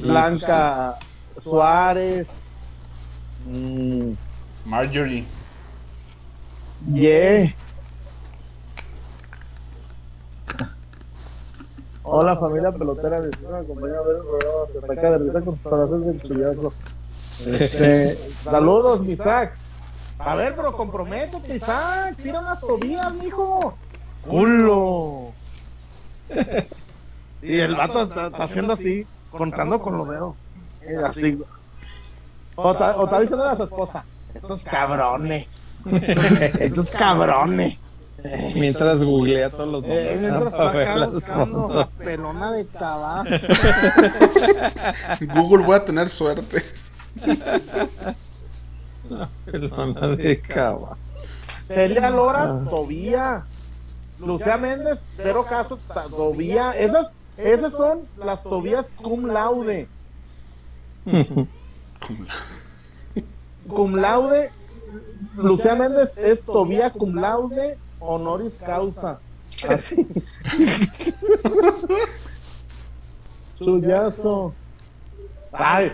Blanca Suárez, mm, Marjorie. yeah. Hola familia pelotera, les me acompaña a ver el programa de Peca de risa con sus frases del chullazo. Este, <laughs> saludos, Isaac. A ver, pero comprométete, Isaac. Tira unas tobillas, mijo. ¡Culo! <laughs> y el vato está, está haciendo así, contando con los dedos. Así. O está, o está diciendo a su esposa: Estos cabrones. <laughs> Estos cabrones. Mientras googlea todos los Eh, nombres. mientras está acá buscando la pelona de caballo. <laughs> Google voy a tener suerte. Pelona de cava. Celia Lora, Tobía. Lucía Méndez, Vero Caso, Tobía. Esas, esas son las Tobías cum laude. <laughs> Cum laude. Lucía Méndez es Tobía cum laude honoris causa. <laughs> Así. <laughs> Chullazo. Ay,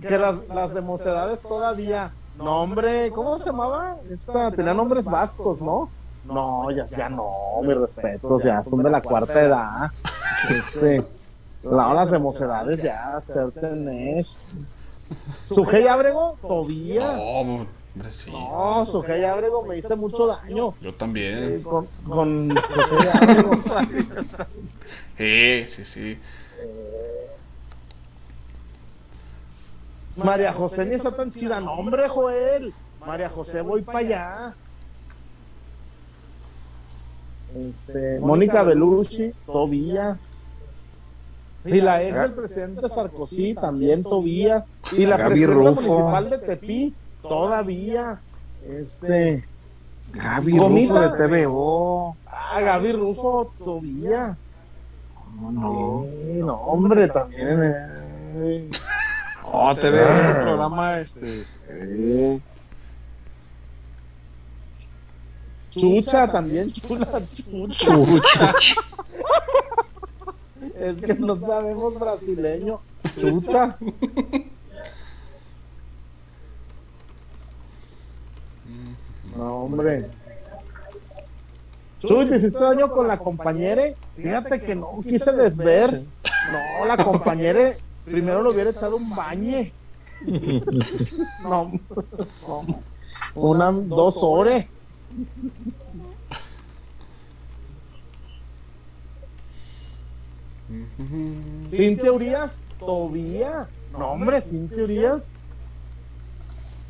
que las, las de mocedades todavía. No, hombre, ¿cómo se llamaba? Esta, tenía nombres vascos, ¿no? No, ya, ya no, mis respetos, ya son de la cuarta edad. Este, <laughs> la, las de mocedades ya, Certenesh. Sujei Abrego, Tobía. No, hombre, sí. No, Sujei Abrego me hice mucho daño. Yo eh, también. con, con Sujei <laughs> Abrego. Sí, sí, sí. María José ni está tan chida. No, hombre, Joel. María José, voy para allá. Este, Mónica Belushi, Tobía. Y la ex del presidente Sarkozy, también Tobía. Y la Gaby presidenta Rufo. municipal de Tepí, todavía. Este, Gaby Gomita. Rufo de TVO. ah, Gaby Rufo, Tobía. No, no. Sí, no, hombre, también. eh. Oh, TV, un programa este. eh, Chucha, también chula, chucha. Chucha. <laughs> Es que no sabemos brasileño. Chucha. No, hombre. Chuy, te hiciste daño con la compañera. Fíjate que no quise desver. <laughs> No, la compañera primero le hubiera echado un bañe. <laughs> No, no. Una, dos horas. Sin teorías, todavía. No, hombre, sin teorías.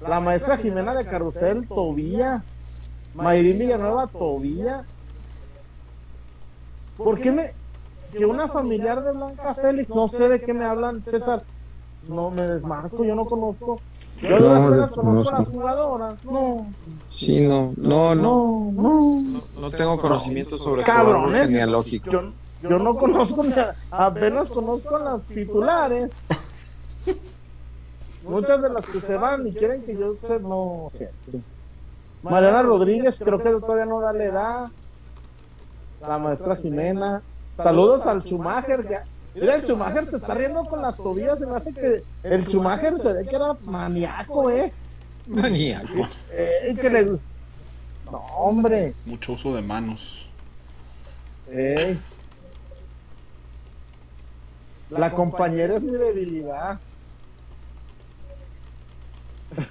La maestra Jimena de Carrusel, todavía. Mayrín Villanueva, todavía. ¿Por qué me.? Que una familiar de Blanca Félix, no sé de qué me hablan, César. No me desmarco, yo no conozco. Yo de No, las penas des- conozco no, a las jugadoras. No, Sí, no, no, no. no, no. No, no tengo conocimiento sobre su Cabrones. árbol genealógico. Yo, yo no conozco, ni a- apenas conozco a las titulares. <laughs> Muchas de las que se van y quieren que yo se no. Mariana Rodríguez, creo que todavía no da la edad. La maestra Jimena. Saludos al Schumacher. Que, mira, el Schumacher se está riendo con las tobillas. Se me hace que el Schumacher se ve que era maníaco, ¿eh? Maníaco. Eh, que le- No, hombre. Mucho uso de manos. Ey. La compañera es mi debilidad. <laughs>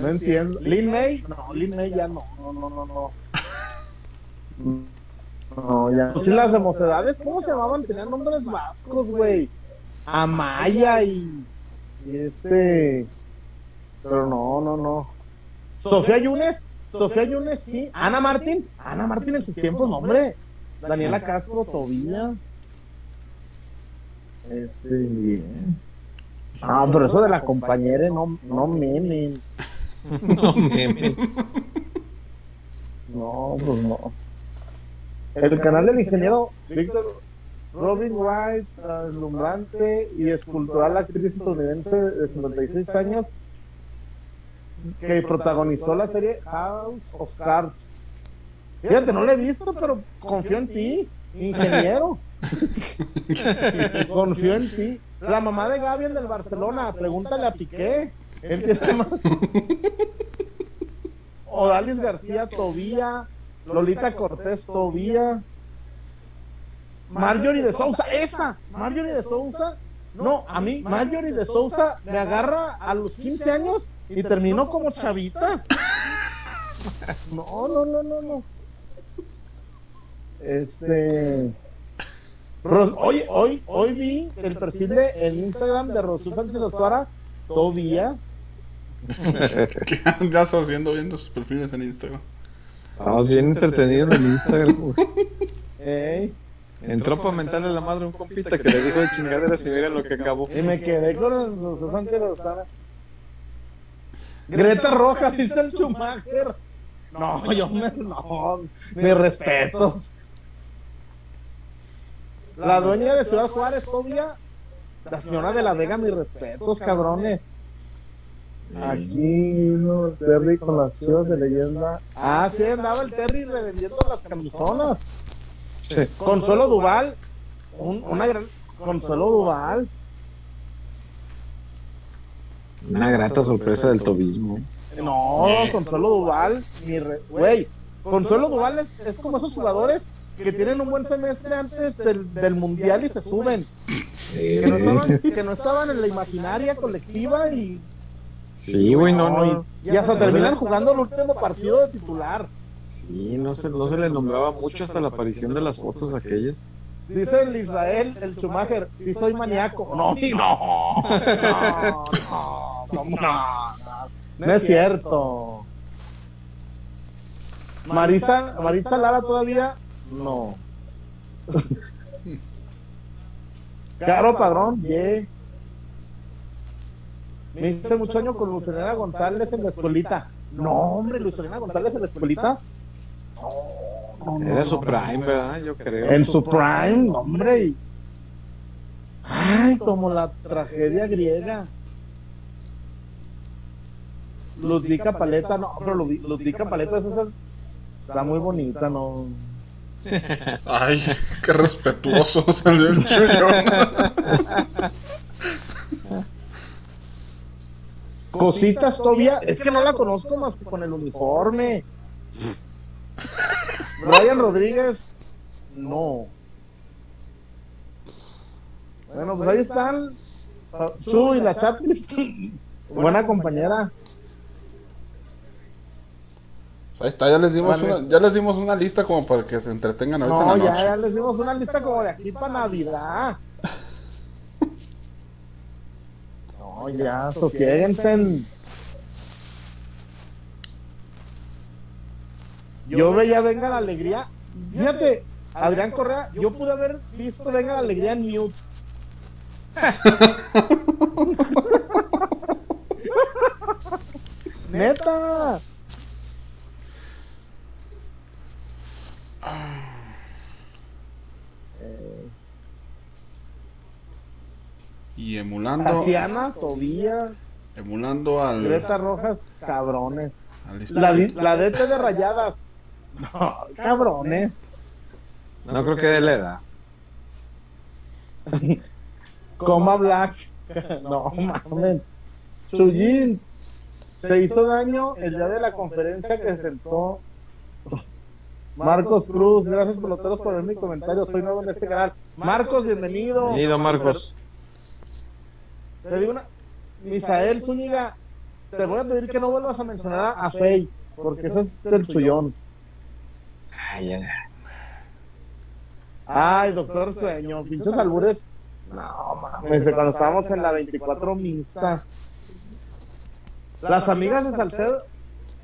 No entiendo. Lin May, no, Lin May ya no, no, no, no, no. No, ya. Pues sí, las de mocedades, ¿cómo se llamaban? Tenían nombres vascos, güey. Amaya y, y este. Pero no, no, no. Sofía Yunes, Sofía Yunes, sí. Ana Martín, Ana Martín en sus tiempos, no, hombre. Daniela Castro, Tobía. Este. Ah, pero eso de la compañera, no, no memen. <laughs> No, meme. No, pues no. El canal del ingeniero Víctor Robin White, alumbrante y escultural actriz estadounidense de 56 años, que protagonizó la serie House of Cards. Fíjate, no la he visto, pero confío en ti, ingeniero. <laughs> <laughs> confío en ti. La mamá de Gaby, el del Barcelona, pregúntale a Piqué. Él tiene <laughs> más. Odalis García, Tobía. Lolita Cortés, Tobía. Marjorie de Sousa, esa. Marjorie de Sousa No, a mí Marjorie de Sousa me agarra a los 15 años y terminó como chavita. <laughs> No, no, no, no, no. Este. Ros- hoy, hoy, hoy vi el perfil de el Instagram de Rosú Sánchez Azuara todavía. ¿Qué andas haciendo viendo sus perfiles en Instagram? Estamos bien entretenidos en Instagram. Ey, Entró para mentarle a la madre un compita que le dijo de chingaderas y mira lo que acabó. y me quedé con el Rosú Sánchez Azuara. Greta Rojas, dice el Schumacher. No, yo me. No, mis respetos. La dueña de Ciudad Juárez todavía. La señora de la Vega, mis respetos, cabrones. Aquí, no, Terry con las chivas de leyenda. Ah, sí, andaba el Terry revendiendo las camisonas. Sí. Consuelo Duval. un- una gran. Consuelo Duval. Una grata sorpresa del tobismo. No, Consuelo Duval. mi re- Güey, Consuelo Duval es, es como esos jugadores que tienen un buen semestre antes del, del mundial y se suben. Que no, estaban, que no estaban en la imaginaria colectiva y, Sí, güey, no, no. y, y hasta terminan jugando el último partido de titular. Sí, no se, no se le nombraba mucho hasta la aparición de las fotos aquellas. Dice el Israel, el Schumacher, si soy maníaco. No, no, <laughs> no, no, no, no, no, no es cierto. Marisa, Marisa Lara todavía no. <laughs> Caro Padrón, yeah. Me hice mucho año con Lucelena González en la escuelita. No, hombre, Lucelena González en la escuelita. No, no, no, Era su prime, ¿verdad? Yo creo. En su prime, hombre. Ay, como la tragedia griega. Ludvika Paleta, no, pero Lud- Ludvika Paleta es esa. Está muy bonita, ¿no? Ay, qué respetuoso <laughs> salió el chullón. Cositas todavía, es que no la conozco más que con el uniforme. <laughs> Brian Rodríguez, no. Bueno, pues ahí están. Chu y la Chapis. <laughs> Buena compañera. Ahí está, ya les dimos una, ya les dimos una lista como para que se entretengan ahorita No, en la ya, les dimos una lista como de aquí para Navidad. <laughs> No, ya, sosiéguense. en- Yo veía Venga la Alegría. Fíjate, Adrián Correa, yo pude haber visto Venga la Alegría en mute. <laughs> <laughs> Neta. Y emulando, Tatiana, Tobía, emulando al, Greta Rojas, cabrones. al La, la DT de rayadas. No, <laughs> cabrones. No creo que de la edad. <laughs> Coma Black. <laughs> No mames. Chuyín. Se hizo daño el día de la conferencia que se sentó Marcos Cruz. Gracias, peloteros, por ver mi comentario. Soy nuevo en este canal. Marcos, bienvenido. Bienvenido, Marcos. Te digo una. Misael Zúñiga, te voy a pedir que no vuelvas a mencionar a Fey, porque ese es el chullón. Ay, ya. Ay, doctor Sueño, pinches albures. No, mames, cuando estábamos en la 24 mixta. Las amigas de Salcedo,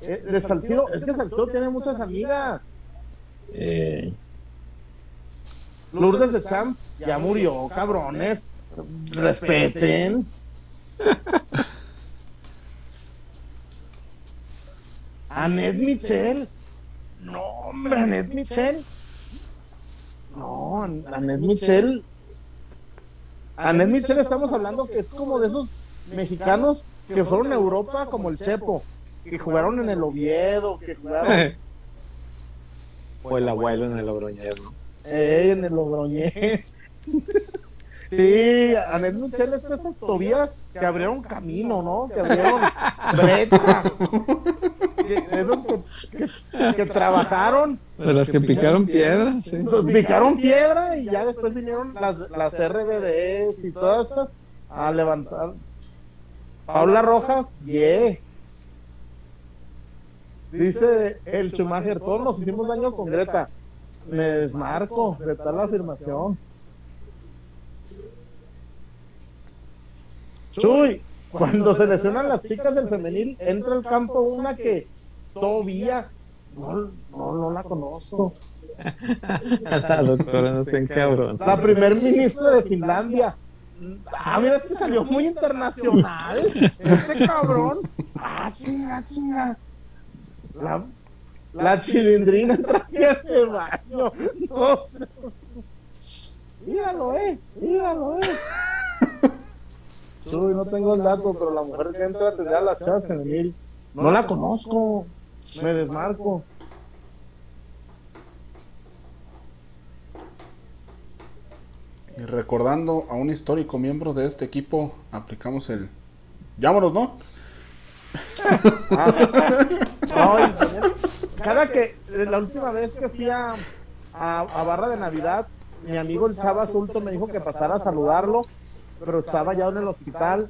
eh, de Salcido, es que Salcedo tiene muchas amigas. Eh, Lourdes de Champs ya murió, cabrones. Respeten. <laughs> Anet Michel. No, hombre, Anet Michel. No, An- Anet Michel. Anet Michel estamos hablando que es como de esos mexicanos que fueron a Europa como el Chepo, que jugaron en el Oviedo, que jugaron <laughs> fue el abuelo en el Logroñez, ¿no? eh, en el Logroñés. Sí, Anet Michel es de esas Tobías que abrieron camino, ¿no? Que abrieron brecha. que- esos que, que- que trabajaron, De las que picaron piedra, sí. picaron piedra y ya después vinieron las, las RBDs y todas estas a levantar. Paula Rojas, yeah. Dice el Schumacher, todos nos hicimos daño con Greta. Me desmarco, Greta la afirmación. Chuy, cuando se lesionan las chicas del femenil, entra al campo una que todavía no, no, no la conozco. <laughs> La doctora no se cabrón. La primer ministra de Finlandia. Ah, mira, este salió muy internacional. <laughs> Este cabrón. Ah, chinga, chinga. La, la chilindrina traje de baño. No. Míralo, eh. Míralo, eh. Chuy, no tengo el dato, pero la mujer que entra tendrá las chavas femenil. No la conozco. Me desmarco. Y recordando a un histórico miembro de este equipo, aplicamos el. Llámanos, ¿no? No, y también, cada que, la última vez que fui a, a, a Barra de Navidad, mi amigo el Chava Sulto me dijo que pasara a saludarlo, pero estaba ya en el hospital.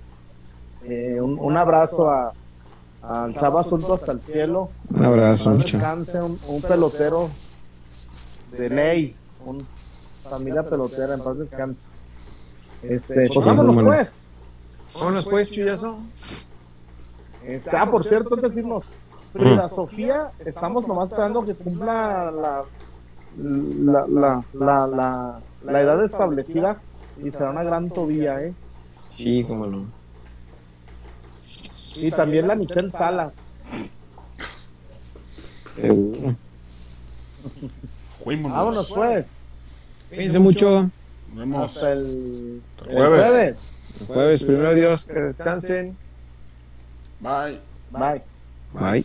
Eh, un, un abrazo a, al Chava Sulto hasta el cielo. Un abrazo, descanse, un, un pelotero de ley, un familia pelotera, en paz descanse. Este, pues vámonos pues. Vámonos pues, chuyazo. Este, ah, por cierto, antes de irnos, Frida Sofía, estamos nomás esperando que cumpla la, la, la, la, la, la edad establecida y será una gran tobilla, ¿eh? Sí, cómo no. Y también la Michelle Salas. Fuímonos. Vámonos pues, Cuídense mucho. Nos vemos. hasta el, el Jueves. jueves. El jueves, primero Dios, que descansen. Bye. Bye. Bye.